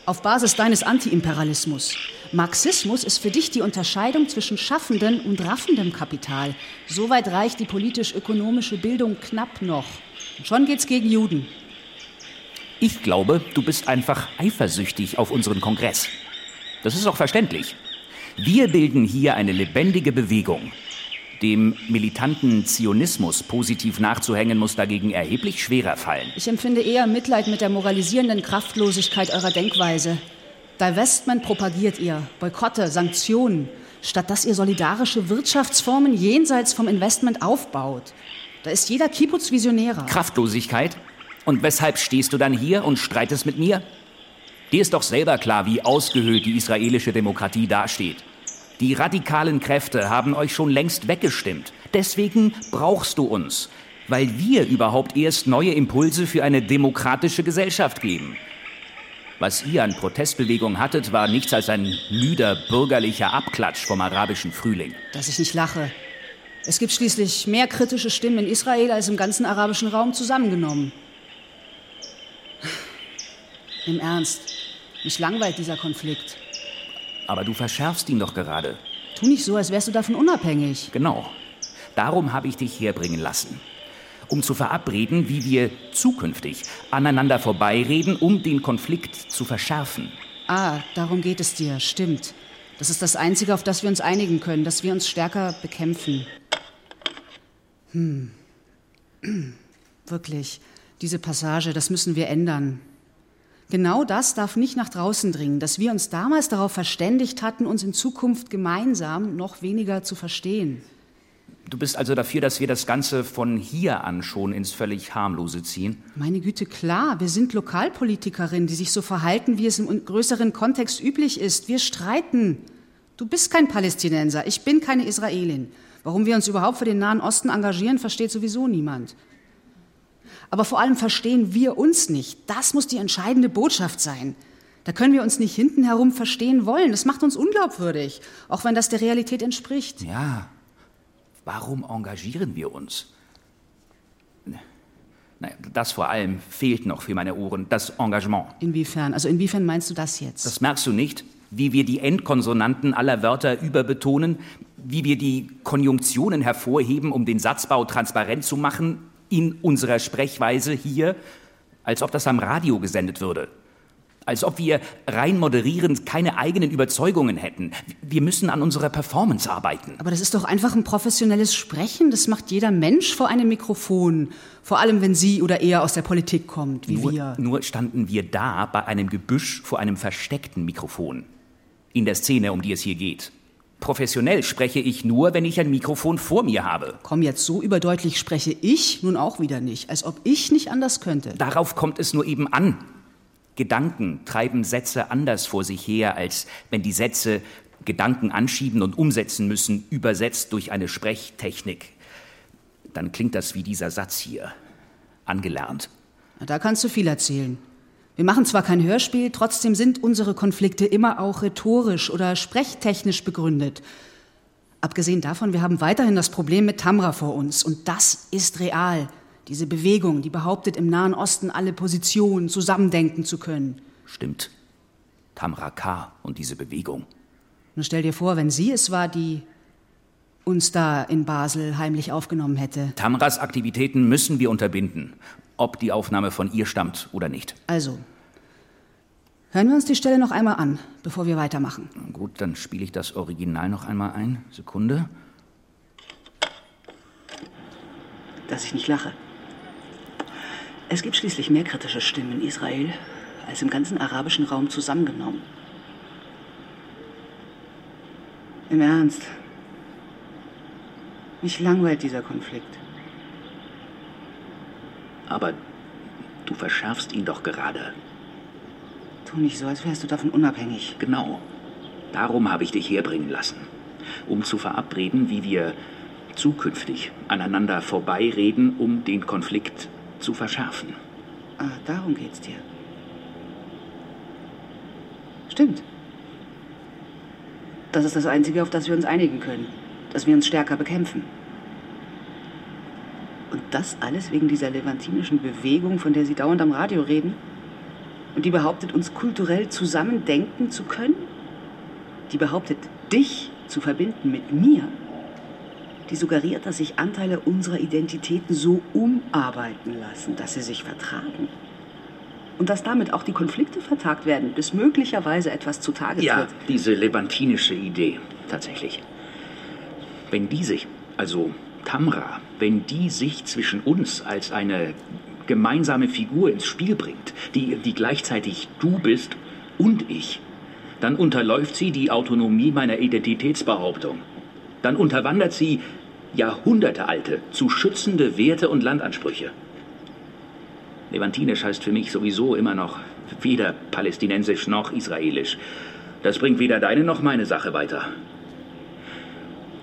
Auf Basis deines Antiimperialismus. Marxismus ist für dich die Unterscheidung zwischen schaffendem und raffendem Kapital. Soweit reicht die politisch-ökonomische Bildung knapp noch. Und schon geht's gegen Juden. Ich glaube, du bist einfach eifersüchtig auf unseren Kongress. Das ist auch verständlich. Wir bilden hier eine lebendige Bewegung. Dem militanten Zionismus positiv nachzuhängen muss dagegen erheblich schwerer fallen. Ich empfinde eher Mitleid mit der moralisierenden Kraftlosigkeit eurer Denkweise. Divestment propagiert ihr, Boykotte, Sanktionen, statt dass ihr solidarische Wirtschaftsformen jenseits vom Investment aufbaut. Da ist jeder Kibbutz Visionärer. Kraftlosigkeit? Und weshalb stehst du dann hier und streitest mit mir? Dir ist doch selber klar, wie ausgehöhlt die israelische Demokratie dasteht. Die radikalen Kräfte haben euch schon längst weggestimmt. Deswegen brauchst du uns, weil wir überhaupt erst neue Impulse für eine demokratische Gesellschaft geben. Was ihr an Protestbewegung hattet, war nichts als ein müder bürgerlicher Abklatsch vom arabischen Frühling. Dass ich nicht lache. Es gibt schließlich mehr kritische Stimmen in Israel als im ganzen arabischen Raum zusammengenommen. Im Ernst, mich langweilt dieser Konflikt. Aber du verschärfst ihn doch gerade. Tu nicht so, als wärst du davon unabhängig. Genau. Darum habe ich dich herbringen lassen. Um zu verabreden, wie wir zukünftig aneinander vorbeireden, um den Konflikt zu verschärfen. Ah, darum geht es dir, stimmt. Das ist das Einzige, auf das wir uns einigen können, dass wir uns stärker bekämpfen. Hm. [clears throat] Wirklich, diese Passage, das müssen wir ändern. Genau das darf nicht nach draußen dringen, dass wir uns damals darauf verständigt hatten, uns in Zukunft gemeinsam noch weniger zu verstehen. Du bist also dafür, dass wir das Ganze von hier an schon ins völlig harmlose ziehen? Meine Güte, klar, wir sind Lokalpolitikerinnen, die sich so verhalten, wie es im größeren Kontext üblich ist. Wir streiten. Du bist kein Palästinenser, ich bin keine Israelin. Warum wir uns überhaupt für den Nahen Osten engagieren, versteht sowieso niemand. Aber vor allem verstehen wir uns nicht. Das muss die entscheidende Botschaft sein. Da können wir uns nicht hinten herum verstehen wollen. Das macht uns unglaubwürdig, auch wenn das der Realität entspricht. Ja. Warum engagieren wir uns? Naja, das vor allem fehlt noch für meine Ohren, das Engagement. Inwiefern? Also inwiefern meinst du das jetzt? Das merkst du nicht, wie wir die Endkonsonanten aller Wörter überbetonen, wie wir die Konjunktionen hervorheben, um den Satzbau transparent zu machen in unserer Sprechweise hier, als ob das am Radio gesendet würde. Als ob wir rein moderierend keine eigenen Überzeugungen hätten. Wir müssen an unserer Performance arbeiten. Aber das ist doch einfach ein professionelles Sprechen. Das macht jeder Mensch vor einem Mikrofon. Vor allem, wenn sie oder er aus der Politik kommt, wie nur, wir. Nur standen wir da bei einem Gebüsch vor einem versteckten Mikrofon. In der Szene, um die es hier geht. Professionell spreche ich nur, wenn ich ein Mikrofon vor mir habe. Komm, jetzt so überdeutlich spreche ich nun auch wieder nicht, als ob ich nicht anders könnte. Darauf kommt es nur eben an. Gedanken treiben Sätze anders vor sich her, als wenn die Sätze Gedanken anschieben und umsetzen müssen, übersetzt durch eine Sprechtechnik. Dann klingt das wie dieser Satz hier. Angelernt. Na, Da kannst du viel erzählen. Wir machen zwar kein Hörspiel, trotzdem sind unsere Konflikte immer auch rhetorisch oder sprechtechnisch begründet. Abgesehen davon, wir haben weiterhin das Problem mit Tamra vor uns. Und das ist real. Diese Bewegung, die behauptet, im Nahen Osten alle Positionen zusammendenken zu können. Stimmt. Tamra K. und diese Bewegung. Nur stell dir vor, wenn sie es war, die uns da in Basel heimlich aufgenommen hätte. Tamras Aktivitäten müssen wir unterbinden, ob die Aufnahme von ihr stammt oder nicht. Also, hören wir uns die Stelle noch einmal an, bevor wir weitermachen. Gut, dann spiele ich das Original noch einmal ein. Sekunde. Dass ich nicht lache. Es gibt schließlich mehr kritische Stimmen in Israel als im ganzen arabischen Raum zusammengenommen. Im Ernst. Mich langweilt dieser Konflikt. Aber du verschärfst ihn doch gerade. Tu nicht so, als wärst du davon unabhängig. Genau. Darum habe ich dich herbringen lassen. Um zu verabreden, wie wir zukünftig aneinander vorbeireden, um den Konflikt zu verschärfen. Ah, darum geht's dir. Stimmt. Das ist das Einzige, auf das wir uns einigen können. Dass wir uns stärker bekämpfen. Und das alles wegen dieser levantinischen Bewegung, von der Sie dauernd am Radio reden? Und die behauptet, uns kulturell zusammendenken zu können? Die behauptet, dich zu verbinden mit mir? Die suggeriert, dass sich Anteile unserer Identitäten so umarbeiten lassen, dass sie sich vertragen. Und dass damit auch die Konflikte vertagt werden, bis möglicherweise etwas zutage Ja, tritt. diese levantinische Idee, tatsächlich. Wenn die sich, also Tamra, wenn die sich zwischen uns als eine gemeinsame Figur ins Spiel bringt, die, die gleichzeitig du bist und ich, dann unterläuft sie die Autonomie meiner Identitätsbehauptung. Dann unterwandert sie jahrhundertealte, zu schützende Werte und Landansprüche. Levantinisch heißt für mich sowieso immer noch weder palästinensisch noch israelisch. Das bringt weder deine noch meine Sache weiter.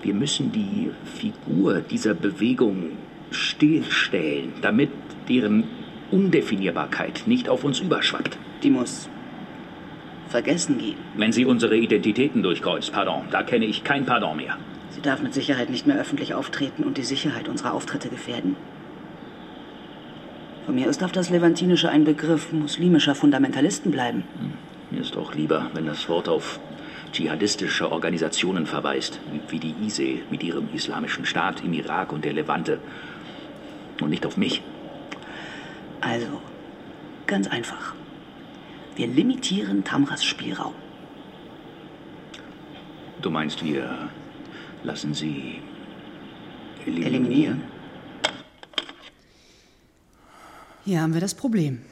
Wir müssen die Figur dieser Bewegung stillstellen, damit deren Undefinierbarkeit nicht auf uns überschwappt. Die muss vergessen gehen. Wenn sie unsere Identitäten durchkreuzt, pardon, da kenne ich kein Pardon mehr. Sie darf mit Sicherheit nicht mehr öffentlich auftreten und die Sicherheit unserer Auftritte gefährden. Von mir aus darf das Levantinische ein Begriff muslimischer Fundamentalisten bleiben. Mir ist auch lieber, wenn das Wort auf dschihadistische Organisationen verweist, wie die ISE mit ihrem islamischen Staat im Irak und der Levante. Und nicht auf mich. Also, ganz einfach. Wir limitieren Tamras Spielraum. Du meinst, wir lassen sie eliminieren? Eliminieren? Hier haben wir das Problem.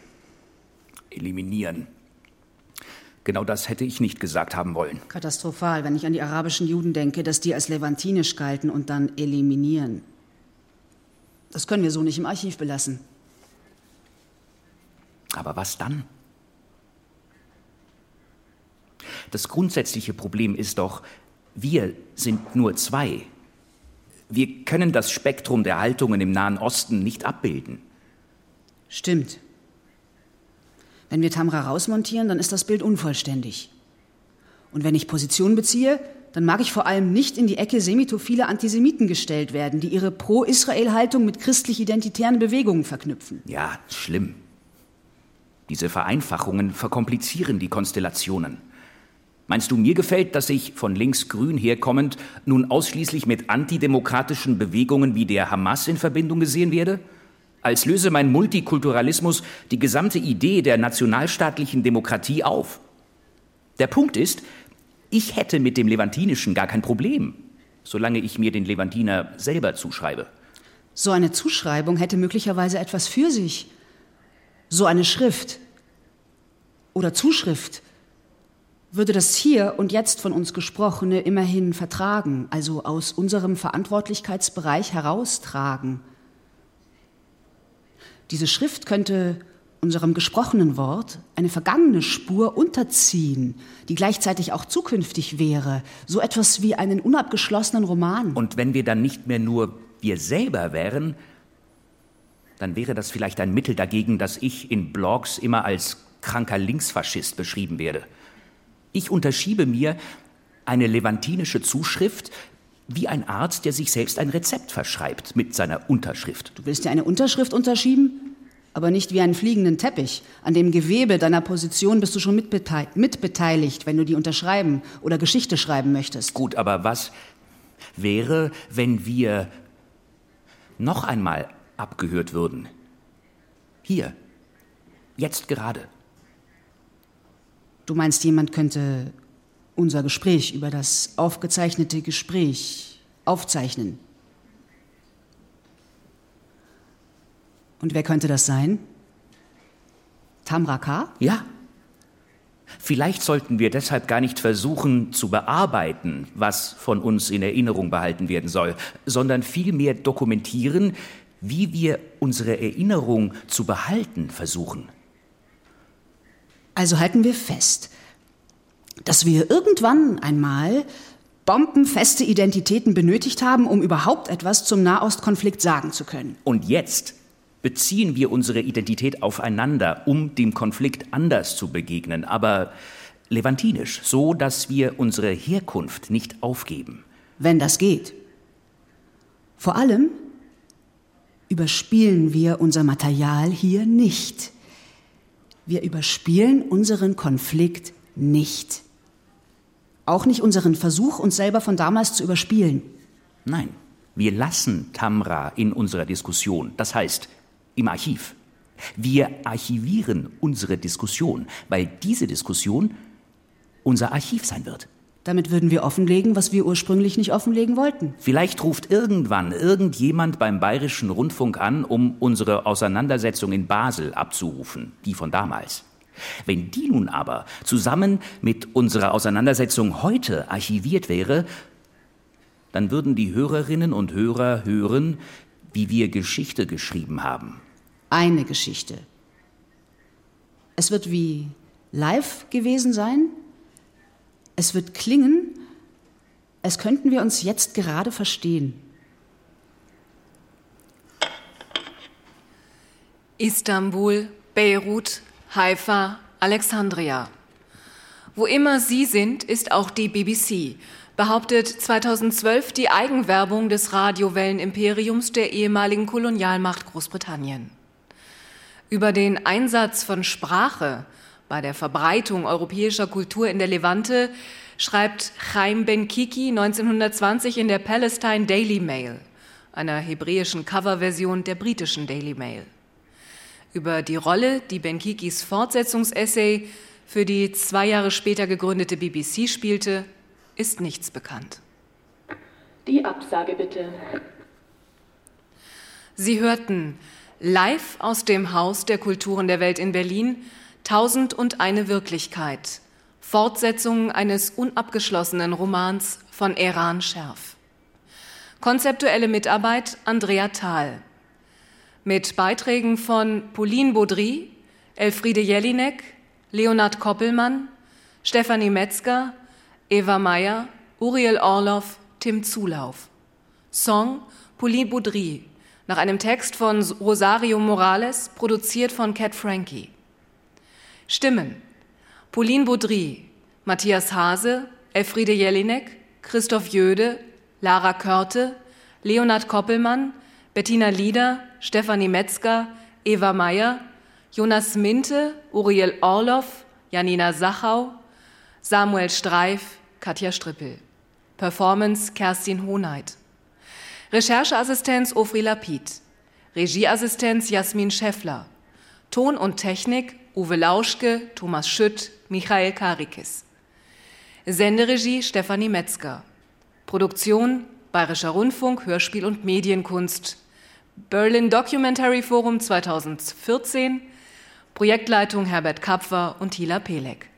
Eliminieren. Genau das hätte ich nicht gesagt haben wollen. Katastrophal, wenn ich an die arabischen Juden denke, dass die als levantinisch galten und dann eliminieren. Das können wir so nicht im Archiv belassen. Aber was dann? Das grundsätzliche Problem ist doch, wir sind nur zwei. Wir können das Spektrum der Haltungen im Nahen Osten nicht abbilden. Stimmt. Wenn wir Tamra rausmontieren, dann ist das Bild unvollständig. Und wenn ich Position beziehe, dann mag ich vor allem nicht in die Ecke semitophile Antisemiten gestellt werden, die ihre Pro-Israel-Haltung mit christlich-identitären Bewegungen verknüpfen. Ja, schlimm. Diese Vereinfachungen verkomplizieren die Konstellationen. Meinst du, mir gefällt, dass ich von links-grün herkommend nun ausschließlich mit antidemokratischen Bewegungen wie der Hamas in Verbindung gesehen werde? Als löse mein Multikulturalismus die gesamte Idee der nationalstaatlichen Demokratie auf. Der Punkt ist, ich hätte mit dem Levantinischen gar kein Problem, solange ich mir den Levantiner selber zuschreibe. So eine Zuschreibung hätte möglicherweise etwas für sich. So eine Schrift oder Zuschrift würde das hier und jetzt von uns Gesprochene immerhin vertragen, also aus unserem Verantwortlichkeitsbereich heraustragen. Diese Schrift könnte unserem gesprochenen Wort eine vergangene Spur unterziehen, die gleichzeitig auch zukünftig wäre, so etwas wie einen unabgeschlossenen Roman. Und wenn wir dann nicht mehr nur wir selber wären, dann wäre das vielleicht ein Mittel dagegen, dass ich in Blogs immer als kranker Linksfaschist beschrieben werde. Ich unterschiebe mir eine levantinische Zuschrift wie ein Arzt, der sich selbst ein Rezept verschreibt mit seiner Unterschrift. Du willst dir eine Unterschrift unterschieben? Aber nicht wie einen fliegenden Teppich. An dem Gewebe deiner Position bist du schon mitbeteiligt, mitbeteiligt, wenn du die unterschreiben oder Geschichte schreiben möchtest. Gut, aber was wäre, wenn wir noch einmal abgehört würden? Hier, jetzt gerade. Du meinst, jemand könnte unser Gespräch über das aufgezeichnete Gespräch aufzeichnen? Und wer könnte das sein? Tamra K.? Ja. Vielleicht sollten wir deshalb gar nicht versuchen zu bearbeiten, was von uns in Erinnerung behalten werden soll, sondern vielmehr dokumentieren, wie wir unsere Erinnerung zu behalten versuchen. Also halten wir fest, dass wir irgendwann einmal bombenfeste Identitäten benötigt haben, um überhaupt etwas zum Nahostkonflikt sagen zu können. Und jetzt beziehen wir unsere Identität aufeinander, um dem Konflikt anders zu begegnen, aber levantinisch, so dass wir unsere Herkunft nicht aufgeben. Wenn das geht. Vor allem überspielen wir unser Material hier nicht. Wir überspielen unseren Konflikt nicht. Auch nicht unseren Versuch, uns selber von damals zu überspielen. Nein, wir lassen Tamra in unserer Diskussion, das heißt im Archiv. Wir archivieren unsere Diskussion, weil diese Diskussion unser Archiv sein wird. Damit würden wir offenlegen, was wir ursprünglich nicht offenlegen wollten. Vielleicht ruft irgendwann irgendjemand beim Bayerischen Rundfunk an, um unsere Auseinandersetzung in Basel abzurufen, die von damals. Wenn die nun aber zusammen mit unserer Auseinandersetzung heute archiviert wäre, dann würden die Hörerinnen und Hörer hören, wie wir Geschichte geschrieben haben. Eine Geschichte. Es wird wie live gewesen sein. Es wird klingen, als könnten wir uns jetzt gerade verstehen. Istanbul, Beirut, Haifa, Alexandria. Wo immer Sie sind, ist auch die BBC, behauptet 2012 die Eigenwerbung des Radiowellenimperiums der ehemaligen Kolonialmacht Großbritannien. Über den Einsatz von Sprache bei der Verbreitung europäischer Kultur in der Levante schreibt Chaim Ben-Kiki 1920 in der Palestine Daily Mail, einer hebräischen Coverversion der britischen Daily Mail. Über die Rolle, die Ben-Kikis Fortsetzungsessay für die zwei Jahre später gegründete BBC spielte, ist nichts bekannt. Die Absage bitte. Sie hörten live aus dem Haus der Kulturen der Welt in Berlin Tausend und eine Wirklichkeit Fortsetzung eines unabgeschlossenen Romans von Eran Scherf. Konzeptuelle Mitarbeit Andrea Thal. Mit Beiträgen von Pauline Baudry, Elfriede Jelinek, Leonhard Koppelmann, Stefanie Metzger, Eva Meyer, Uriel Orloff, Tim Zulauf. Song Pauline Baudry, nach einem Text von Rosario Morales, produziert von Cat Frankie. Stimmen Pauline Baudry, Matthias Hase, Elfriede Jelinek, Christoph Jöde, Lara Körte, Leonhard Koppelmann, Bettina Lieder, Stefanie Metzger, Eva Meyer, Jonas Minte, Uriel Orloff, Janina Sachau, Samuel Streif, Katja Strippel. Performance Kerstin Hohneit. Rechercheassistenz Ofri Lapid. Regieassistenz Jasmin Scheffler. Ton und Technik Uwe Lauschke, Thomas Schütt, Michael Karikis. Senderegie Stefanie Metzger. Produktion Bayerischer Rundfunk, Hörspiel und Medienkunst. Berlin Documentary Forum 2014. Projektleitung Herbert Kapfer und Hila Pelek.